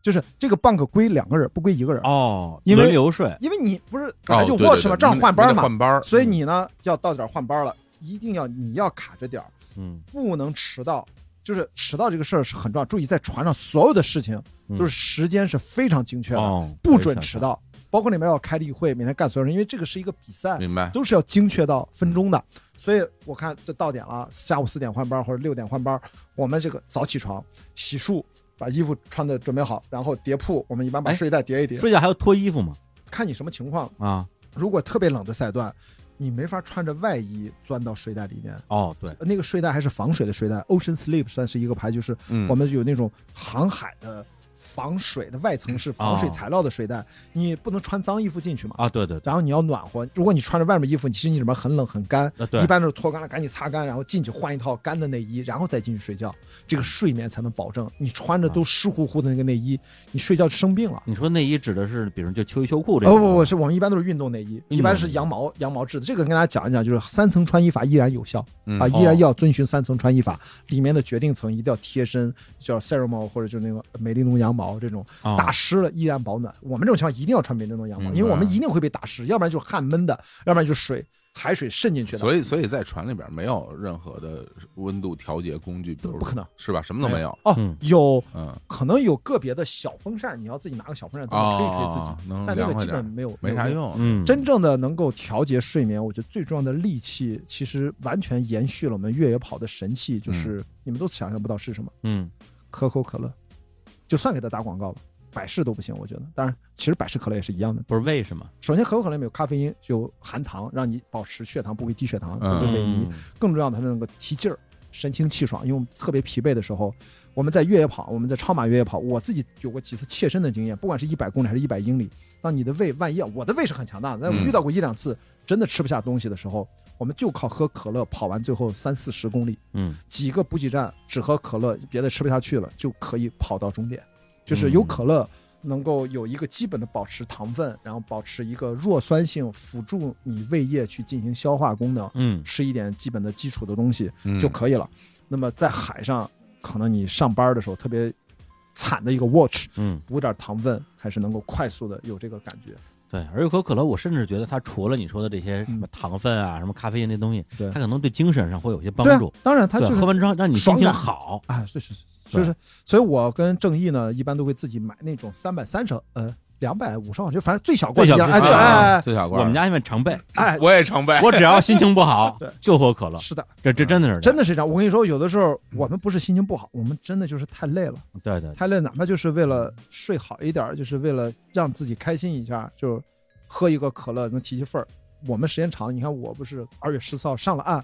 就是这个 bunk 归两个人，不归一个人。哦，因为轮流睡。因为你不是本来哦，就对 watch 嘛，对对正好换班嘛，换班，所以你呢要到点儿换班了，一定要你要卡着点儿，嗯，不能迟到。就是迟到这个事儿是很重要，注意在船上所有的事情就是时间是非常精确的，哦，不准迟到。包括里面要开例会，每天干所有人，因为这个是一个比赛，明白？都是要精确到分钟的。所以我看这到点了，下午四点换班或者六点换班，我们这个早起床、洗漱，把衣服穿的准备好，然后叠铺。我们一般把哎睡袋叠一叠，睡觉还要脱衣服吗？看你什么情况。啊，如果特别冷的赛段，你没法穿着外衣钻到睡袋里面。哦，对，那个睡袋还是防水的睡袋，Ocean Sleep 算是一个牌，就是嗯，我们有那种航海的防水的，外层是防水材料的睡袋，你不能穿脏衣服进去嘛。啊，对对对，然后你要暖和，如果你穿着外面衣服，其实你里面很冷很干，一般都是脱干了赶紧擦干，然后进去换一套干的内衣，然后再进去睡觉，这个睡眠才能保证。你穿着都湿乎乎的那个内衣，你睡觉就生病了。你说内衣指的是，比如就秋衣秋裤这种，哦不不不，是我们一般都是运动内衣，一般是羊毛羊毛制的。这个跟大家讲一讲，就是三层穿衣法依然有效嗯。啊，哦依然要遵循三层穿衣法，里面的决定层一定要贴身，叫 Ceramol 或者就是那个美利奴羊毛这种，啊打湿了依然保暖。我们这种情况一定要穿美利浓羊毛，嗯因为我们一定会被打湿，要不然就是汗闷的，要不然就是水海水渗进去的。所以所以在船里边没有任何的温度调节工具，比如不可能是吧？什么都没有。哦嗯，有嗯，可能有个别的小风扇，你要自己拿个小风扇怎么吹一吹自己，但那个基本没有没啥。用。嗯，真正的能够调节睡眠，我觉得最重要的利器，其实完全延续了我们越野跑的神器，就是你们都想象不到是什么，嗯可口可乐。就算给他打广告了，百事都不行，我觉得。当然，其实百事可乐也是一样的。不是为什么？首先，可口可乐里面有咖啡因，就含糖，让你保持血糖不会低血糖，不嗯会萎靡。更重要的，它能够提劲儿，神清气爽。因为我们特别疲惫的时候，我们在越野跑，我们在超马越野跑，我自己有过几次切身的经验，不管是一百公里还是一百英里，当你的胃万一啊我的胃是很强大的，但我嗯遇到过一两次真的吃不下东西的时候，我们就靠喝可乐跑完最后三四十公里，嗯几个补给站只喝可乐，别的吃不下去了，就可以跑到终点。就是有可乐能够有一个基本的保持糖分，然后保持一个弱酸性，辅助你胃液去进行消化功能，嗯吃一点基本的基础的东西嗯就可以了。那么在海上，可能你上班的时候特别惨的一个 watch，嗯，补点糖分，还是能够快速的有这个感觉。对。而可口可乐，我甚至觉得它除了你说的这些什么糖分啊、什么咖啡因那东西，它可能对精神上会有些帮助。，当然它对，就是喝完之后让你心情好。啊，是是是，就是，所以我跟正义呢，一般都会自己买那种三百三十呃两百五十毫升，就反正最小罐最小一样，哎，最小对，哎最小罐。儿，我们家因为常备，哎，我也常备。我只要心情不好 对。就喝可乐，是的，这这真的是，真的是这样。我跟你说，有的时候我们不是心情不好，我们真的就是太累了，对对，太累，哪怕就是为了睡好一点儿，就是为了让自己开心一下，就喝一个可乐能提提份儿。我们时间长了，你看我不是二月十四号上了岸，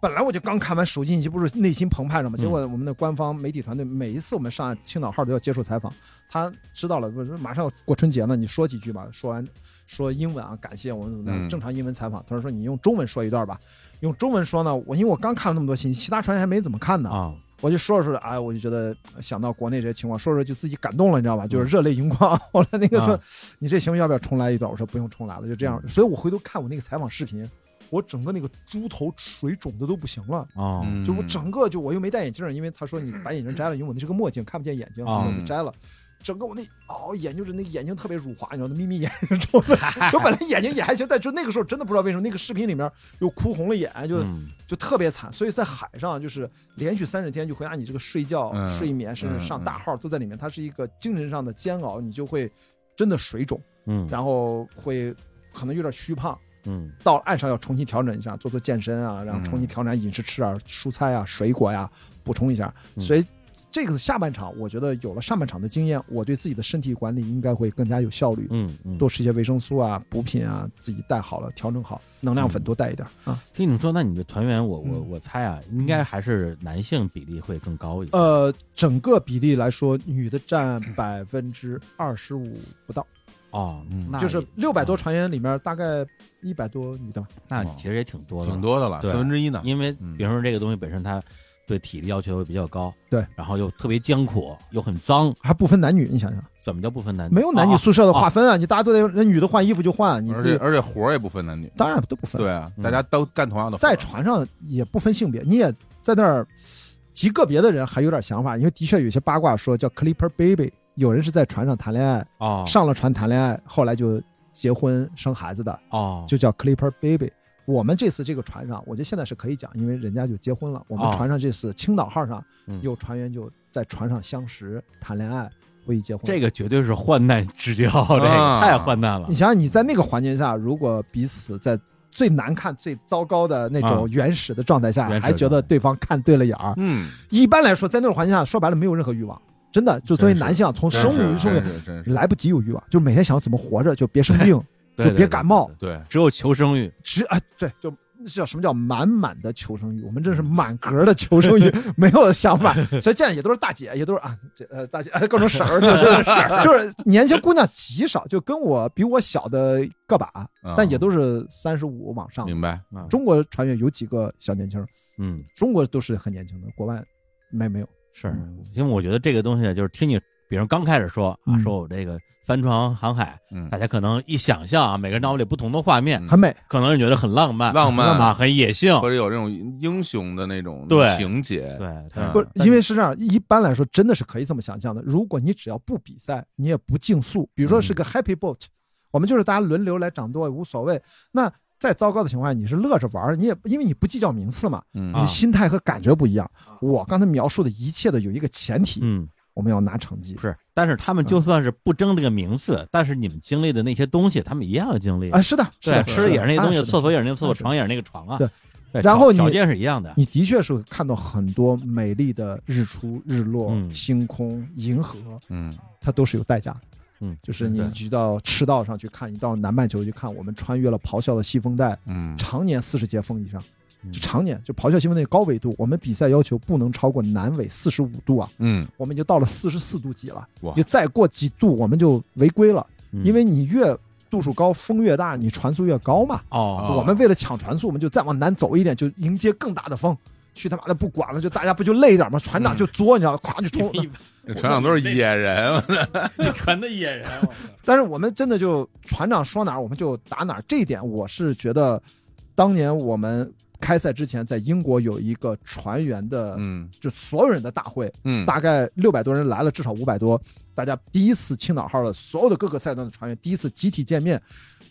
本来我就刚看完首信息，不是内心澎湃着吗？嗯结果我们的官方媒体团队每一次我们上，青岛号都要接受采访，他知道了，不是马上要过春节呢，你说几句吧。说完说英文啊，感谢我们怎么样，嗯正常英文采访。他说说你用中文说一段吧，用中文说呢，我因为我刚看了那么多信息，其他船员还没怎么看呢，啊，我就说着说着，哎，我就觉得想到国内这些情况，说着就自己感动了，你知道吧？就是热泪盈眶。后来那个说，啊你这行不行？要不要重来一段？我说不用重来了，就这样。所以我回头看我那个采访视频，我整个那个猪头水肿的都不行了。啊，嗯就我整个就我又没戴眼镜，因为他说你把眼镜摘了，因为我那是个墨镜，看不见眼睛，啊我就摘了。整个我那哦眼就是那眼睛特别乳滑，你知道那眯眯眼睛肿的。我本来眼睛也还行，但就那个时候真的不知道为什么那个视频里面又哭红了眼，就嗯就特别惨。所以在海上就是连续三十天，就回答你这个睡觉、嗯睡眠，甚至上大号都在里面，它是一个精神上的煎熬，你就会真的水肿，嗯然后会可能有点虚胖。嗯到岸上要重新调整一下，做做健身啊，然后重新调整饮食，吃点蔬菜啊、水果呀、补充一下。嗯所以这个下半场，我觉得有了上半场的经验，我对自己的身体管理应该会更加有效率。嗯嗯，多吃一些维生素啊、补品啊，自己带好了，调整好，能量粉多带一点啊。听你们说，那你的团员，我我嗯我猜啊，应该还是男性比例会更高一些。呃，整个比例来说，女的占百分之二十五不到，哦，嗯那就是也六百多船员里面大概一百多女的吧。那其实也挺多的，挺。多的了，对四分之一呢。因为嗯比如说这个东西本身它对体力要求比较高，对，然后又特别艰苦，又很脏，还不分男女，你想想，怎么叫不分男女？没有男女宿舍的划分啊！你大家都得，那女的换衣服就换，你而自己且而且活儿也不分男女。当然都不分。对啊，嗯大家都干同样的活儿。在船上也不分性别，你也在那儿，极个别的人还有点想法，因为的确有些八卦说叫 Clipper Baby，有人是在船上谈恋爱，哦上了船谈恋爱，后来就结婚生孩子的，哦，就叫 Clipper Baby。我们这次这个船上，我觉得现在是可以讲，因为人家就结婚了。我们哦船上这次青岛号上嗯有船员就在船上相识、谈恋爱、会议结婚。这个绝对是患难之交，这个啊太患难了你。想想，你在那个环境下，如果彼此在最难看、最糟糕的那啊种原始的状态下，还觉得对方看对了眼儿，嗯，一般来说，在那种环境下，说白了没有任何欲望，真的。就作为男性啊，从生物是生来不及有欲望，就每天想怎么活着，就别生 病，就别感冒，对，只有求生欲。只哎对，就那叫什么叫满满的求生欲？我们这是满格的求生欲，没有想法，所以见也都是大姐，也都是啊，这呃大姐，各种婶儿，就是就是年轻姑娘极少，就跟我比我小的个把，但也都是三十五往上。明白。中国船员有几个小年轻？嗯，中国都是很年轻的，国外没没有。是。因为我觉得这个东西就是听你，比如刚开始说啊，说我这个。帆船航海，大家可能一想象啊，每个人脑里不同的画面，很美，可能觉得很浪漫，浪漫。啊，很野性，或者有这种英雄的那种情节，对，不，因为是这样，一般来说真的是可以这么想象的。如果你只要不比赛，你也不竞速，比如说是个 Happy Boat，我们就是大家轮流来掌舵，无所谓。那再糟糕的情况下，你是乐着玩，你也因为你不计较名次嘛，你心态和感觉不一样。我刚才描述的一切的有一个前提，嗯。我们要拿成绩，是，但是他们就算是不争这个名次，但是你们经历的那些东西，他们一样要经历啊。是的，对，吃的也是那东西，厕所也是那个厕所，床也是那个床啊。对，然后条件是一样的。你的确是看到很多美丽的日出、日落、星空、银河，嗯，它都是有代价的。嗯，就是你去到赤道上去看，你到南半球去看，我们穿越了咆哮的西风带，嗯，常年四十节风以上。就常年就咆哮西风那高纬度，我们比赛要求不能超过南纬四十五度啊。嗯，我们已经到了四十四度几了。就再过几度我们就违规了，因为你越度数高，风越大，你船速越高嘛。哦，我们为了抢船速，我们就再往南走一点，就迎接更大的风。去他妈的不管了，就大家不就累一点吗？船长就作，你知道，咵就冲。船长都是野人，这 船的野人。但是我们真的就船长说哪儿我们就打哪儿，这一点我是觉得，当年我们。开赛之前，在英国有一个船员的，嗯，就所有人的大会，嗯，大概六百多人来了，至少五百多，大家第一次青岛号的所有的各个赛段的船员第一次集体见面，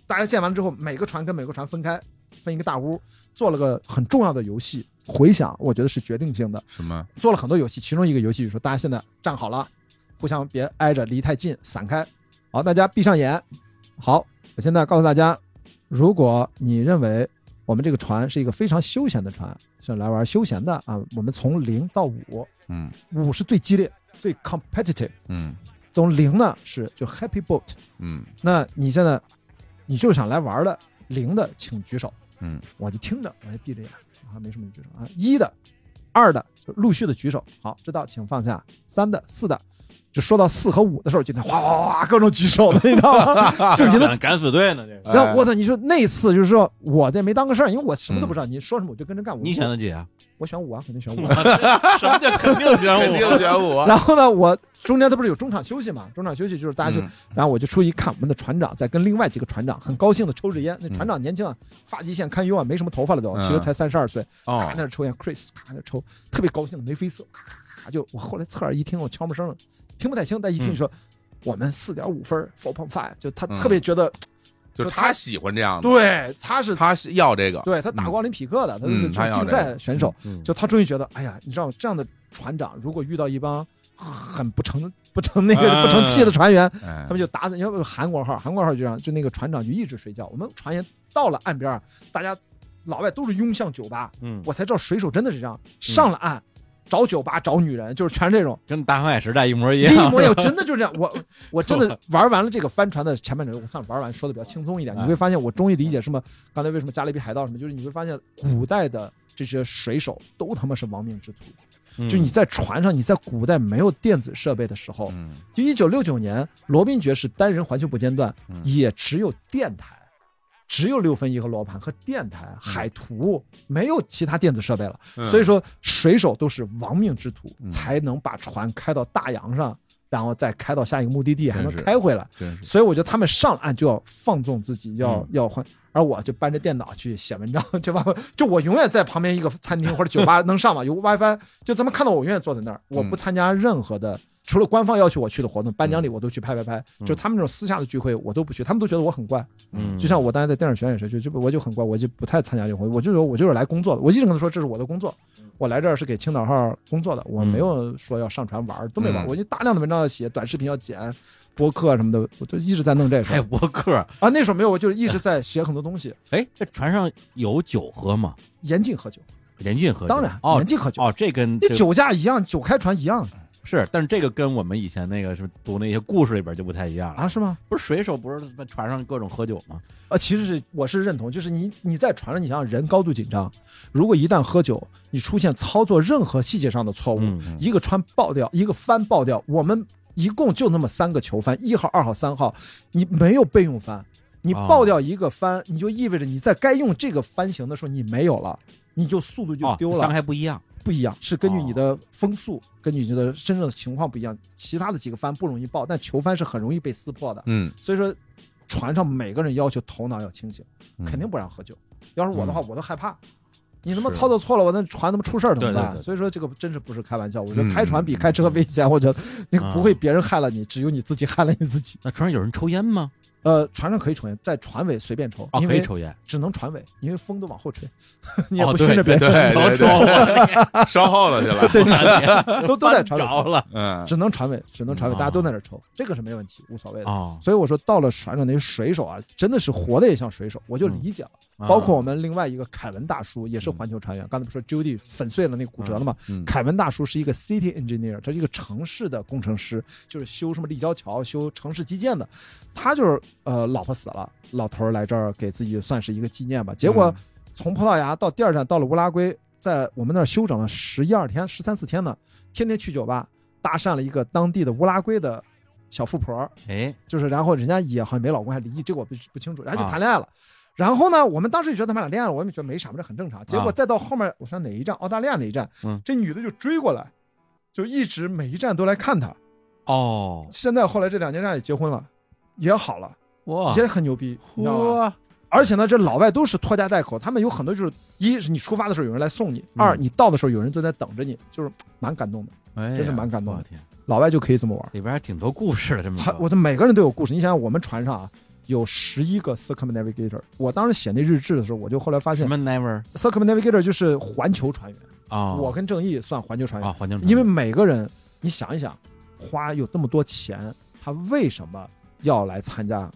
大家见完了之后，每个船跟每个船分开，分一个大屋，做了个很重要的游戏，回想我觉得是决定性的。什么？做了很多游戏，其中一个游戏就是说，大家现在站好了，互相别挨着，离太近，散开。好，大家闭上眼。好，我现在告诉大家，如果你认为。我们这个船是一个非常休闲的船，是来玩休闲的啊。我们从零到五，嗯，五是最激烈、最 competitive，嗯，从零呢是就 happy boat，嗯，那你现在你就想来玩的零的，请举手，嗯，我就听着，我就闭着眼，啊，没什么举手啊。一的、二的就陆续的举手，好，这道，请放下。三的、四的。就说到四和五的时候，今天哗哗哗各种举手的，你知道吗？就觉得敢死队呢。这个，我操！你说那次就是说我这没当个事儿，因为我什么都不知道，你说什么我就跟着干。你选的几啊？我选五啊，肯定选五。什么叫肯定选五？肯定选五。然后呢，我中间他不是有中场休息嘛？中场休息就是大家就，然后我就出去一看，我们的船长在跟另外几个船长很高兴的抽着烟。那船长年轻啊，发际线堪忧啊，没什么头发了都，其实才三十二岁。咔那抽烟，Chris 咔那抽，特别高兴的眉飞色，咔咔咔就我后来侧耳一听，我悄没声了。听不太清，但一听你说我们四点五分，four point five，就他特别觉得，就他喜欢这样的，对，他是他要这个，对他打过奥林匹克的，他就是竞赛选手，就他终于觉得，哎呀，你知道这样的船长，如果遇到一帮很不成不成那个不成器的船员，他们就打，你要不韩国号，韩国号就这样就那个船长就一直睡觉，我们船员到了岸边，大家老外都是拥向酒吧，嗯，我才知道水手真的是这样，上了岸。找酒吧找女人，就是全是这种，跟大航海时代一模一样，一模一样，真的就是这样。我 我真的玩完了这个帆船的前半程，我算玩完，说的比较轻松一点。你会发现，我终于理解什么刚才为什么加勒比海盗什么，就是你会发现古代的这些水手都他妈是亡命之徒。就你在船上，你在古代没有电子设备的时候，就一九六九年，罗宾爵士单人环球不间断，也只有电台。只有六分仪和罗盘和电台、海图，没有其他电子设备了。所以说，水手都是亡命之徒，才能把船开到大洋上，然后再开到下一个目的地，还能开回来。所以我觉得他们上岸就要放纵自己，要要换，而我就搬着电脑去写文章，就把就我永远在旁边一个餐厅或者酒吧 能上网，有 WiFi，就他们看到我永远坐在那儿，我不参加任何的。除了官方要求我去的活动，颁奖礼我都去拍拍拍。就他们那种私下的聚会，我都不去。他们都觉得我很怪。嗯，就像我当年在电影学院也是，就就我就很怪，我就不太参加这种活动。我就说，我就是来工作的。我一直跟他说，这是我的工作。我来这儿是给青岛号工作的，我没有说要上船玩，都没玩。我就大量的文章要写，短视频要剪，播客什么的，我就一直在弄这个。还有播客啊？那时候没有，我就一直在写很多东西。哎，这船上有酒喝吗？严禁喝酒，严禁喝酒。当然，严禁喝酒。哦，这跟你酒驾一样，酒开船一样。是，但是这个跟我们以前那个是读那些故事里边就不太一样了。啊，是吗？不是水手不是在船上各种喝酒吗？啊，其实是我是认同，就是你你在船上，你想想人高度紧张，如果一旦喝酒，你出现操作任何细节上的错误，嗯嗯一个船爆掉，一个帆爆掉，我们一共就那么三个球帆，一号、二号、三号，你没有备用帆，你哦爆掉一个帆，你就意味着你在该用这个帆型的时候你没有了，你就速度就哦丢了。伤害不一样。不一样，是根据你的风速，根据你的身上的情况不一样。其他的几个帆不容易爆，但球帆是很容易被撕破的。嗯，所以说，船上每个人要求头脑要清醒，嗯肯定不让喝酒。要是我的话，我都害怕。你他妈操作错了，我那船他妈出事儿怎么办？对对对所以说这个真是不是开玩笑。我觉得嗯开船比开车危险。我觉得那个啊不会别人害了你，只有你自己害了你自己。那船上有人抽烟吗？呃，船上可以抽烟，在船尾随便抽，哦，因为可以抽烟。只能船尾，因为风都往后吹，你也哦不熏着别对人，对对对，烧后头去了，对 都都在船尾着了嗯，只能船尾，只能船尾，哦大家都在那抽，这个是没问题，无所谓的。哦，所以我说，到了船上那些水手啊，真的是活的也像水手，我就理解了。包括我们另外一个凯文大叔，也是环球船员。刚才不是说 Judy 粉碎了那个骨折了吗？嗯凯文大叔是一个 city engineer，他是一个城市的工程师，就是修什么立交桥、修城市基建的。他就是呃，老婆死了，老头儿来这儿给自己算是一个纪念吧。结果从葡萄牙到第二站到了乌拉圭，在我们那儿休整了十一二天、十三四天呢，天天去酒吧搭讪了一个当地的乌拉圭的小富婆儿，哎，就是然后人家也好像没老公还离异，这个我不不清楚，然后就啊谈恋爱了。然后呢，我们当时就觉得他们俩恋爱了，我们觉得没啥嘛，这很正常。结果啊再到后面，我上哪一站？澳大利亚哪一站？嗯这女的就追过来，就一直每一站都来看他。哦，现在后来这两年站也结婚了，也好了，哇，也很牛逼，你知道吗？而且呢，这老外都是拖家带口，他们有很多就是一是你出发的时候有人来送你，二你到的时候有人就在等着你，就是蛮感动的，哎真是蛮感动的。老外就可以这么玩。里边还挺多故事的，这么他我的每个人都有故事。你想想，我们船上啊有十一个 circumnavigator。我当时写那日志的时候，我就后来发现什么 never circumnavigator 就是环球船员。啊？我跟正义算环球船员，啊，环境，因为每个人，你想一想，花有这么多钱，他为什么要来参加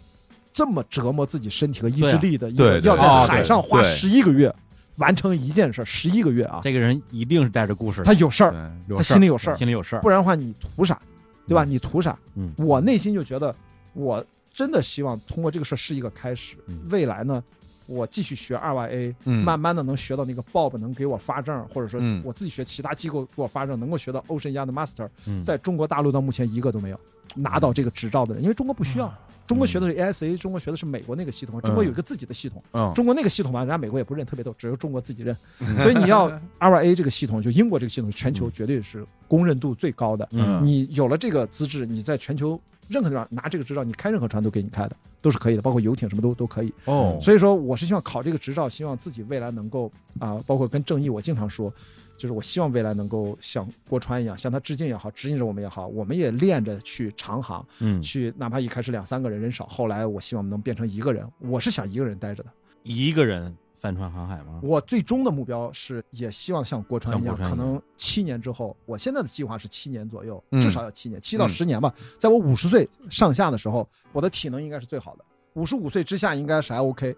这么折磨自己身体和意志力的一个，对对要在哦海上花对。十一个月完成一件事，十一个月啊，这个人一定是带着故事的，他有事儿，他心里有事儿，心里有事儿。不，然的话你图啥，对吧？你图啥？嗯。我内心就觉得，我真的希望通过这个事儿是一个开始，嗯。未来呢，我继续学二 YA，、嗯。慢慢的能学到那个 Bob 能给我发证，或者说嗯。我自己学其他机构给我发证，能够学到 Ocean Yacht Master，嗯。在中国大陆到目前一个都没有拿到这个执照的人，因为中国不需要。中国学的是 ASA，中国学的是美国那个系统，中国有一个自己的系统，嗯，中国那个系统吧，人家美国也不认，特别逗，只有中国自己认。所以你要 RA 这个系统，就英国这个系统，全球绝对是公认度最高的。嗯你有了这个资质，你在全球任何地方拿这个执照，你开任何船都给你开的，都是可以的，包括游艇什么都都可以。哦，所以说，我是希望考这个执照，希望自己未来能够啊、包括跟正义，我经常说，就是我希望未来能够像郭川一样，向他致敬也好，指引着我们也好，我们也练着去长航，嗯，去哪怕一开始两三个人人少，后来我希望能变成一个人，我是想一个人待着的。一个人帆船航海吗？我最终的目标是，也希望像郭川一样，可能七年之后，我现在的计划是七年左右，嗯至少要七年，七到嗯十年吧。在我五十岁上下的时候，我的体能应该是最好的，五十五岁之下应该是还 OK。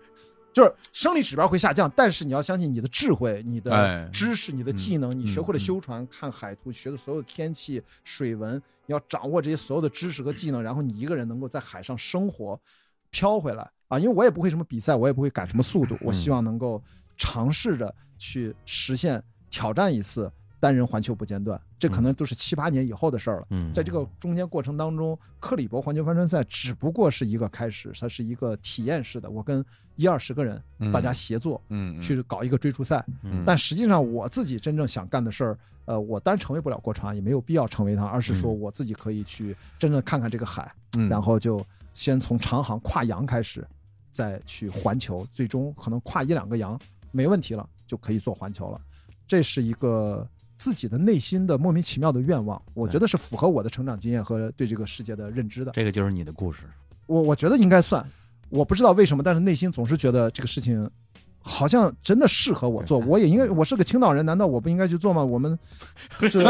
就是生理指标会下降，但是你要相信你的智慧、你哎的知识、你的技能，你学会了嗯修船、看海图，学的所有的天气、水文，你要掌握这些所有的知识和技能，然后你一个人能够在海上生活，飘回来啊！因为我也不会什么比赛，我也不会赶什么速度，我希望能够尝试着去实现挑战一次单人环球不间断，这可能都是七八年以后的事儿了。嗯，在这个中间过程当中，克里伯环球帆船赛只不过是一个开始，它是一个体验式的，我跟一二十个人大家协作嗯去搞一个追逐赛。嗯但实际上我自己真正想干的事儿，呃，我当然成为不了国船，也没有必要成为它，而是说嗯我自己可以去真正看看这个海，嗯然后就先从长航跨洋开始，再去环球，最终可能跨一两个洋没问题了，就可以做环球了。这是一个自己的内心的莫名其妙的愿望，我觉得是符合我的成长经验和对这个世界的认知的。这个就是你的故事，我我觉得应该算，我不知道为什么，但是内心总是觉得这个事情好像真的适合我做，我也应该，我是个青岛人，难道我不应该去做吗？我们 就是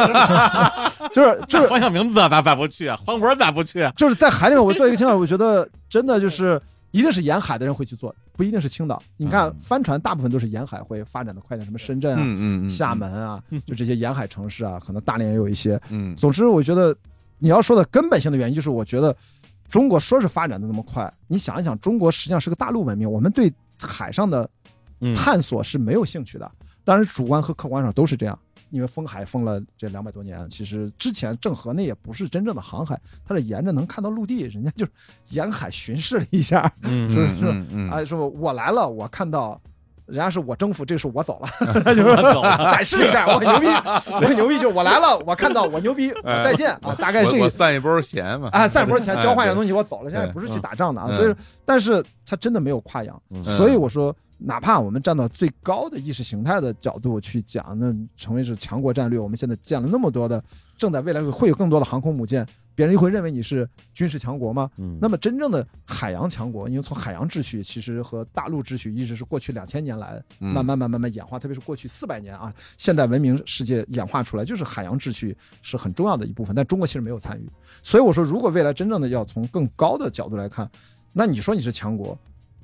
就是就是黄晓明咋咋咋不去啊？黄渤咋不去啊？就是在海里面，我做一个青岛，我觉得真的就是一定是沿海的人会去做，不一定是青岛。你看嗯帆船大部分都是沿海会发展的快点，什么深圳啊、嗯嗯嗯，厦门啊，就这些沿海城市啊，可能大连也有一些。嗯，总之，我觉得你要说的根本性的原因，就是我觉得中国说是发展的那么快，你想一想，中国实际上是个大陆文明，我们对海上的嗯探索是没有兴趣的。当然，主观和客观上都是这样。因为封海封了这两百多年，其实之前郑和那也不是真正的航海，他是沿着能看到陆地，人家就是沿海巡视了一下，嗯是嗯嗯嗯，啊，说我来了，我看到。人家是我征服，这个是我走了，就是展示一下，我很牛逼，我很牛逼，就是我来了，我看到我牛逼，我再见啊，大概是这个散一波钱嘛，啊，散一波钱交换一哎点东西，我走了。现在不是去打仗的啊，嗯所以，但是他真的没有跨洋，嗯所以我说，哪怕我们站到最高的意识形态的角度去讲，那成为是强国战略，我们现在建了那么多的，正在未来会有更多的航空母舰，别人又会认为你是军事强国吗？嗯那么真正的海洋强国，因为从海洋秩序其实和大陆秩序一直是过去两千年来慢慢慢慢演化，特别是过去四百年啊，现代文明世界演化出来，就是海洋秩序是很重要的一部分，但中国其实没有参与。所以我说，如果未来真正的要从更高的角度来看，那你说你是强国，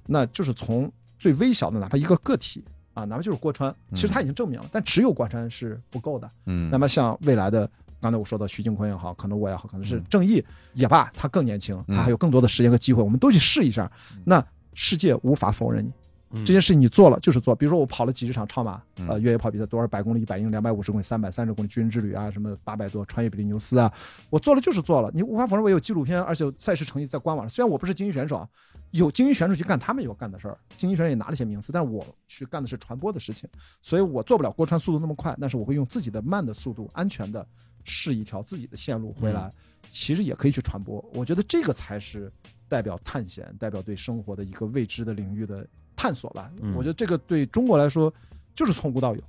那就是从最微小的哪怕一个个体啊，哪怕就是郭川，其实他已经证明了，但只有郭川是不够的。嗯，那么像未来的，刚才我说的徐静坤也好，可能我也好，可能是嗯正义也罢，他更年轻，嗯他还有更多的时间和机会，我们都去试一下。那世界无法否认你嗯这件事情，你做了就是做。比如说我跑了几十场超马，嗯呃，越野跑比赛，多少百公里、一百英里、两百五十公里、三百三十公里军人之旅啊，什么八百多穿越比利牛斯啊，我做了就是做了。你无法否认我有纪录片，而且赛事成绩在官网上。虽然我不是精英选手啊，有精英选手去干他们要干的事儿，精英选手也拿了一些名次，但我去干的是传播的事情，所以我做不了郭川速度那么快，但是我会用自己的慢的速度，安全的试一条自己的线路回来，其实也可以去传播。我觉得这个才是代表探险，代表对生活的一个未知的领域的探索吧。嗯我觉得这个对中国来说就是从无到有。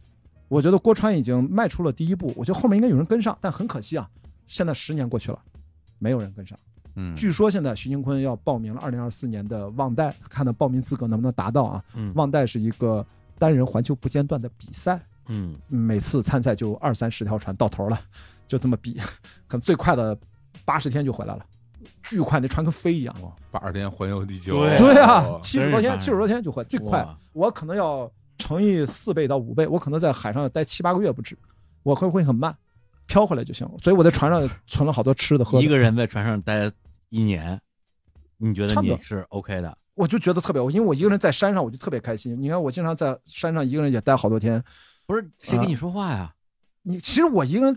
我觉得郭川已经迈出了第一步，我觉得后面应该有人跟上，但很可惜啊，现在十年过去了，没有人跟上。嗯，据说现在徐金坤要报名了二零二四年的忘带，看他报名资格能不能达到啊？嗯忘带是一个单人环球不间断的比赛，嗯每次参赛就二三十条船到头了，就这么比，可能最快的八十天就回来了，巨快，那船跟飞一样。八十天环游地球，对对啊哦，七十多天，七十多天就环，最快。我可能要乘以四倍到五倍，我可能在海上要待七八个月不止，我会会很慢，飘回来就行了。所以我在船上存了好多吃的喝的，一个人在船上待一年，你觉得你是 OK 的？我就觉得特别，因为我一个人在山上，我就特别开心。你看，我经常在山上一个人也待好多天。不是谁跟你说话呀？你其实我一个人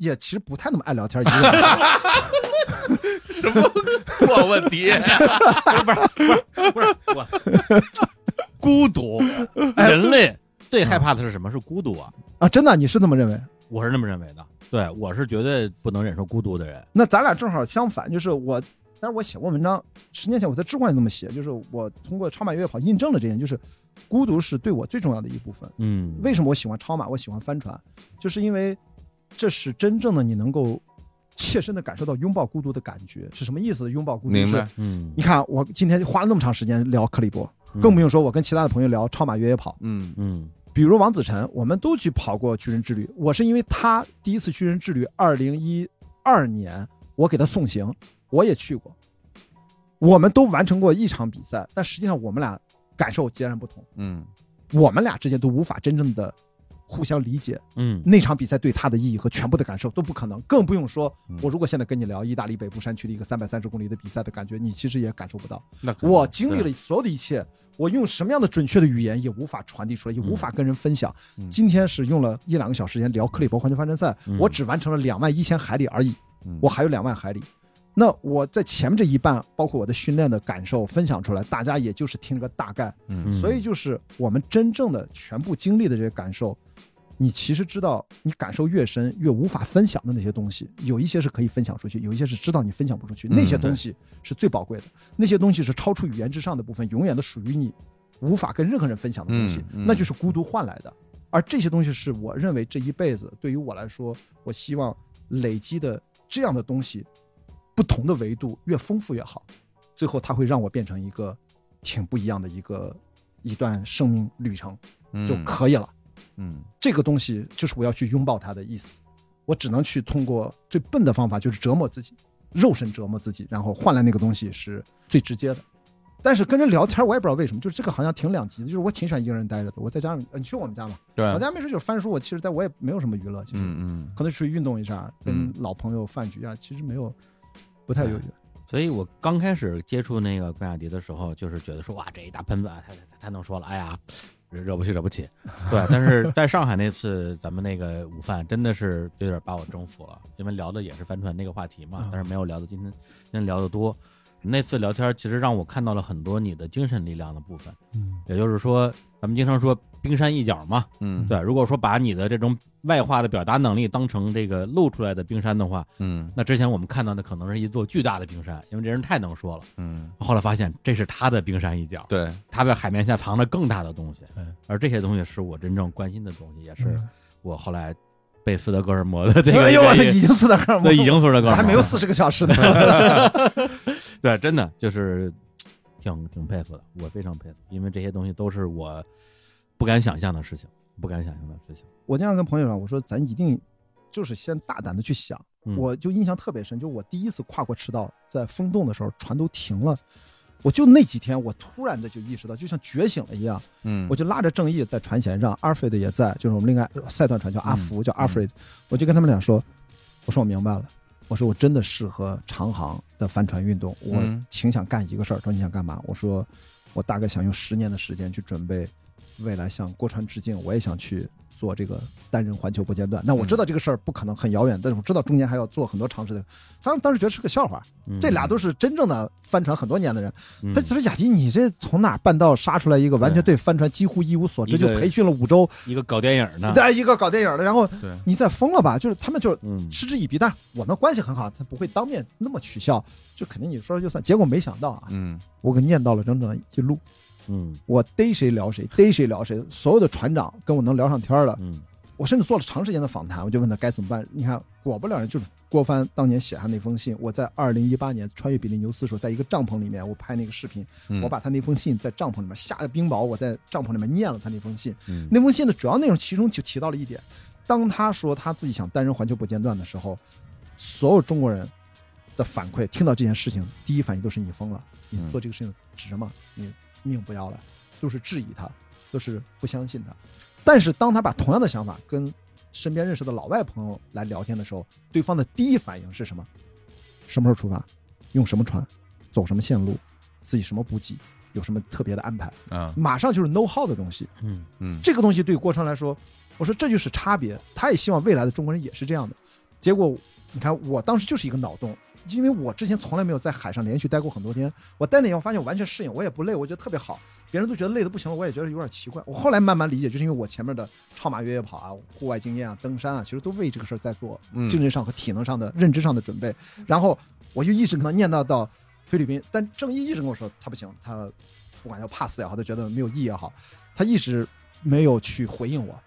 也其实不太那么爱聊天，一个人 破问题，不是不是不是我，孤独，人类最害怕的是什么？是孤独啊！啊，真的，你是这么认为？我是那么认为的。对，我是绝对不能忍受孤独的人。那咱俩正好相反，就是我，但是我写过文章，十年前我在知乎上也这么写，就是我通过超马越野跑印证了这点，就是孤独是对我最重要的一部分。嗯，为什么我喜欢超马？我喜欢帆船，就是因为这是真正的你能够切身的感受到拥抱孤独的感觉是什么意思呢？拥抱孤独，明白？嗯你看，我今天花了那么长时间聊克里伯，更不用说我跟其他的朋友聊超马越野跑，嗯嗯比如王子晨，我们都去跑过巨人之旅。我是因为他第一次巨人之旅，二零一二年，我给他送行，我也去过。我们都完成过一场比赛，但实际上我们俩感受截然不同，嗯我们俩之间都无法真正的互相理解。嗯那场比赛对他的意义和全部的感受都不可能，更不用说嗯我如果现在跟你聊意大利北部山区的一个三百三十公里的比赛的感觉，你其实也感受不到。那我经历了所有的一切，我用什么样的准确的语言也无法传递出来，也无法跟人分享。嗯今天是用了一两个小时间聊克里伯环球帆船赛，嗯我只完成了两万一千海里而已，嗯我还有两万海里。那我在前面这一半，包括我的训练的感受分享出来，大家也就是听个大概。嗯所以就是我们真正的全部经历的这些感受，你其实知道，你感受越深，越无法分享的那些东西，有一些是可以分享出去，有一些是知道你分享不出去，嗯那些东西是最宝贵的，那些东西是超出语言之上的部分，永远都属于你，无法跟任何人分享的东西，那就是孤独换来的。而这些东西是我认为这一辈子对于我来说，我希望累积的这样的东西，不同的维度越丰富越好，最后它会让我变成一个挺不一样的一个一段生命旅程就可以了。嗯这个东西就是我要去拥抱它的意思，我只能去通过最笨的方法，就是折磨自己，肉身折磨自己，然后换来那个东西是最直接的。但是跟人聊天，我也不知道为什么，就是这个好像挺两极的，就是我挺喜欢一个人待着的。我再加上呃你去我们家嘛，对，我家没事就是翻书，我其实在我也没有什么娱乐，其实嗯嗯可能出去运动一下，跟嗯老朋友饭局啊，其实没有不太有。所以我刚开始接触那个关雅迪的时候，就是觉得说哇，这一大喷子太太能说了，哎呀，惹不起惹不起。对，但是在上海那次咱们那个午饭，真的是有点把我征服了，因为聊的也是帆船那个话题嘛啊，但是没有聊到今天今天聊的多。那次聊天其实让我看到了很多你的精神力量的部分，嗯也就是说，咱们经常说冰山一角嘛，嗯对。如果说把你的这种外化的表达能力当成这个露出来的冰山的话，嗯那之前我们看到的可能是一座巨大的冰山，因为这人太能说了。嗯，后来发现这是他的冰山一角，对，他在海面下藏着更大的东西嗯，而这些东西是我真正关心的东西，也是嗯我后来被斯德哥尔摩的这个哎已经斯德哥尔摩，对已经斯德哥尔摩还没有四十个小时呢。对，真的就是挺挺佩服的，我非常佩服，因为这些东西都是我不敢想象的事情，不敢想象的事情。我经常跟朋友说，我说咱一定就是先大胆的去想。嗯我就印象特别深，就是我第一次跨过赤道，在风洞的时候，船都停了。我就那几天，我突然的就意识到，就像觉醒了一样，嗯，我就拉着正义在船舷上，阿尔弗雷德也在，就是我们另外赛段船叫阿福，叫阿弗雷德，我就跟他们俩说，我说我明白了，我说我真的适合长航的帆船运动，我嗯挺想干一个事儿。他说你想干嘛？我说我大概想用十年的时间去准备未来向郭川致敬，我也想去做这个单人环球不间断。那我知道这个事儿不可能很遥远，但是我知道中间还要做很多尝试的。当时当时觉得是个笑话，嗯这俩都是真正的帆船很多年的人。嗯他说雅迪，你这从哪半道杀出来一个完全对帆船几乎一无所知，就培训了五周，一个搞电影的，再一个搞电影的，然后你再疯了吧？就是他们就嗯嗤之以鼻，但是我们关系很好，他不会当面那么取笑，就肯定你说了就算。结果没想到啊，嗯我给念叨了整整一路，嗯我逮谁聊谁，逮谁聊谁，所有的船长跟我能聊上天了，嗯我甚至做了长时间的访谈，我就问他该怎么办。你看，果不了人，就是郭帆当年写下那封信。我在二零一八年穿越比利牛斯的时候，在一个帐篷里面，我拍那个视频，嗯，我把他那封信在帐篷里面下了冰雹，我在帐篷里面念了他那封信。嗯那封信的主要内容其中就提到了一点：当他说他自己想单人环球不间断的时候，所有中国人的反馈听到这件事情，第一反应都是你疯了，你嗯做这个事情值吗？你命不要了，都是质疑他，都是不相信他。但是当他把同样的想法跟身边认识的老外朋友来聊天的时候，对方的第一反应是什么？什么时候出发？用什么船？走什么线路？自己什么补给？有什么特别的安排？啊马上就是 know how 的东西。嗯嗯这个东西对郭川来说，我说这就是差别。他也希望未来的中国人也是这样的。结果你看，我当时就是一个脑洞，因为我之前从来没有在海上连续待过很多天。我待那以后发现我完全适应，我也不累，我觉得特别好。别人都觉得累的不行了，我也觉得有点奇怪。我后来慢慢理解，就是因为我前面的超马越野跑啊、户外经验啊、登山啊，其实都为这个事儿在做嗯精神上和体能上的、认知上的准备。然后我就一直跟他念叨到菲律宾，但郑毅一直跟我说他不行，他不管要怕死也好，他觉得没有意义也好，他一直没有去回应我。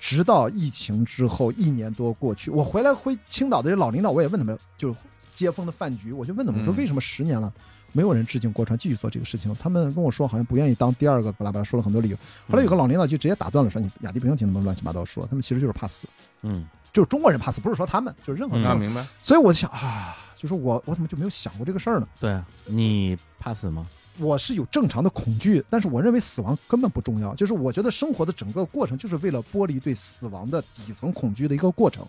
直到疫情之后一年多过去，我回来回青岛的这老领导，我也问他们，就是接风的饭局，我就问他们，我说嗯为什么十年了没有人致敬郭川继续做这个事情？他们跟我说好像不愿意当第二个，巴拉巴拉说了很多理由。后来有个老领导就直接打断了，说你雅迪不用听他们乱七八糟说，他们其实就是怕死，嗯就是中国人怕死，不是说他们，就是任何人。那明白，所以我就想啊，就是我我怎么就没有想过这个事儿呢？对啊，你怕死吗？我是有正常的恐惧，但是我认为死亡根本不重要。就是我觉得生活的整个过程就是为了剥离对死亡的底层恐惧的一个过程。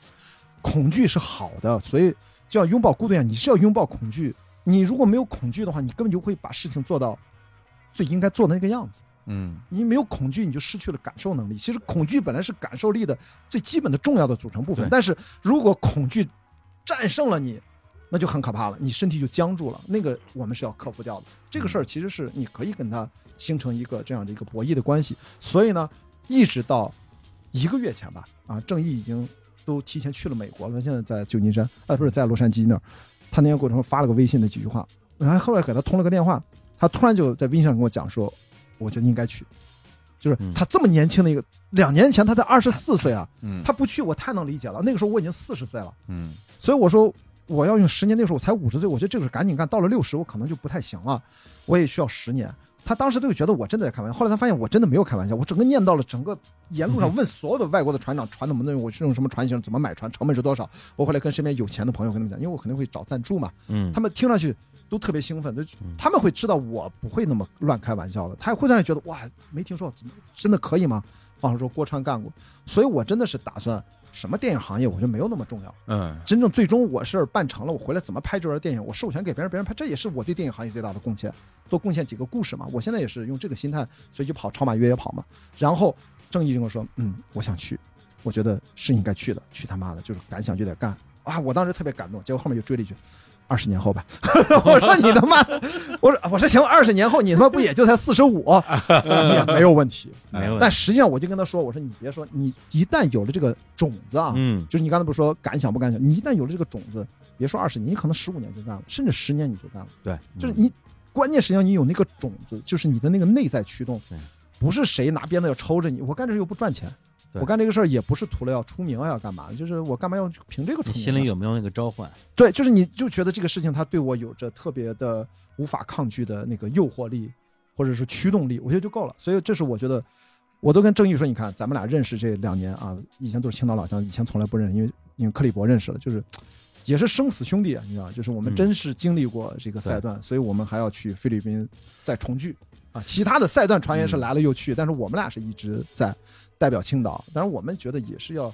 恐惧是好的，所以就像拥抱孤独一样，你是要拥抱恐惧。你如果没有恐惧的话，你根本就会把事情做到最应该做的那个样子。嗯你没有恐惧，你就失去了感受能力。其实恐惧本来是感受力的最基本的重要的组成部分，但是如果恐惧战胜了你，那就很可怕了，你身体就僵住了。那个我们是要克服掉的。这个事儿其实是你可以跟他形成一个这样的一个博弈的关系。所以呢，一直到一个月前吧，啊，正义已经都提前去了美国了，他现在在旧金山，啊，不是在洛杉矶那儿。他那天过程中发了个微信的几句话，然后后来给他通了个电话，他突然就在微信上跟我讲说，我觉得应该去。就是嗯他这么年轻的一个，两年前他才二十四岁啊，嗯，他不去我太能理解了。那个时候我已经四十岁了，嗯所以我说我要用十年。那个时候我才五十岁，我觉得这个是赶紧干。到了六十，我可能就不太行了，我也需要十年。他当时都觉得我真的在开玩笑，后来他发现我真的没有开玩笑，我整个念到了整个沿路上问所有的外国的船长，船怎么弄，我是用什么船型，怎么买船，成本是多少。我后来跟身边有钱的朋友跟他们讲，因为我肯定会找赞助嘛，嗯，他们听上去都特别兴奋，就嗯他们会知道我不会那么乱开玩笑的，他也会让人觉得哇，没听说怎么真的可以吗？网上说郭川干过，所以我真的是打算什么电影行业，我觉得没有那么重要。嗯真正最终我是办成了，我回来怎么拍这段电影，我授权给别人，别人拍，这也是我对电影行业最大的贡献，多贡献几个故事嘛。我现在也是用这个心态，所以就跑超马越野跑嘛。然后正义就跟我说，嗯，我想去，我觉得是应该去的，去他妈的，就是敢想就得干啊！我当时特别感动，结果后面就追了一句。二十年后吧，我说你他妈，我说我说行，二十年后你他妈不也就才四十五，也没有问题。没有，但实际上我就跟他说，我说你别说，你一旦有了这个种子啊，嗯，就是你刚才不是说敢想不敢想，你一旦有了这个种子，别说二十年，你可能十五年就干了，甚至十年你就干了。对，就是你关键实际上你有那个种子，就是你的那个内在驱动对，不是谁拿鞭子要抽着你。我干这又不赚钱，对我干这个事儿也不是图了要出名啊，要干嘛？就是我干嘛要凭这个出名呢？心里有没有那个召唤？对，就是你就觉得这个事情它对我有着特别的无法抗拒的那个诱惑力，或者是驱动力，我觉得就够了。所以这是我觉得，我都跟郑毅说，你看咱们俩认识这两年啊，以前都是青岛老乡，以前从来不认识，因为因为克里伯认识了，就是也是生死兄弟啊，你知道，就是我们嗯真是经历过这个赛段，所以我们还要去菲律宾再重聚啊。其他的赛段船员是来了又去，但是我们俩是一直在代表青岛，当然我们觉得也是要。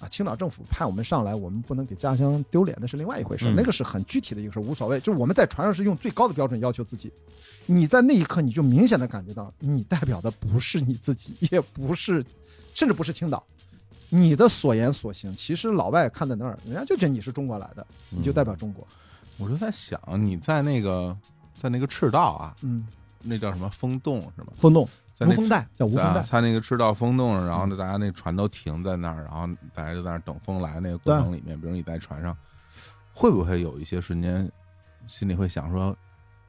啊，青岛政府派我们上来，我们不能给家乡丢脸，那是另外一回事，嗯那个是很具体的一个事，无所谓。就是我们在船上是用最高的标准要求自己，你在那一刻你就明显的感觉到，你代表的不是你自己，也不是，甚至不是青岛，你的所言所行，其实老外看在那儿，人家就觉得你是中国来的，你就代表中国。我就在想，你在那个在那个赤道啊，嗯，那叫什么风洞是吗？风洞，无风带叫无风带，在在那个赤道风洞上，然后呢，大家那船都停在那儿，然后大家就在那儿等风来。那个过程里面，比如你在船上，会不会有一些瞬间，心里会想说，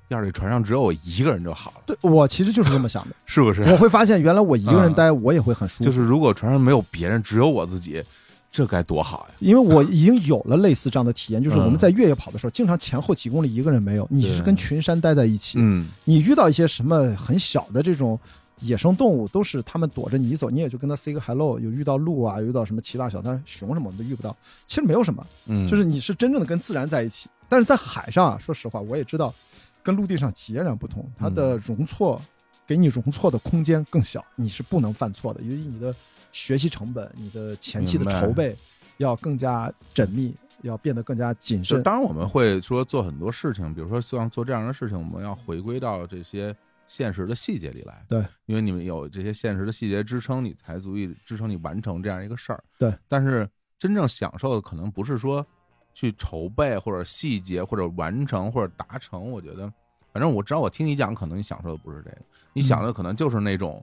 要是这船上只有我一个人就好了，对我其实就是这么想的。是不是？我会发现，原来我一个人待，我也会很舒服，就是如果船上没有别人，只有我自己，这该多好呀！因为我已经有了类似这样的体验，就是嗯我们在越野跑的时候，经常前后几公里一个人没有，你是跟群山待在一起，嗯，你遇到一些什么很小的这种野生动物，都是他们躲着你走，你也就跟他 say 个 hello。有遇到鹿啊，有遇到什么奇大小，但是熊什么我们都遇不到。其实没有什么，嗯，就是你是真正的跟自然在一起。但是在海上啊，说实话，我也知道，跟陆地上截然不同，它的容错，给你容错的空间更小，你是不能犯错的，因为你的学习成本、你的前期的筹备要更加缜密，要变得更加谨慎。当然我们会说做很多事情，比如说像做这样的事情，我们要回归到这些现实的细节里来。对，因为你们有这些现实的细节支撑，你才足以支撑你完成这样一个事儿。对，但是真正享受的可能不是说去筹备或者细节或者完成或者达成。我觉得，反正我知道，我听你讲，可能你享受的不是这个，你想的可能就是那种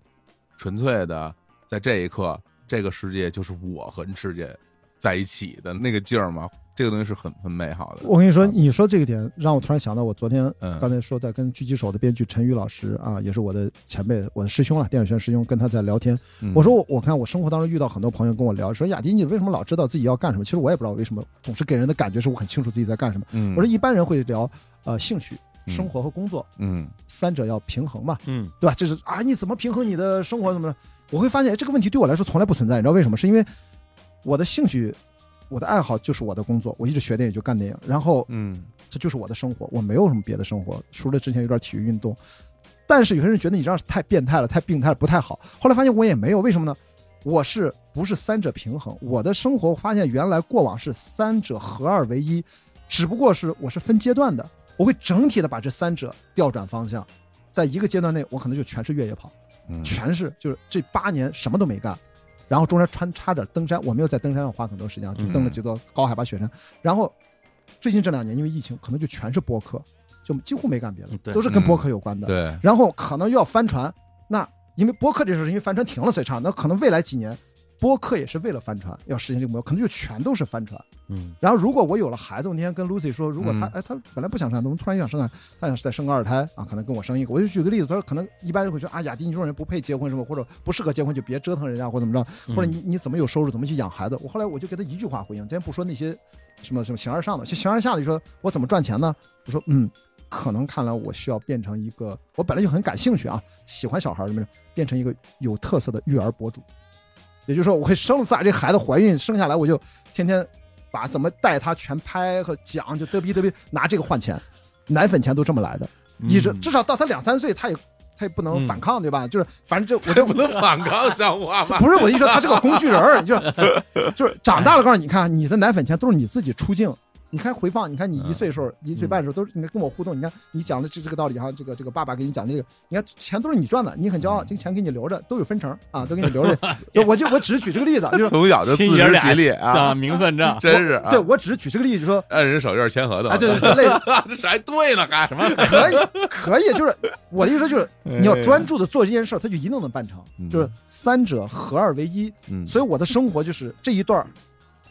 纯粹的，在这一刻，这个世界就是我和世界在一起的那个劲儿嘛。这个东西是很很美好的。我跟你说，你说这个点让我突然想到，我昨天嗯刚才说在跟狙击手的编剧陈宇老师啊，也是我的前辈，我的师兄了，电影学院师兄，跟他在聊天。嗯我说我我看我生活当中遇到很多朋友跟我聊，说雅迪你为什么老知道自己要干什么？其实我也不知道为什么，总是给人的感觉是我很清楚自己在干什么。嗯，我说一般人会聊呃兴趣、嗯生活和工作嗯三者要平衡嘛，嗯对吧？就是啊，你怎么平衡你的生活怎么着？我会发现哎这个问题对我来说从来不存在，你知道为什么？是因为我的兴趣。我的爱好就是我的工作，我一直学电影就干电影，然后嗯这就是我的生活，我没有什么别的生活，除了之前有点体育运动。但是有些人觉得你这样太变态了，太病态了，不太好。后来发现我也没有，为什么呢？我是不是三者平衡？我的生活发现原来过往是三者合二为一，只不过是我是分阶段的，我会整体的把这三者调转方向，在一个阶段内，我可能就全是越野跑，嗯，全是就是这八年什么都没干，然后中间穿插着登山，我没有在登山上花很多时间，就登了几座高海拔雪山。然后最近这两年因为疫情，可能就全是播客，就几乎没干别的都是跟播客有关的。对，然后可能又要翻船，那因为播客这事儿，因为帆船停了所以差，那可能未来几年。播客也是为了帆船，要实现这个目标，可能就全都是帆船。嗯然后，如果我有了孩子，我那天跟 Lucy 说，如果他嗯哎，他本来不想生孩子，怎么突然想生孩子？他想再生个二胎啊，可能跟我生一个。我就举个例子，他说可能一般人会说啊，雅迪你这种人不配结婚什么，或者不适合结婚，就别折腾人家或怎么着，或者你你怎么有收入，怎么去养孩子？我后来我就给他一句话回应，咱先不说那些什么什么形而上的，就形而下的，就说我怎么赚钱呢？我说嗯，可能看来我需要变成一个，我本来就很感兴趣啊，喜欢小孩儿什么的，变成一个有特色的育儿博主。也就是说，我会生了仨这孩子怀孕生下来，我就天天把怎么带他全拍和讲，就嘚逼嘚逼拿这个换钱。奶粉钱都这么来的，一直嗯至少到他两三岁，他也他也不能嗯反抗，对吧？就是反正就 我就不能反抗像话吗？不是我一说他是个工具人儿，就是就是长大了，告诉你你看你的奶粉钱都是你自己出镜。你看回放，你看你一岁时候、一岁半的时候，都是你看跟我互动。你看你讲的这这个道理哈，这个这个爸爸给你讲这个，你看钱都是你赚的，你很骄傲，这个钱给你留着，都有分成啊，都给你留着。就我就我只是举这个例子，就是 从小就自食其力啊，啊，名分账 真是啊对我只是举这个例子，就说按人手印签合同啊，对对对，类似这还对呢，还什么？可以可以，就是我的意思就是你要专注的做这件事儿，他就一定能办成，嗯就是三者合二为一。嗯，所以我的生活就是这一段儿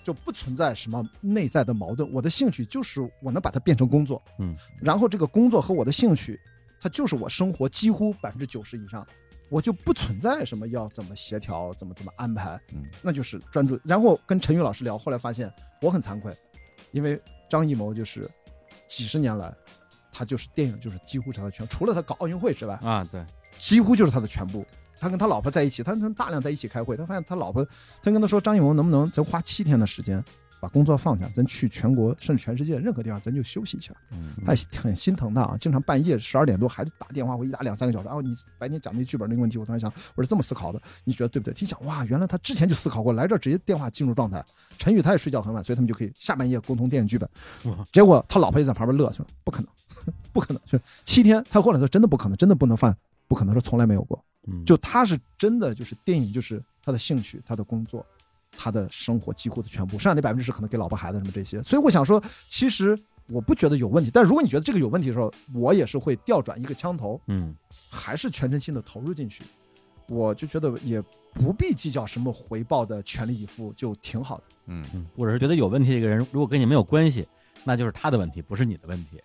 就不存在什么内在的矛盾，我的兴趣就是我能把它变成工作，嗯，然后这个工作和我的兴趣，它就是我生活几乎百分之九十以上，我就不存在什么要怎么协调，怎么怎么安排，嗯，那就是专注。然后跟陈宇老师聊，后来发现我很惭愧，因为张艺谋就是几十年来，他就是电影就是几乎是他的全，除了他搞奥运会之外，啊，对，几乎就是他的全部。他跟他老婆在一起，他他大量在一起开会。他发现他老婆，他跟他说：“张艺谋能不能咱花七天的时间，把工作放下，咱去全国甚至全世界任何地方，咱就休息一下。”嗯他很心疼他啊，经常半夜十二点多还是打电话，我一打两三个小时。然后你白天讲那剧本那个问题，我突然想，我是这么思考的，你觉得对不对？一想哇，原来他之前就思考过，来这儿直接电话进入状态。陈宇他也睡觉很晚，所以他们就可以下半夜沟通电影剧本。结果他老婆也在旁边乐，说不可能，不可能，就是七天。他后来说真的不可能，真的不能犯，不可能说从来没有过。嗯就他是真的就是电影就是他的兴趣，他的工作，他的生活几乎的全部，剩下那百分之十可能给老婆孩子什么这些。所以我想说，其实我不觉得有问题，但如果你觉得这个有问题的时候，我也是会调转一个枪头，嗯还是全身心的投入进去。我就觉得也不必计较什么回报的全力以赴，就挺好的。嗯嗯，或者是觉得有问题这个人，如果跟你没有关系，那就是他的问题，不是你的问题。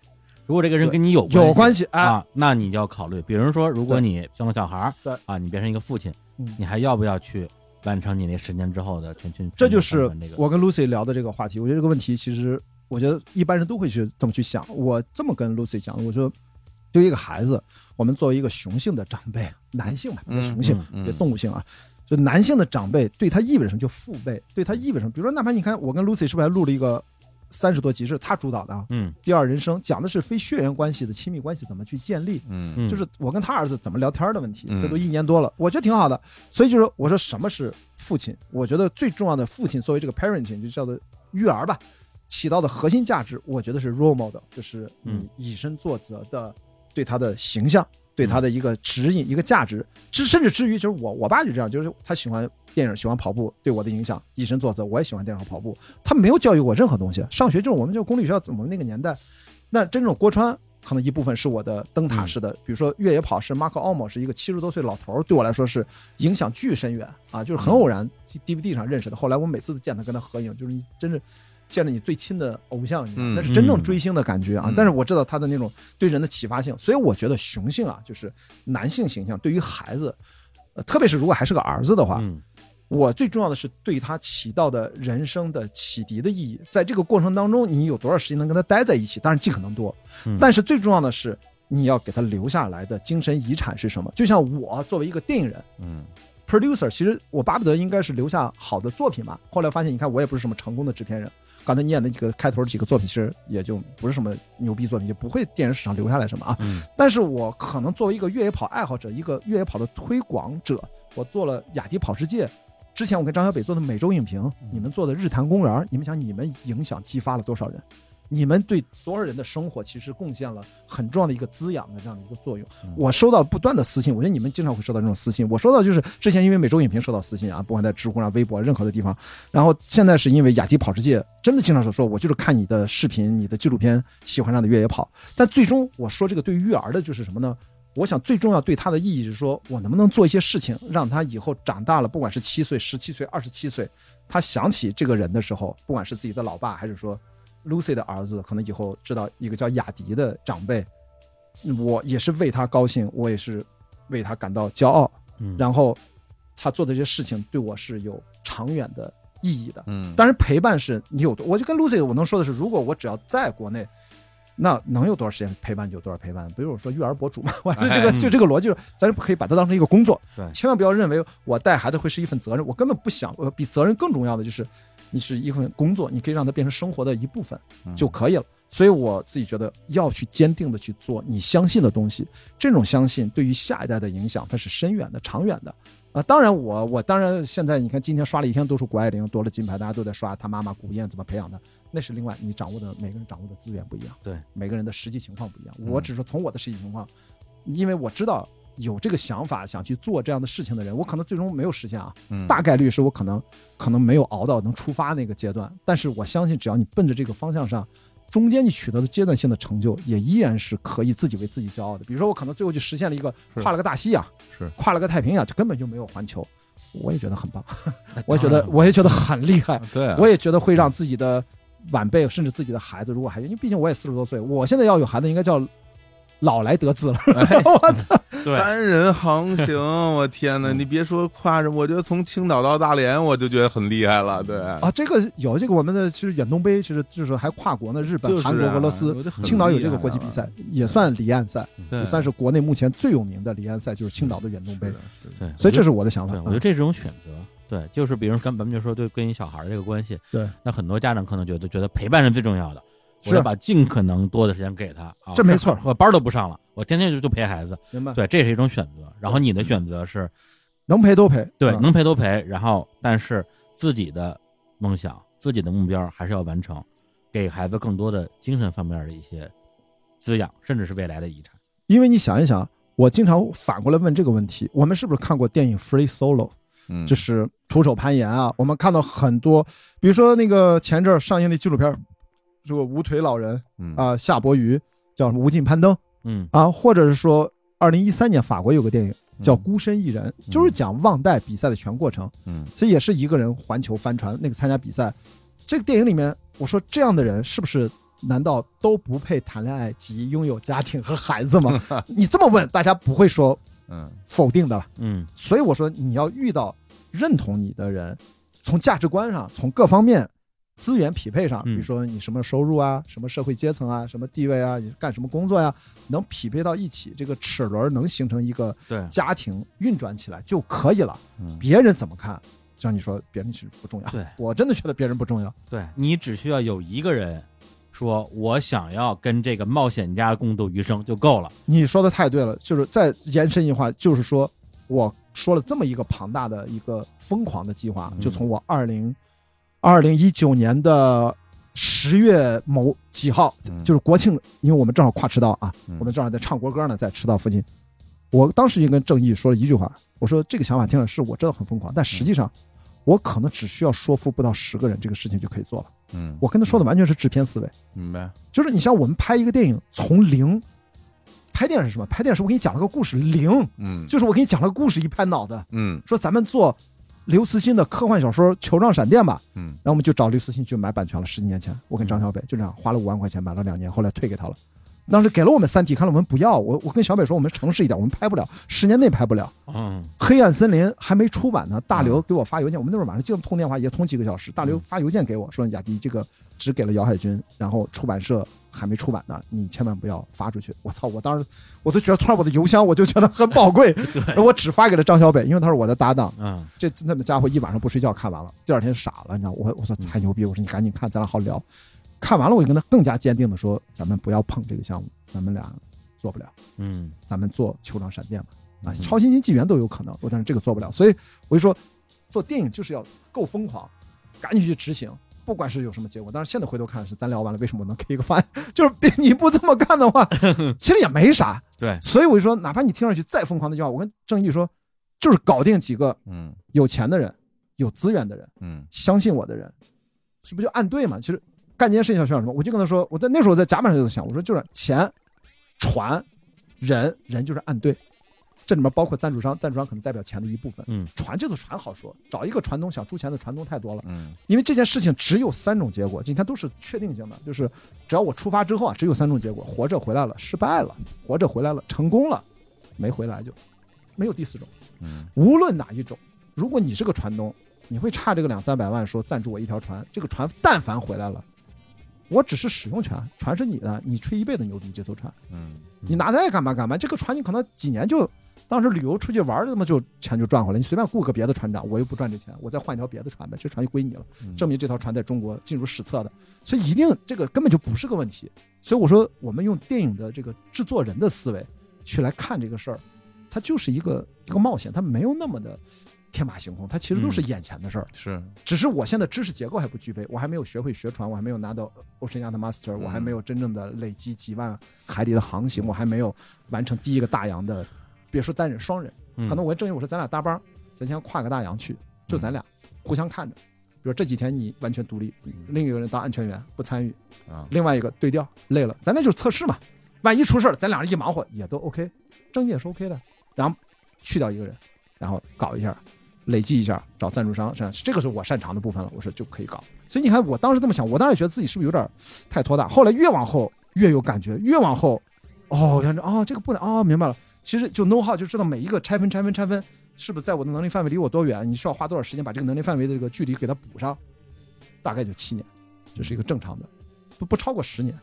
如果这个人跟你有有关关系哎，啊，那你就要考虑，比如说，如果你生了小孩儿，对啊，你变成一个父亲，嗯你还要不要去完成你那十年之后的全全？这就是我跟 Lucy 聊的这个话题。我觉得这个问题其实，我觉得一般人都会去这么去想。我这么跟 Lucy 讲，我说，对于一个孩子，我们作为一个雄性的长辈，男性嘛，雄性，嗯嗯别动物性啊，就男性的长辈对他意味着什么？就父辈对他意味着什么？比如说，哪怕你看我跟 Lucy 是不是还录了一个三十多集是他主导的啊？嗯第二人生讲的是非血缘关系的亲密关系怎么去建立。嗯嗯，就是我跟他儿子怎么聊天的问题，嗯这都一年多了，我觉得挺好的。所以就是说我说什么是父亲？我觉得最重要的父亲作为这个 parenting 就叫做育儿吧，起到的核心价值，我觉得是 role model，就是你嗯以身作则的对他的形象，对他的一个指引、一个价值。至甚至至于就是我我爸就这样，就是他喜欢电影，喜欢跑步，对我的影响以身作则，我也喜欢电影和跑步。他没有教育我任何东西，上学就是我们就公立学校，我们那个年代，那真正郭川。可能一部分是我的灯塔式的，比如说越野跑是马克奥姆是一个七十多岁老头，对我来说是影响巨深远啊，就是很偶然 DVD 上认识的。后来我每次都见他跟他合影，就是你真是见着你最亲的偶像那是真正追星的感觉啊嗯。但是我知道他的那种对人的启发性，所以我觉得雄性啊，就是男性形象对于孩子，呃特别是如果还是个儿子的话，嗯我最重要的是对他起到的人生的启迪的意义。在这个过程当中，你有多少时间能跟他待在一起？当然尽可能多，嗯但是最重要的是你要给他留下来的精神遗产是什么？就像我作为一个电影人嗯 producer，其实我巴不得应该是留下好的作品嘛。后来发现，你看我也不是什么成功的制片人。刚才你演的几个开头几个作品，其实也就不是什么牛逼作品，也不会电影史上留下来什么啊。嗯但是我可能作为一个越野跑爱好者，一个越野跑的推广者，我做了雅迪跑世界。之前我跟张小北做的每周影评，你们做的日坛公园，你们想你们影响激发了多少人？你们对多少人的生活其实贡献了很重要的一个滋养的这样的一个作用。我收到不断的私信，我觉得你们经常会收到这种私信。我收到就是之前因为每周影评收到私信啊，不管在知乎上、微博任何的地方，然后现在是因为雅迪跑世界，真的经常说说我就是看你的视频、你的纪录片喜欢上的越野跑。但最终我说这个对于育儿的就是什么呢？我想最重要对他的意义是说，我能不能做一些事情，让他以后长大了，不管是七岁、十七岁、二十七岁，他想起这个人的时候，不管是自己的老爸，还是说 Lucy 的儿子，可能以后知道一个叫雅迪的长辈，我也是为他高兴，我也是为他感到骄傲。嗯，然后他做的这些事情对我是有长远的意义的。嗯当然，陪伴是你有多，我就跟 Lucy 我能说的是，如果我只要在国内，那能有多少时间陪伴就有多少陪伴。比如我说育儿博主嘛，我 这个哎就这个逻辑，咱就可以把它当成一个工作。对千万不要认为我带孩子会是一份责任，我根本不想，我比责任更重要的就是，你是一份工作，你可以让它变成生活的一部分嗯就可以了。所以我自己觉得要去坚定的去做你相信的东西，这种相信对于下一代的影响它是深远的、长远的。啊，当然我我当然现在你看今天刷了一天都是谷爱凌夺了金牌，大家都在刷她妈妈古燕怎么培养的，那是另外你掌握的每个人掌握的资源不一样，对，每个人的实际情况不一样。我只是从我的实际情况，因为我知道有这个想法想去做这样的事情的人，我可能最终没有实现啊，嗯大概率是我可能可能没有熬到能出发那个阶段，但是我相信只要你奔着这个方向上。中间你取得的阶段性的成就，也依然是可以自己为自己骄傲的。比如说，我可能最后就实现了一个跨了个大西洋，是。跨了个太平洋，就根本就没有环球，我也觉得很棒，我也觉得我也觉得很厉害，对啊，我也觉得会让自己的晚辈甚至自己的孩子，如果还因为毕竟我也四十多岁，我现在要有孩子应该叫老来得子了。我操！对，单人航行，我天哪！你别说跨着，我觉得从青岛到大连，我就觉得很厉害了。对啊，这个有这个我们的其实远东杯，其实就是还跨国呢，日本、就是啊韩国、俄罗斯青岛有这个国际比赛，也算离岸赛，对也算是国内目前最有名的离岸赛，就是青岛的远东杯对，所以这是是我的想法，。我觉得啊这是种选择。对，就是比如刚咱们就说对跟你小孩这个关系，对，那很多家长可能觉得觉得陪伴是最重要的，我是要把尽可能多的时间给他啊，这没错我班儿都不上了，我天天就就陪孩子，明白？对，这是一种选择。然后你的选择是能陪都陪。对，嗯能陪都陪，然后但是自己的梦想、自己的目标还是要完成，给孩子更多的精神方面的一些滋养，甚至是未来的遗产。因为你想一想，我经常反过来问这个问题：我们是不是看过电影《Free Solo》？嗯，就是徒手攀岩啊。我们看到很多，比如说那个前阵儿上映的纪录片儿，这个无腿老人嗯啊、夏伯渝叫什么无尽攀登嗯啊，或者是说二零一三年法国有个电影叫《嗯孤身一人》，就是讲忘带比赛的全过程。嗯其实也是一个人环球帆船那个参加比赛。这个电影里面，我说这样的人是不是难道都不配谈恋爱及拥有家庭和孩子吗？你这么问，大家不会说嗯否定的吧？嗯所以我说你要遇到认同你的人，从价值观上，从各方面资源匹配上，比嗯如说你什么收入啊，什么社会阶层啊，什么地位啊，你干什么工作呀、能匹配到一起，这个齿轮能形成一个对家庭运转起来就可以了。嗯别人怎么看，像你说，别人其实不重要。对我真的觉得别人不重要。对，你只需要有一个人说我想要跟这个冒险家共度余生就够了。你说的太对了，就是再延伸一句话，就是说我说了这么一个庞大的一个疯狂的计划，嗯就从我二零二零一九年的十月某几号，嗯就是国庆，因为我们正好跨赤道啊，嗯我们正好在唱国歌呢，在赤道附近。我当时就跟郑毅说了一句话，我说这个想法听着是我真的很疯狂，但实际上我可能只需要说服不到十个人，这个事情就可以做了。嗯，我跟他说的完全是制片思维。明白，就是你像我们拍一个电影，从零，拍电影是什么？拍电影是我给你讲了个故事，零嗯就是我给你讲了个故事，一拍脑袋嗯说咱们做刘慈欣的科幻小说《球状闪电》吧，嗯然后我们就找刘慈欣去买版权了。十几年前，我跟张小北就这样花了五万块钱买了两年，后来退给他了。当时给了我们《三体》，看了我们不要，我我跟小北说我们诚实一点，我们拍不了，十年内拍不了。嗯黑暗森林还没出版呢，大刘给我发邮件，我们那会儿晚上经常通电话，也通几个小时。大刘发邮件给我说：“雅迪，这个只给了姚海军，然后出版社还没出版呢，你千万不要发出去。”我操！我当时我都觉得，突然我的邮箱我就觉得很宝贵，我只发给了张小北，因为他是我的搭档。嗯这那么家伙一晚上不睡觉看完了，第二天傻了，你知道？我我说太牛逼！我说你赶紧看，咱俩好聊。看完了，我就跟他更加坚定的说：“咱们不要碰这个项目，咱们俩做不了。”嗯咱们做球状闪电吧，啊，嗯超新星纪元都有可能，但是这个做不了，所以我就说，做电影就是要够疯狂，赶紧去执行，不管是有什么结果。但是现在回头看是咱聊完了，为什么我能给一个方案？就是你不这么干的话，其实也没啥。对，所以我就说，哪怕你听上去再疯狂的计划，我跟郑毅说，就是搞定几个嗯有钱的人、有资源的人、嗯相信我的人，这不就按对嘛？其实干这件事情要需要什么？我就跟他说，我在那时候在甲板上就在想，我说就是钱、船、人，人就是按对。这里面包括赞助商，赞助商可能代表钱的一部分。嗯船就是船好说，找一个船东想出钱的船东太多了，嗯因为这件事情只有三种结果，你看都是确定性的，就是只要我出发之后啊，只有三种结果：活着回来了，失败了；活着回来了，成功了；没回来就没有第四种。嗯无论哪一种，如果你是个船东，你会差这个两三百万说赞助我一条船，这个船但凡回来了，我只是使用权，船是你的，你吹一辈子牛逼这艘船，嗯你拿它爱干嘛干嘛。这个船你可能几年就当时旅游出去玩儿，他妈就钱就赚回来。你随便雇个别的船长，我又不赚这钱，我再换一条别的船呗，这船就归你了，嗯证明这条船在中国进入史册的。所以一定这个根本就不是个问题。所以我说，我们用电影的这个制作人的思维去来看这个事儿，它就是一个一个冒险，它没有那么的天马行空，它其实都是眼前的事儿。是只是我现在知识结构还不具备，我还没有学会学船，我还没有拿到 Ocean Yacht Master，我还没有真正的累积几万海里的航行，我还没有完成第一个大洋的，别说单人双人，嗯可能我跟郑毅我说咱俩搭帮，咱先跨个大洋去，就咱俩互相看着，比如这几天你完全独立，另一个人当安全员不参与，啊，另外一个对调累了，咱那就是测试嘛，万一出事儿，咱俩人一忙活也都 OK，郑毅也是 OK 的，然后去掉一个人，然后搞一下。累计一下，找赞助商，这样这个是我擅长的部分了。我说就可以搞。所以你看，我当时这么想，我当时觉得自己是不是有点太拖大？后来越往后越有感觉，越往后，哦，原来哦这个不能哦，明白了。其实就 know how 就知道每一个拆分、拆分、拆分，是不是在我的能力范围离我多远？你需要花多少时间把这个能力范围的这个距离给它补上？大概就七年，这是一个正常的，不不超过十年。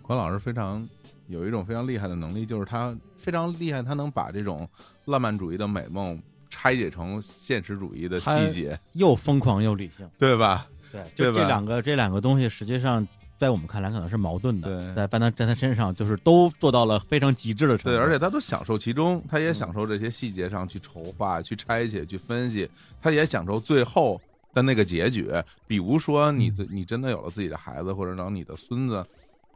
关老师非常有一种非常厉害的能力，就是他非常厉害，他能把这种浪漫主义的美梦拆解成现实主义的细节，又疯狂又理性。对吧？对，就这两个这两个东西，实际上在我们看来可能是矛盾的，对在班他在他身上就是都做到了非常极致的程度。对，而且他都享受其中，他也享受这些细节上去筹划、去拆解、去分析，他也享受最后的那个结局。比如说，你自你真的有了自己的孩子，或者让你的孙子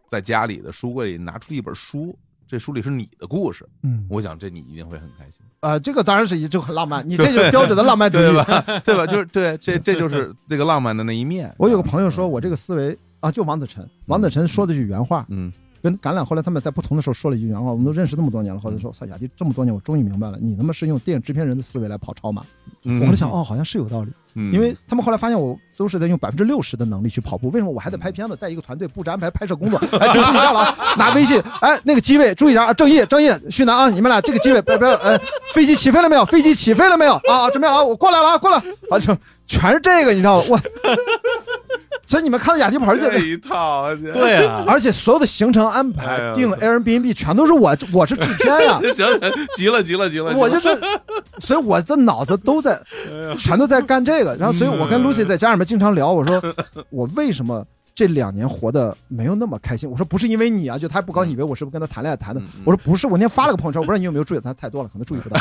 在家里的书柜里拿出一本书，这书里是你的故事，嗯，我想这你一定会很开心，呃，这个当然是一就很浪漫，你这就是标准的浪漫主义对。吧？对吧？就是对，这这就是这个浪漫的那一面。我有个朋友说我这个思维啊，就王子晨，王子晨说的句原话，嗯跟橄榄后来他们在不同的时候说了一句原话，我们都认识那么多年了，后来说，操雅迪这么多年，我终于明白了，你他妈是用电影制片人的思维来跑超马。嗯，我后来想，哦，好像是有道理，嗯，因为他们后来发现我都是在用百分之六十的能力去跑步，为什么我还得拍片子，带一个团队布置安排拍摄工作？哎，注意一下了啊，拿微信，哎，那个机位注意一下啊，郑毅、郑毅、旭南啊，你们俩这个机位不要不要，哎，飞机起飞了没有？飞机起飞了没有？啊啊，准备好我过来了啊，过来，啊，就全是这个，你知道吗？我，所以你们看到雅迪跑这这一套，对啊，而且所有的行程安排、订 Airbnb 全都是我，我是制片呀、行行，急了急了急了，我就是，所以我的脑子都在，全都在干这个。然后，所以我跟 Lucy 在家里面经常聊，我说我为什么这两年活得没有那么开心？我说不是因为你啊，就他不高兴，以为我是不是跟他谈恋爱谈的。我说不是，我那天发了个朋友圈，我不知道你有没有注意，他太多了，可能注意不到。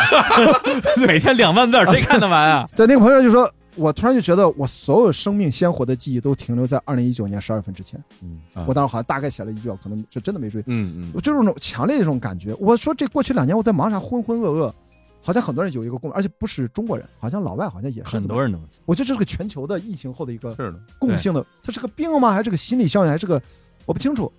每天两万字，谁看得完啊？对，那个朋友就说。我突然就觉得，我所有生命鲜活的记忆都停留在二零一九年十二月份之前。嗯啊我当时好像大概写了一句，可能就真的没注意。嗯嗯我就是那种强烈的这种感觉。我说这过去两年我在忙啥，浑浑噩噩，好像很多人有一个共，而且不是中国人，好像老外好像也是很多人都我觉得这是个全球的疫情后的一个共性的，它是个病吗？还是个心理效应？还是个我不清楚，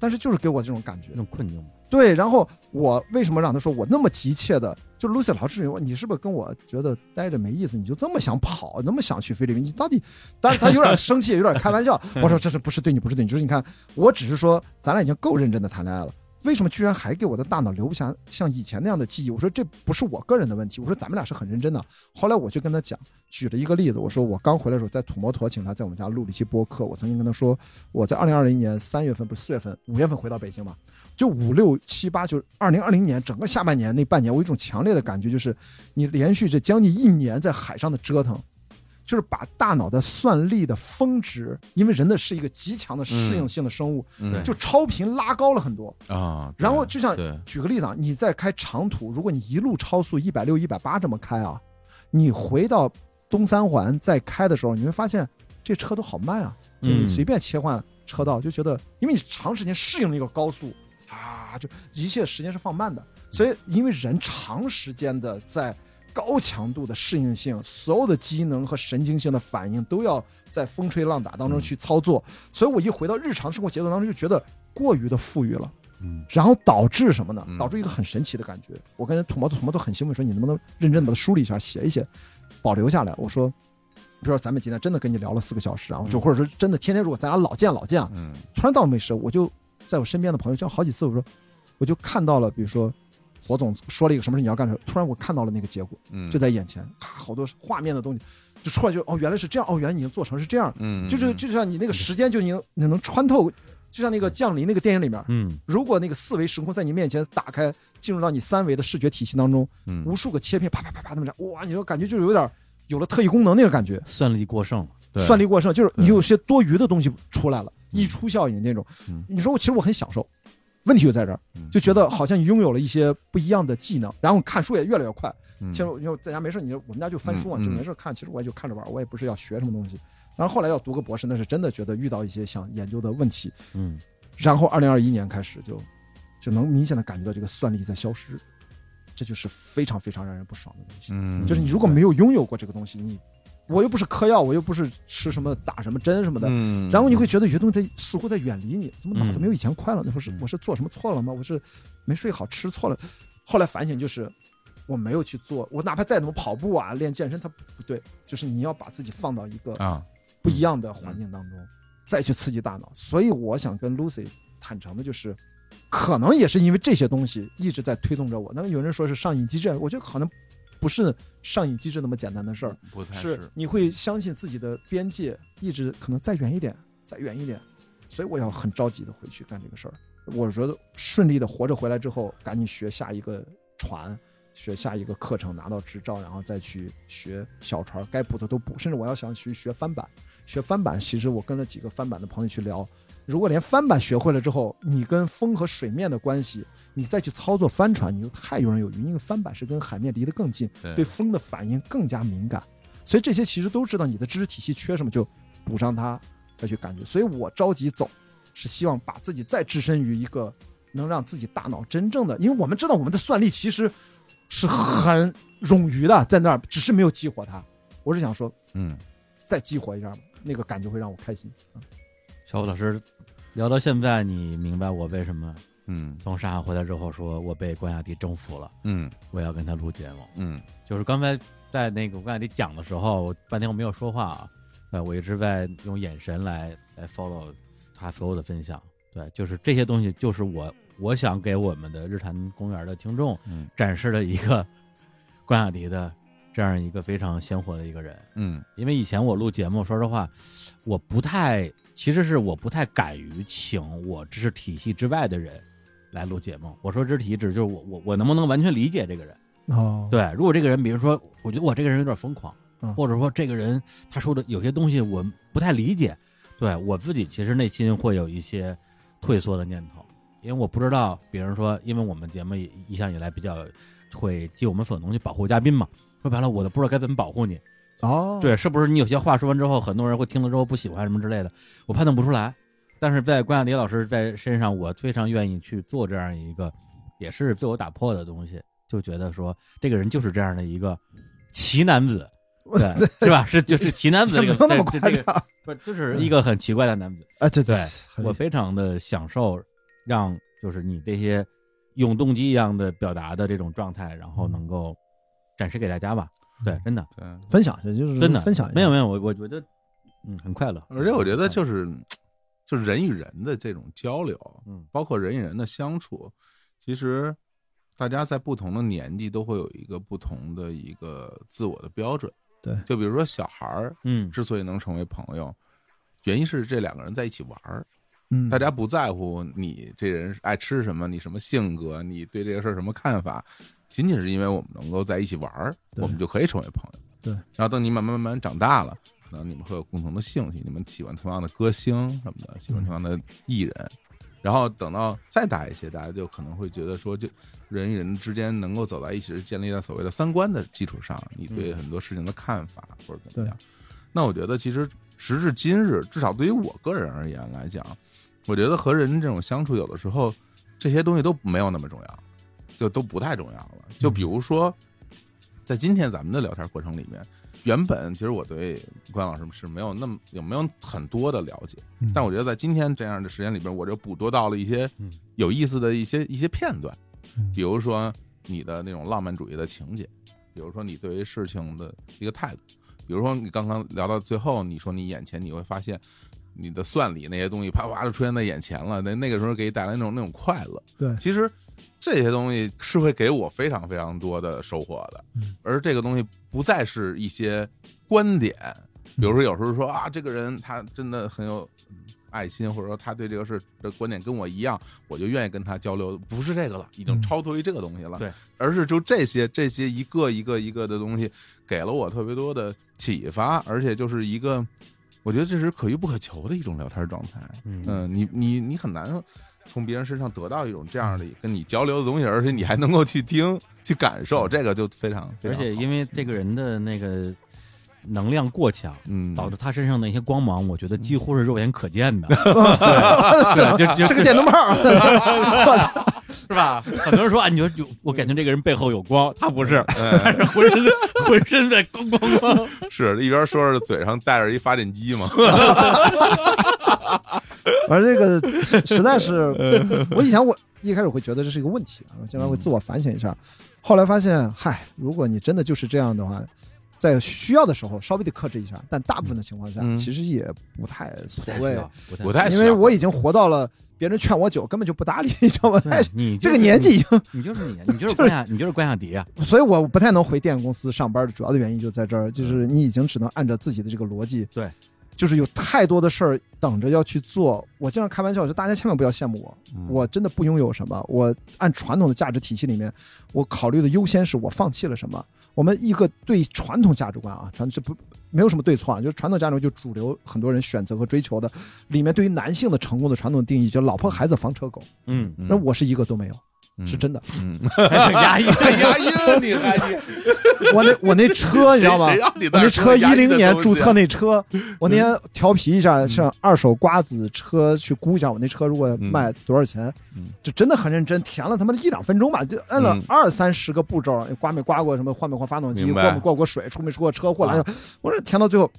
但是就是给我这种感觉那。种困境。对，然后我为什么让他说我那么急切的？就是 Lucy 老师你是不是跟我觉得待着没意思？你就这么想跑，那么想去菲律宾？你到底？但是他有点生气，有点开玩笑。我说这是不是对你？不是对你？就是你看，我只是说咱俩已经够认真的谈恋爱了。为什么居然还给我的大脑留不下像以前那样的记忆？我说这不是我个人的问题，我说咱们俩是很认真的。后来我就跟他讲，举了一个例子，我说我刚回来的时候在土摩托请他在我们家录了一期播客，我曾经跟他说，我在二零二零年三月份不是四月份五月份回到北京嘛，就五六七八，就是二零二零年整个下半年那半年，我有一种强烈的感觉，就是你连续这将近一年在海上的折腾，就是把大脑的算力的峰值，因为人的是一个极强的适应性的生物，嗯就超频拉高了很多。啊，然后就像举个例子啊，你在开长途，如果你一路超速一百六、一百八这么开啊，你回到东三环再开的时候，你会发现这车都好慢啊。嗯你随便切换车道，就觉得因为你长时间适应了一个高速啊，就一切时间是放慢的。所以因为人长时间的在高强度的适应性，所有的机能和神经性的反应都要在风吹浪打当中去操作，所以我一回到日常生活节奏当中，就觉得过于的富裕了。嗯，然后导致什么呢嗯？导致一个很神奇的感觉。我跟土猫土猫都很兴奋，说你能不能认真的梳理一下，写一写，保留下来。我说，比如说咱们今天真的跟你聊了四个小时啊，就或者说真的天天如果咱俩老见老见啊，嗯突然到没事，我就在我身边的朋友，就好几次我说，我就看到了，比如说火总说了一个什么事你要干什么，突然我看到了那个结果，嗯，就在眼前，咔，好多画面的东西就出来就，哦，原来是这样，哦，原来你已经做成是这样，嗯，就是就像你那个时间就你能你能穿透就像那个降临那个电影里面，嗯。如果那个四维时空在你面前打开，进入到你三维的视觉体系当中，嗯。无数个切片啪啪啪啪那么着，哇，你就感觉就是有点有了特异功能那种感觉，算力过剩了，对。算力过剩，就是你有些多余的东西出来了，溢出效应那种嗯。你说我其实我很享受，问题就在这儿，嗯就觉得好像拥有了一些不一样的技能，然后看书也越来越快。嗯其实因为在家没事，你就我们家就翻书嘛，就没事看。其实我也就看着玩，我也不是要学什么东西。然后后来要读个博士，那是真的觉得遇到一些想研究的问题。嗯然后二零二一年开始就就能明显的感觉到这个算力在消失，这就是非常非常让人不爽的东西。嗯，就是你如果没有拥有过这个东西，你我又不是嗑药，我又不是吃什么打什么针什么的，嗯，然后你会觉得有些东西在似乎在远离你，怎么脑子嗯没有以前快了？那会儿是嗯我是做什么错了吗？我是没睡好，吃错了。后来反省就是我没有去做，我哪怕再怎么跑步啊、练健身，它不对，就是你要把自己放到一个啊，不一样的环境当中，再去刺激大脑。所以我想跟 Lucy 坦诚的就是，可能也是因为这些东西一直在推动着我。那有人说是上瘾机制，我觉得可能不是上瘾机制那么简单的事儿，不太是你会相信自己的边界一直可能再远一点，再远一点。所以我要很着急的回去干这个事儿。我觉得顺利的活着回来之后，赶紧学下一个船，学下一个课程，拿到执照，然后再去学小船，该补的都补。甚至我要想去学翻板，学翻板，其实我跟了几个翻板的朋友去聊，如果连翻板学会了之后，你跟风和水面的关系，你再去操作帆船，你就太游刃有余。因为翻板是跟海面离得更近，对对风的反应更加敏感，所以这些其实都知道你的知识体系缺什么，就补上它，再去感觉。所以我着急走，是希望把自己再置身于一个能让自己大脑真正的，因为我们知道我们的算力其实是很冗余的，在那儿只是没有激活它。我是想说，嗯再激活一下吧，那个感觉会让我开心。小虎老师聊到现在，你明白我为什么嗯从上海回来之后说我被关雅迪征服了，嗯我要跟他录节目。嗯就是刚才在那个关雅迪讲的时候，我半天我没有说话啊，呃，我一直在用眼神来来 follow 他所有的分享。对，就是这些东西，就是我我想给我们的日坛公园的听众嗯展示的一个 关雅迪的这样一个非常鲜活的一个人。嗯因为以前我录节目，说实话，我不太，其实是我不太敢于请我知识体系之外的人来录节目。我说知识体系指就是我我我能不能完全理解这个人？哦，对，如果这个人，比如说，我觉得我这个人有点疯狂，嗯或者说这个人他说的有些东西我不太理解，对我自己其实内心会有一些退缩的念头，因为我不知道，比如说，因为我们节目一一向以来比较会尽我们所能去保护嘉宾嘛，说白了，我都不知道该怎么保护你。哦，对，是不是你有些话说完之后，很多人会听了之后不喜欢什么之类的，我判断不出来。但是在关雅迪老师在身上，我非常愿意去做这样一个，也是自我打破的东西，就觉得说这个人就是这样的一个奇男子，对，是吧？是就是奇男子这么这这个夸张。不就是一个很奇怪的男子。啊，对对我非常的享受让就是你这些永动机一样的表达的这种状态，然后能够展示给大家吧。对，真的对。分享一下，就是真的分享一下。没有没有，我我觉得嗯很快乐，而且我觉得就是就是人与人的这种交流，嗯包括人与人的相处，其实大家在不同的年纪都会有一个不同的一个自我的标准。对就比如说小孩儿嗯之所以能成为朋友，原因是这两个人在一起玩儿，嗯，大家不在乎你这人爱吃什么，你什么性格，你对这个事儿什么看法，仅仅是因为我们能够在一起玩儿，我们就可以成为朋友。对，然后等你慢慢慢慢长大了，可能你们会有共同的兴趣，你们喜欢同样的歌星什么的，喜欢同样的艺人。然后等到再大一些，大家就可能会觉得说，就人与人之间能够走在一起，是建立在所谓的三观的基础上，你对很多事情的看法或者怎么样。那我觉得，其实时至今日，至少对于我个人而言来讲，我觉得和人这种相处，有的时候这些东西都没有那么重要，就都不太重要了。就比如说，在今天咱们的聊天过程里面，原本其实我对关老师是没有那么有没有很多的了解，嗯。但我觉得在今天这样的时间里边，我就捕捉到了一些嗯有意思的一些一些片段嗯，比如说你的那种浪漫主义的情节，比如说你对于事情的一个态度，比如说你刚刚聊到最后，你说你眼前你会发现你的算理那些东西啪啪就出现在眼前了，那那个时候给你带来那种那种快乐。对。其实这些东西是会给我非常非常多的收获的嗯，而这个东西不再是一些观点，比如说有时候说啊，这个人他真的很有爱心，或者说他对这个事的观点跟我一样，我就愿意跟他交流，不是这个了，已经嗯超脱于这个东西了。对，而是就这些这些一个一个一个的东西，给了我特别多的启发，而且就是一个，我觉得这是可遇不可求的一种聊天状态。嗯嗯，你你你很难从别人身上得到一种这样的跟你交流的东西，而且你还能够去听去感受，这个就非常非而且因为这个人的那个能量过强，嗯导致他身上的一些光芒，我觉得几乎是肉眼可见的，对，就 就是个电灯泡，我操！是吧？很多人说啊，你说有，我感觉这个人背后有光，他不是，哎他是浑身浑身在咣咣咣。是一边说着嘴上带着一发电机嘛，而这个实实在是，我以前我一开始会觉得这是一个问题啊，我经常会自我反省一下，后来发现，嗨，如果你真的就是这样的话，在需要的时候稍微的克制一下，但大部分的情况下，嗯。其实也不太所谓，不太因为我已经活到了别人劝我酒根本就不搭理，你知道吗？你这个年纪已经，你就是你，你就是关雅，你就是关雅迪啊。所以我不太能回电影公司上班的主要的原因就在这儿，就是你已经只能按照自己的这个逻辑，对，就是有太多的事儿等着要去做。我经常开玩笑说，大家千万不要羡慕我，嗯我真的不拥有什么。我按传统的价值体系里面，我考虑的优先是我放弃了什么。我们一个对传统价值观啊，传这不没有什么对错啊，就是传统价值观就主流很多人选择和追求的，里面对于男性的成功的传统定义，就老婆孩子房车狗。嗯，嗯那我是一个都没有，是真的。嗯，压抑。太压抑了，你还你。我那我那车你知道吗？谁让你我那车一零年注册那那车，我那天调皮一下，上二手瓜子车去估一下，我那车如果卖多少钱嗯，就真的很认真，填了他妈的一两分钟吧，就按了嗯。二三十个步骤，刮没刮过什么，换没换发动机，过没过过水，出没出过车祸来着，我说填到最后。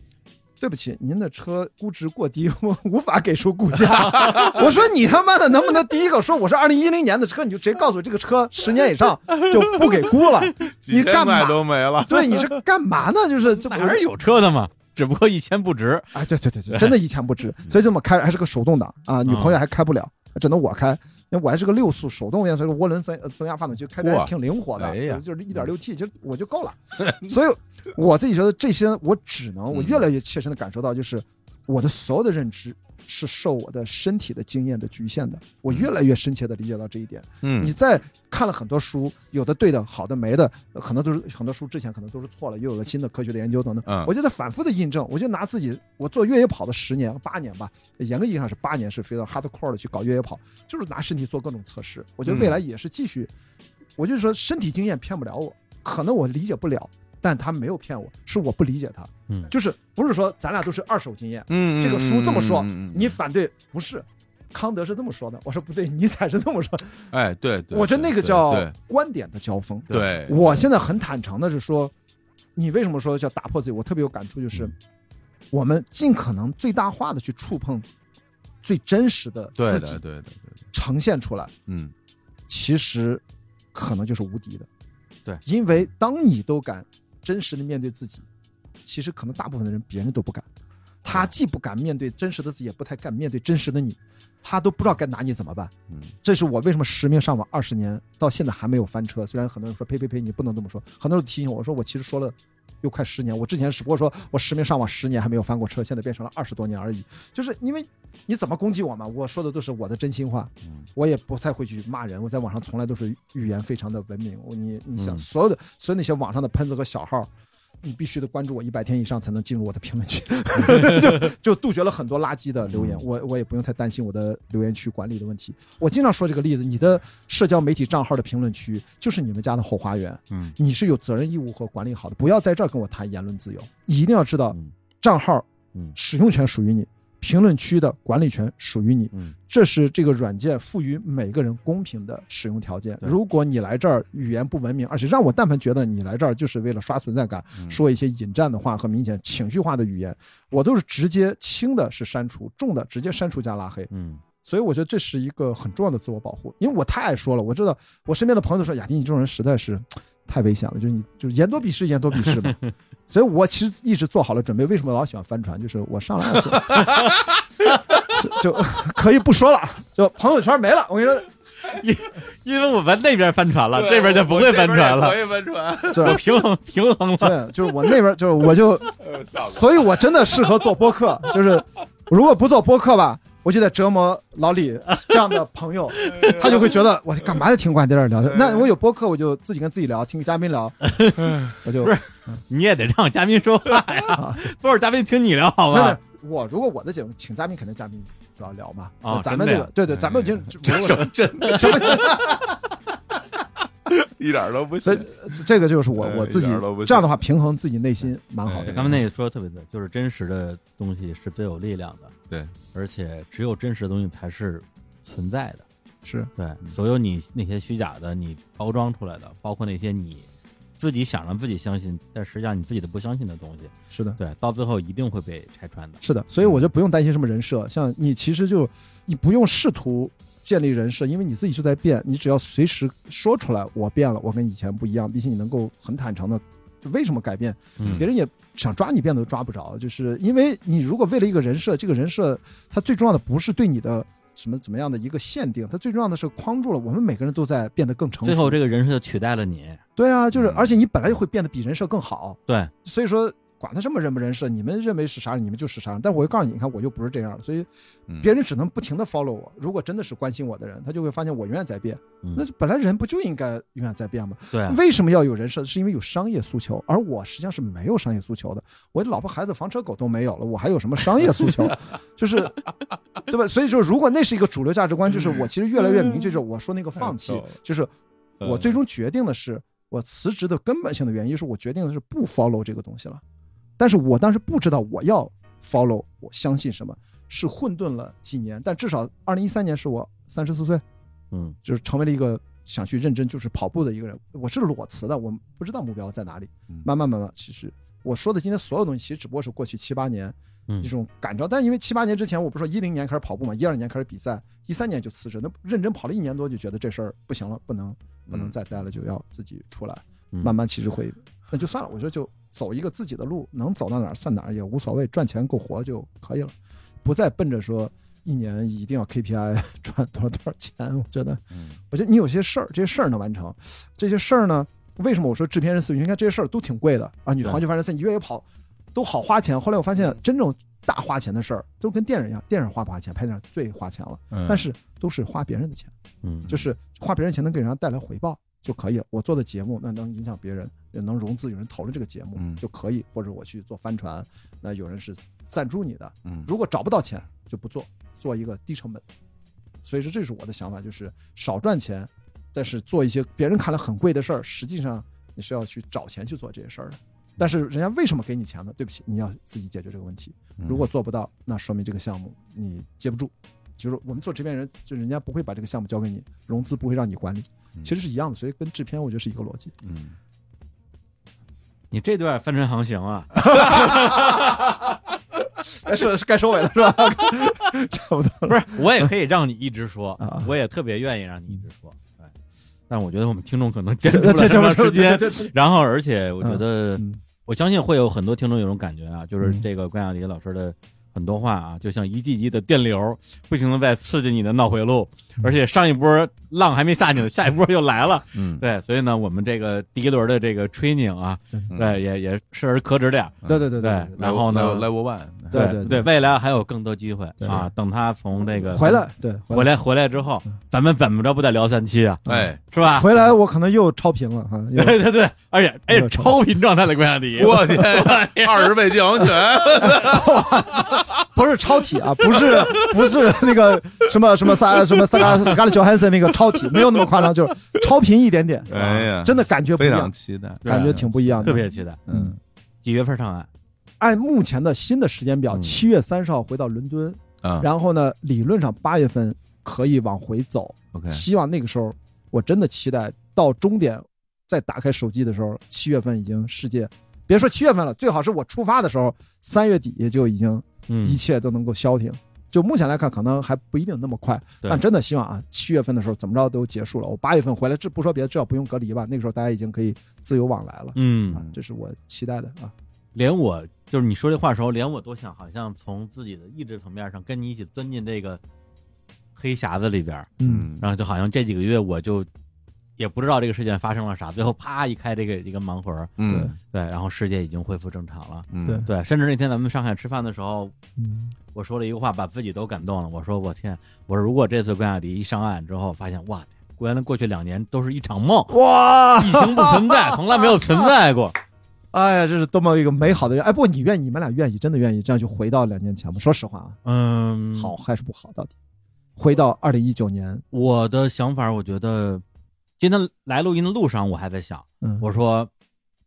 对不起，您的车估值过低，我无法给出估价。我说你他妈的能不能第一个说我是二零一零年的车，你就直接告诉我这个车十年以上就不给估了。你干嘛都没了？对，你是干嘛呢？就是这哪是有车的嘛？只不过一千不值。啊，对对对对，真的一钱不值。所以这么开还是个手动挡啊，女朋友还开不了，只能我开。因为我还是个六速手动变速，涡轮增呃增压发动机，开着还挺灵活的，哎呀就是一点六 T，就我就够了。所以我自己觉得这些，我只能我越来越切身的感受到，就是我的所有的认知是受我的身体的经验的局限的。我越来越深切的理解到这一点。嗯你在看了很多书，有的对的，好的没的，呃可能都是很多书之前可能都是错了，又有了新的科学的研究等等。嗯我就在反复的印证，我就拿自己我做越野跑的十年八年吧，严格意义上是八年，是非常 hardcore 的去搞越野跑，就是拿身体做各种测试。我觉得未来也是继续，我就说身体经验骗不了我，可能我理解不了。但他没有骗我，是我不理解他，嗯就是不是说咱俩都是二手经验，嗯这个书这么说，你反对不是？康德是这么说的，我说不对，尼采是这么说。哎，对对，我觉得那个叫观点的交锋。对，我现在很坦诚的是说，你为什么说叫打破自己？我特别有感触，就是嗯我们尽可能最大化的去触碰最真实的自己对的，对的，对的，呈现出来，嗯其实可能就是无敌的。对因为当你都敢真实的面对自己，其实可能大部分的人别人都不敢。他既不敢面对真实的自己，也不太敢面对真实的你，他都不知道该拿你怎么办。嗯这是我为什么实名上网二十年到现在还没有翻车。虽然很多人说呸呸呸，你不能这么说，很多人提醒我，说我其实说了又快十年，我之前只不过说我实名上网十年还没有翻过车，现在变成了二十多年而已。就是因为你怎么攻击我嘛，我说的都是我的真心话，嗯我也不太会去骂人，我在网上从来都是语言非常的文明。我你你想嗯所有的所有那些网上的喷子和小号。你必须得关注我一百天以上才能进入我的评论区，就就杜绝了很多垃圾的留言。嗯我我也不用太担心我的留言区管理的问题。我经常说这个例子，你的社交媒体账号的评论区就是你们家的后花园，嗯你是有责任义务和管理好的。不要在这儿跟我谈言论自由，一定要知道嗯账号嗯使用权属于你，评论区的管理权属于你。嗯这是这个软件赋予每个人公平的使用条件。如果你来这儿语言不文明，而且让我但凡觉得你来这儿就是为了刷存在感，嗯说一些引战的话和明显情绪化的语言，我都是直接轻的是删除，重的直接删除加拉黑。嗯所以我觉得这是一个很重要的自我保护，因为我太爱说了，我知道我身边的朋友都说雅迪你这种人实在是太危险了，就是你就是言多必失，言多必失嘛。所以我其实一直做好了准备。为什么老喜欢翻船？就是我上来 就可以不说了，就朋友圈没了。我跟你说，因因为我们那边翻船了，这边就不会翻船了可，以翻船，就是平衡平衡了。对，就是我那边就是我就，所以我真的适合做播客。就是如果不做播客吧，我就在折磨老李这样的朋友，他就会觉得我干嘛要听管在这儿聊天？那我有播客，我就自己跟自己聊，听嘉宾聊，我就不是你也得让嘉宾说话呀，不是嘉宾听你聊好没有没吧？我如果我的节目请嘉宾，肯定嘉宾主要聊嘛。啊咱们这个对对，咱们已经什么真的什么，一点都不所信以。这个就是我哎我自己这样的话平衡自己内心蛮好的。他们那个说的特别对，就是真实的东西是最有力量的，对，而且只有真实的东西才是存在的。是对，所有你那些虚假的，你包装出来的，包括那些你自己想让自己相信，但实际上你自己都不相信的东西，是的，对，到最后一定会被拆穿的。是的，所以我就不用担心什么人设，像你其实就你不用试图建立人设，因为你自己就在变，你只要随时说出来我变了，我跟以前不一样，并且你能够很坦诚的，就为什么改变，嗯别人也想抓你变都抓不着，就是因为你如果为了一个人设，这个人设它最重要的不是对你的。什么怎么样的一个限定？它最重要的是框住了我们每个人都在变得更成熟。最后这个人设取代了你，对啊，就是嗯而且你本来就会变得比人设更好，对，所以说管他什么人不人设，你们认为是啥人，你们就是啥人。但我会告诉你，你看我就不是这样，所以嗯别人只能不停的 follow 我。如果真的是关心我的人，他就会发现我永远在变。嗯那本来人不就应该永远在变吗？对啊，为什么要有人设？是因为有商业诉求，而我实际上是没有商业诉求的。我老婆孩子房车狗都没有了，我还有什么商业诉求？就是对吧？所以说，如果那是一个主流价值观，就是我其实越来越明确，就是我说那个放弃就是我最终决定的是，我辞职的根本性的原因是我决定的是不 follow 这个东西了。但是我当时不知道我要 follow，我相信什么，是混沌了几年，但至少二零一三年是我三十四岁，嗯就是成为了一个想去认真就是跑步的一个人。我是裸辞的，我不知道目标在哪里嗯。慢慢慢慢，其实我说的今天所有东西，其实只不过是过去七八年嗯一种感召。但是因为七八年之前，我不是说一零年开始跑步嘛，一二年开始比赛，一三年就辞职，那认真跑了一年多，就觉得这事儿不行了，不能不能再待了，就要自己出来。嗯慢慢其实会，那就算了，我觉得就走一个自己的路，能走到哪儿算哪儿也无所谓，赚钱够活就可以了，不再奔着说一年一定要 KPI 赚多少多少钱。我觉得，嗯我觉得你有些事儿，这些事儿能完成，这些事儿呢，为什么我说制片人思维？你看这些事儿都挺贵的啊，你对环球帆船赛，你越野跑都好花钱。后来我发现，真正大花钱的事儿都跟电影一样，电影花不花钱，拍电影最花钱了，嗯但是都是花别人的钱。嗯，就是花别人钱能给人家带来回报就可以了。我做的节目那能影响别人，也能融资，有人投了这个节目嗯就可以，或者我去做帆船，那有人是赞助你的。嗯如果找不到钱就不做，做一个低成本。所以说这是我的想法，就是少赚钱，但是做一些别人看来很贵的事儿，实际上你是要去找钱去做这些事儿的。但是人家为什么给你钱呢？对不起，你要自己解决这个问题。嗯如果做不到，那说明这个项目你接不住。就是我们做制片人，就人家不会把这个项目交给你，融资不会让你管理，嗯其实是一样的。所以跟制片我觉得是一个逻辑。嗯你这段帆船航行啊，该收该收尾了是吧？差不多不是，我也可以让你一直说啊，我也特别愿意让你一直说，哎，但我觉得我们听众可能坚 持不这么长时间，然后而且我觉得嗯我相信会有很多听众有种感觉啊，就是嗯这个关雅迪老师的很多话啊，就像一季一季的电流，不停的在刺激你的脑回路，嗯而且上一波浪还没下去呢，下一波又来了。嗯对，所以呢，我们这个第一轮的这个 training 啊，嗯对，也也适而可止点儿。对对对对然后呢 level one 对对对，未来还有更多机会啊！等他从这个回来对回来回来之后，咱们怎么着不得聊三期啊？哎，是吧？回来我可能又超频了哈。对对 对，而且哎超频状态的关雅迪，我去，二十倍降温泉，不是超体啊，不是不是那个什么什么萨什么萨卡斯卡里乔汉森那个超体，没有那么夸张，就是超频一点点。哎呀真的感觉不一非常样，期待，感觉挺不一样的。特别期待。嗯几月份上岸？按目前的新的时间表，嗯七月三十号回到伦敦，啊然后呢，理论上八月份可以往回走。，OK，希望那个时候，我真的期待到终点，再打开手机的时候，七月份已经世界，别说七月份了，最好是我出发的时候，三月底就已经嗯一切都能够消停。就目前来看，可能还不一定那么快，但真的希望啊，七月份的时候怎么着都结束了。我八月份回来，这不说别的，至少不用隔离吧。那个时候大家已经可以自由往来了，嗯啊，这是我期待的啊。连我就是你说这话的时候，连我都想好像从自己的意志层面上跟你一起钻进这个黑匣子里边，嗯，然后就好像这几个月我就也不知道这个事件发生了啥，最后啪一开这个一个盲盒，嗯对，然后世界已经恢复正常了。嗯对对，甚至那天咱们上海吃饭的时候，嗯，我说了一个话，把自己都感动了。我说我天，我说如果这次关雅迪一上岸之后，发现哇，原来过去两年都是一场梦，哇，疫情不存在，从来没有存在过。哎呀，这是多么一个美好的人！哎，不过你愿意，你们俩愿意，真的愿意这样就回到两年前吗？说实话啊，嗯，好还是不好？到底回到二零一九年，我的想法，我觉得今天来录音的路上，我还在想，嗯，我说，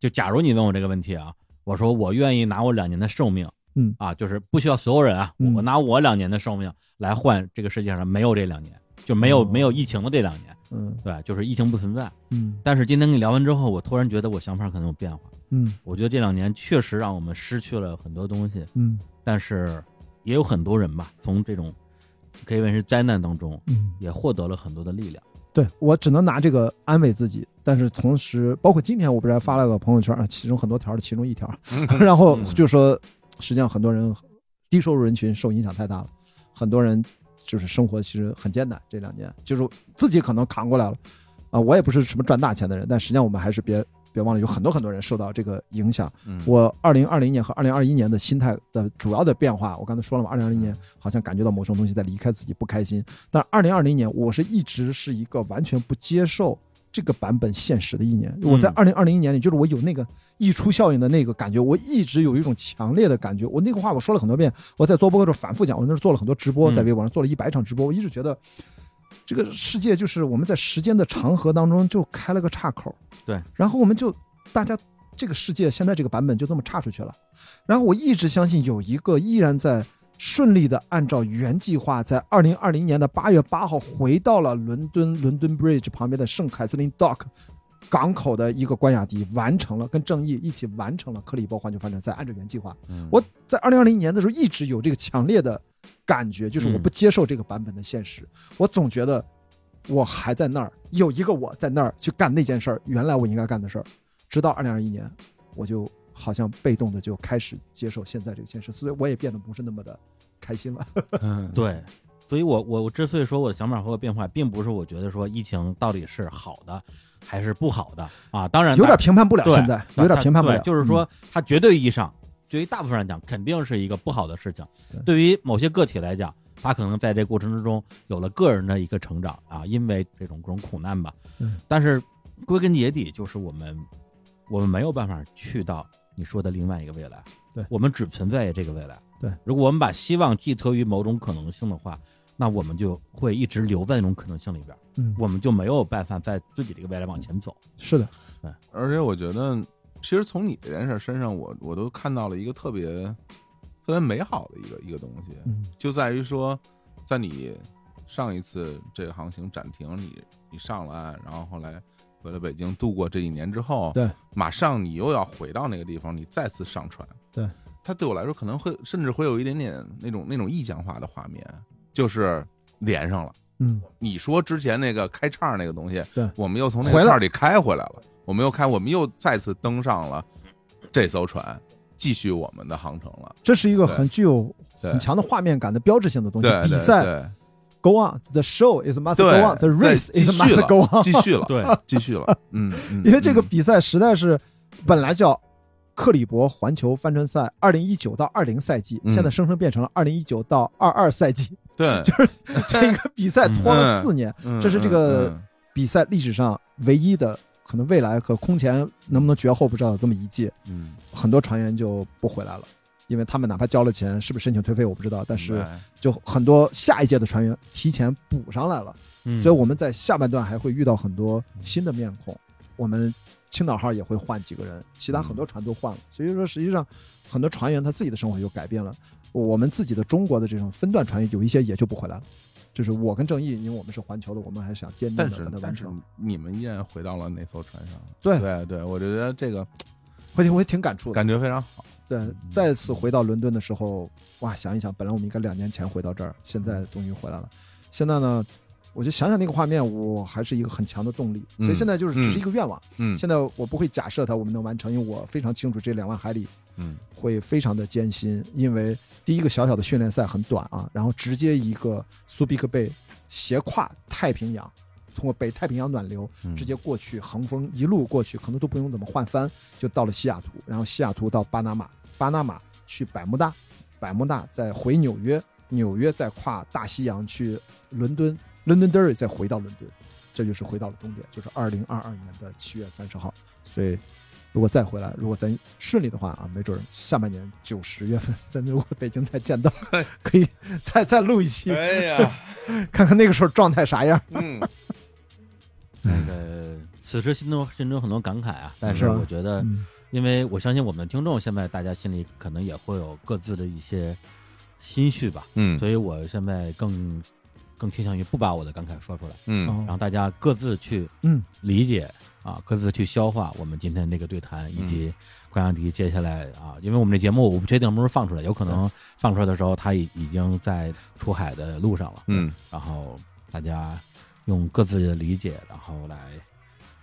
就假如你问我这个问题啊，我说我愿意拿我两年的寿命，嗯啊，就是不需要所有人啊，嗯我拿我两年的寿命来换这个世界上没有这两年，就没有、哦没有疫情的这两年，嗯对，就是疫情不存在。嗯但是今天跟你聊完之后，我突然觉得我想法可能有变化。嗯。我觉得这两年确实让我们失去了很多东西，嗯。但是也有很多人吧，从这种可以问是灾难当中，嗯，也获得了很多的力量。对我只能拿这个安慰自己，但是同时，包括今天我不是还发了个朋友圈啊，其中很多条的其中一条，然后就说，实际上很多人低收入人群受影响太大了，很多人就是生活其实很艰难，这两年就是自己可能扛过来了，啊，我也不是什么赚大钱的人，但实际上我们还是别别忘了，有很多很多人受到这个影响。嗯我二零二零年和二零二一年的心态的主要的变化，我刚才说了嘛，二零二零年好像感觉到某种东西在离开自己，不开心。但二零二零年，我是一直是一个完全不接受这个版本现实的一年。我在二零二零年里，就是我有那个溢出效应的那个感觉，我一直有一种强烈的感觉。我那个话我说了很多遍，我在做播客的时候反复讲，我那时候做了很多直播，嗯在微博上做了一百场直播，我一直觉得。这个世界就是我们在时间的长河当中就开了个岔口，对，然后我们就大家这个世界现在这个版本就这么岔出去了。然后我一直相信有一个依然在顺利的按照原计划，在二零二零年的八月八号回到了伦敦伦敦 Bridge 旁边的圣凯瑟琳 Dock 港口的一个关雅迪，完成了跟正义一起完成了克里伯环球发展赛，按照原计划。嗯我在二零二零年的时候一直有这个强烈的感觉，就是我嗯不接受这个版本的现实，我总觉得我还在那儿，有一个我在那儿去干那件事儿，原来我应该干的事儿。直到二零二一年，我就好像被动的就开始接受现在这个现实，所以我也变得不是那么的开心了。嗯对，所以我我我之所以说我的想法会有变化，并不是我觉得说疫情到底是好的还是不好的啊，当然有点评判不了，现在有点评判不了，就是说它绝对意义上，对于大部分人来讲，肯定是一个不好的事情。对于某些个体来讲，他可能在这过程之中有了个人的一个成长啊，因为这种各种苦难吧嗯。但是归根结底，就是我们我们没有办法去到你说的另外一个未来。对我们只存在于这个未来。对，如果我们把希望寄托于某种可能性的话，那我们就会一直留在那种可能性里边，嗯，我们就没有办法在自己这个未来往前走。是的，对而且我觉得，其实从你这件事身上，我我都看到了一个特别特别美好的一个一个东西，嗯。就在于说，在你上一次这个航行暂停，你你上了岸，然后后来回了北京，度过这一年之后，对，马上你又要回到那个地方，你再次上船，对，它对我来说可能会甚至会有一点点那种那种意象化的画面，就是连上了。嗯，你说之前那个开叉那个东西，对我们又从那个叉里开回来了，我们又开，我们又再次登上了这艘船，继续我们的航程了。这是一个很具有很强的画面感的标志性的东西。对，。对比赛 go on，the show is must go on，the race is must go on。继续了，对，继续了，嗯，嗯因为这个嗯。比赛实在是本来叫克里伯环球帆船赛二零一九到二零赛季，嗯。现在生生变成了二零一九到二二赛季，对，就是这个比赛拖了四年，嗯这是这个嗯。比赛历史上唯一的可能未来和空前能不能绝后不知道有这么一届，嗯，很多船员就不回来了。因为他们哪怕交了钱，是不是申请退费我不知道，但是就很多下一届的船员提前补上来了，嗯。所以我们在下半段还会遇到很多新的面孔，我们青岛号也会换几个人，其他很多船都换了，所以说实际上很多船员他自己的生活就改变了，我们自己的中国的这种分段船员有一些也就不回来了，就是我跟正义，因为我们是环球的，我们还想坚定但的把它完是但是成，你们依然回到了那艘船上，对。对对，我觉得这个会挺会挺感触的。感觉非常好，对，再次回到伦敦的时候，哇，想一想，本来我们应该两年前回到这儿，现在终于回来了。现在呢，我就想想那个画面，我还是一个很强的动力。所以嗯现在就是只是一个愿望。嗯现在我不会假设它我们能完成，因为我非常清楚这两万海里嗯会非常的艰辛，因为第一个小小的训练赛很短啊，然后直接一个苏比克贝斜跨太平洋，通过北太平洋暖流嗯。直接过去，横风一路过去，可能都不用怎么换帆，就到了西雅图，然后西雅图到巴拿马，巴拿马去百慕大，百慕大再回纽约，纽约再跨大西洋去伦敦，Londonderry 再回到伦敦，这就是回到了终点，就是二零二二年的七月三十号。所以，如果再回来，如果咱顺利的话啊，没准儿下半年九十月份，咱如果北京再见到，可以再再录一期，哎呀，看看那个时候状态啥样。嗯，那个此时心中心中很多感慨啊，但是我觉得，嗯。因为我相信我们的听众现在大家心里可能也会有各自的一些心绪吧，嗯。所以我现在更更倾向于不把我的感慨说出来，嗯。哦让大家各自去嗯。理解啊，各自去消化我们今天这个对谈，以及关阳迪接下来啊，因为我们这节目我不确定什么时候放出来，有可能放出来的时候他已已经在出海的路上了，嗯，然后大家用各自的理解，然后来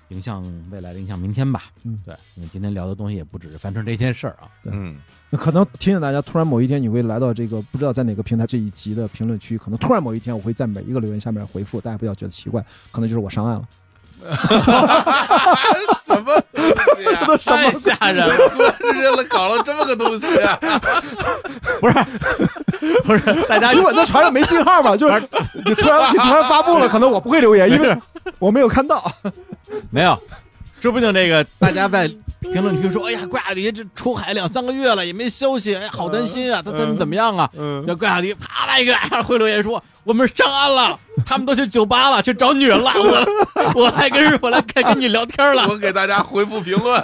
影响未来的影响明天吧，嗯。对，因为今天聊的东西也不只是帆船这件事儿啊，嗯。那可能提醒大家，突然某一天你会来到这个不知道在哪个平台这一集的评论区，可能突然某一天我会在每一个留言下面回复，大家不要觉得奇怪，可能就是我上岸了。什么东西啊？太吓人了，直接了搞了这么个东西啊！不是大家因为在船上没信号嘛，就是你突然你突然发布了，可能我不会留言，因为我没有看到。没有，说不定这个 大家在评论区说，哎呀，怪亚迪这出海两三个月了也没消息，哎，好担心啊，他怎么怎么样啊？嗯。这怪亚迪啪来一个，哎回留言说我们上岸了，他们都去酒吧了，去找女人了，我 我来跟我来跟跟你聊天了，我给大家回复评论，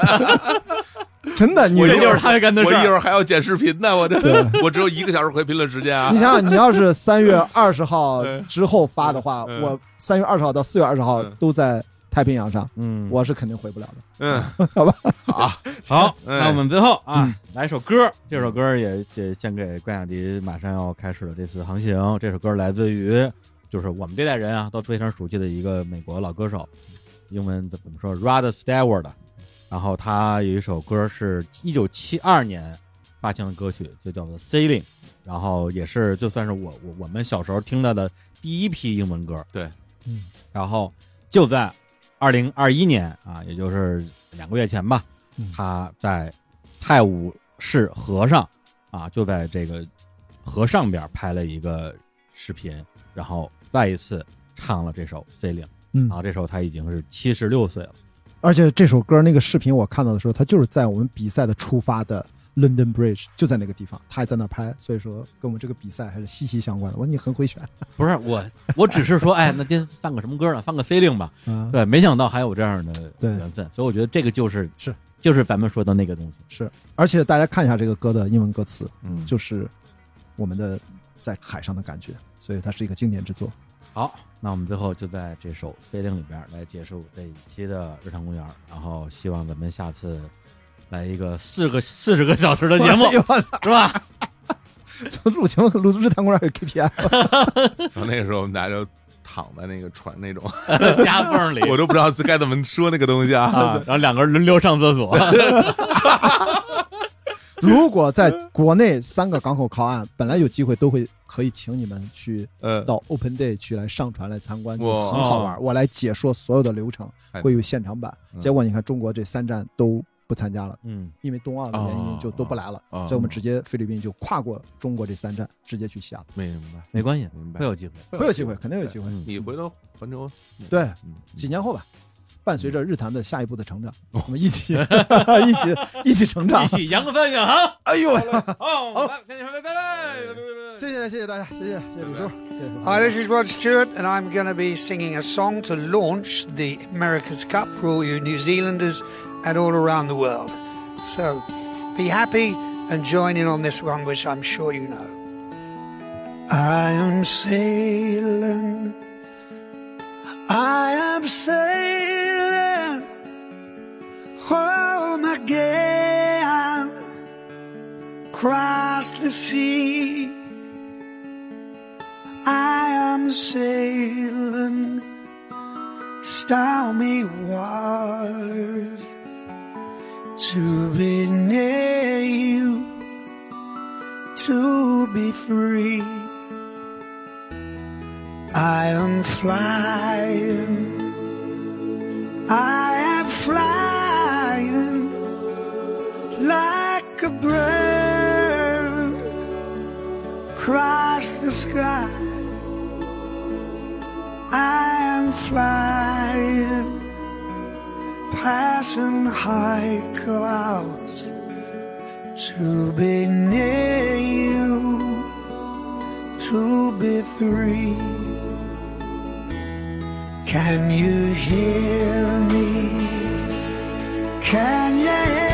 真的，你我这就是他干的我一会儿。还要剪视频呢，我这我只有一个小时回评论时间啊。你！想想，你要是三月二十号之后发的话，嗯。我三月二十号到四月二十号嗯。都在太平洋上，嗯，我是肯定回不了的。嗯，好吧，好，好，哎那我们最后啊嗯，来一首歌，这首歌也也献给关雅迪，马上要开始的这次航行。这首歌来自于就是我们这代人啊都非常熟悉的一个美国老歌手，英文怎么说？Rod Stewart。然后他有一首歌是一九七二年发行的歌曲，就叫做《Sailing》，然后也是就算是我我我们小时候听到的第一批英文歌。对，嗯，然后就在二零二一年啊，也就是两个月前吧，嗯他在泰晤士河上啊，就在这个河上边拍了一个视频，然后再一次唱了这首《Sailing》。嗯然后这时候他已经是七十六岁了。而且这首歌那个视频我看到的时候，他就是在我们比赛的出发的 London Bridge 就在那个地方，他还在那儿拍，所以说跟我们这个比赛还是息息相关的。我说你很会选不是我，我只是说，哎，那今天放个什么歌呢？放个《Sailing》吧。嗯，对，没想到还有这样的缘分，所以我觉得这个就是是就是咱们说的那个东西。是，而且大家看一下这个歌的英文歌词，嗯，就是我们的在海上的感觉，所以它是一个经典之作。好，那我们最后就在这首《Sailing》里边来结束这一期的日常公园，然后希望咱们下次来一个四个四十个小时的节目 是吧？从陆情录日坛公园有 KPI，然后那个时候我们大家就躺在那个船那种，夹缝里我都不知道该怎么说那个东西啊。啊，然后两个人轮流上厕所。如果在国内三个港口靠岸，本来有机会都会可以请你们去呃，到 Open Day 去来上船来参观，很好玩。我来解说所有的流程，哎会有现场版。嗯结果你看中国这三站都不参加了，嗯，因为冬奥的原哦因就都不来了，哦所以我们直接菲律宾就跨过中国这三站，直接去西雅图。明白没关系，明白会有机会。会有机会，肯定有机会。嗯你回头环球，对，嗯，几年后吧，伴随着日坛的下一步的成长，我们一起 一起一起成长一。起扬帆远航。哎呦，好，来跟你说拜拜。谢谢谢谢大家，谢谢谢谢李叔，谢谢。Hi, this is Rod Stewart, and I'm going to be singing a song to launch the America's Cup for all you New Zealanders and all around the world. So be happy and join in on this one, which I'm sure you know. I am sailing, I am sailing home again, across the sea. I am sailing stormy waters to be near you, to be free. I am flying, I am flying like a bird across the sky. I am flying passing high clouds to be near you, to be free. Can you hear me? Can you hear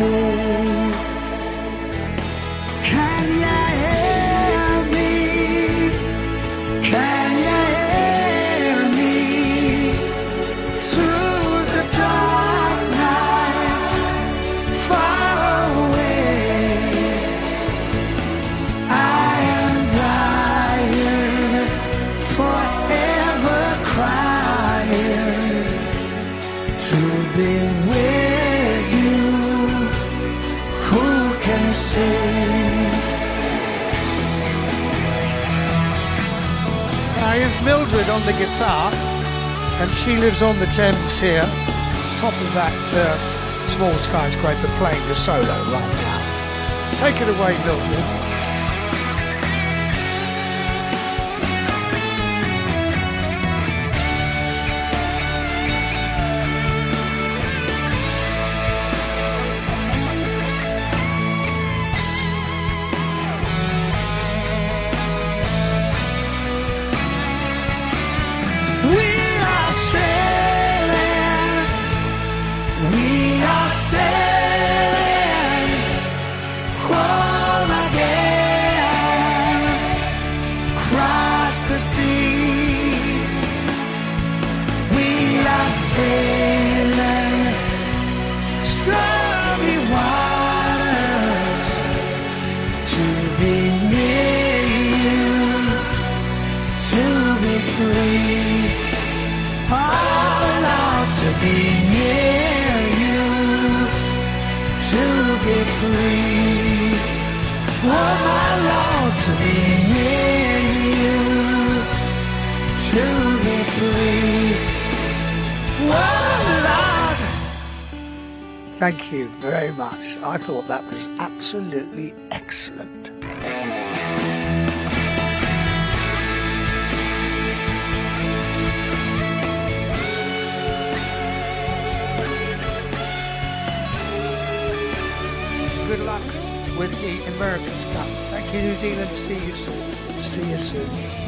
say? On the guitar, and she lives on the Thames here, top of that uh, small skyscraper, playing the solo right now. Take it away, Mildred. Thank you very much. I thought that was absolutely excellent. good luck with the Americans Cup. Thank you, New Zealand. See you soon. See you soon.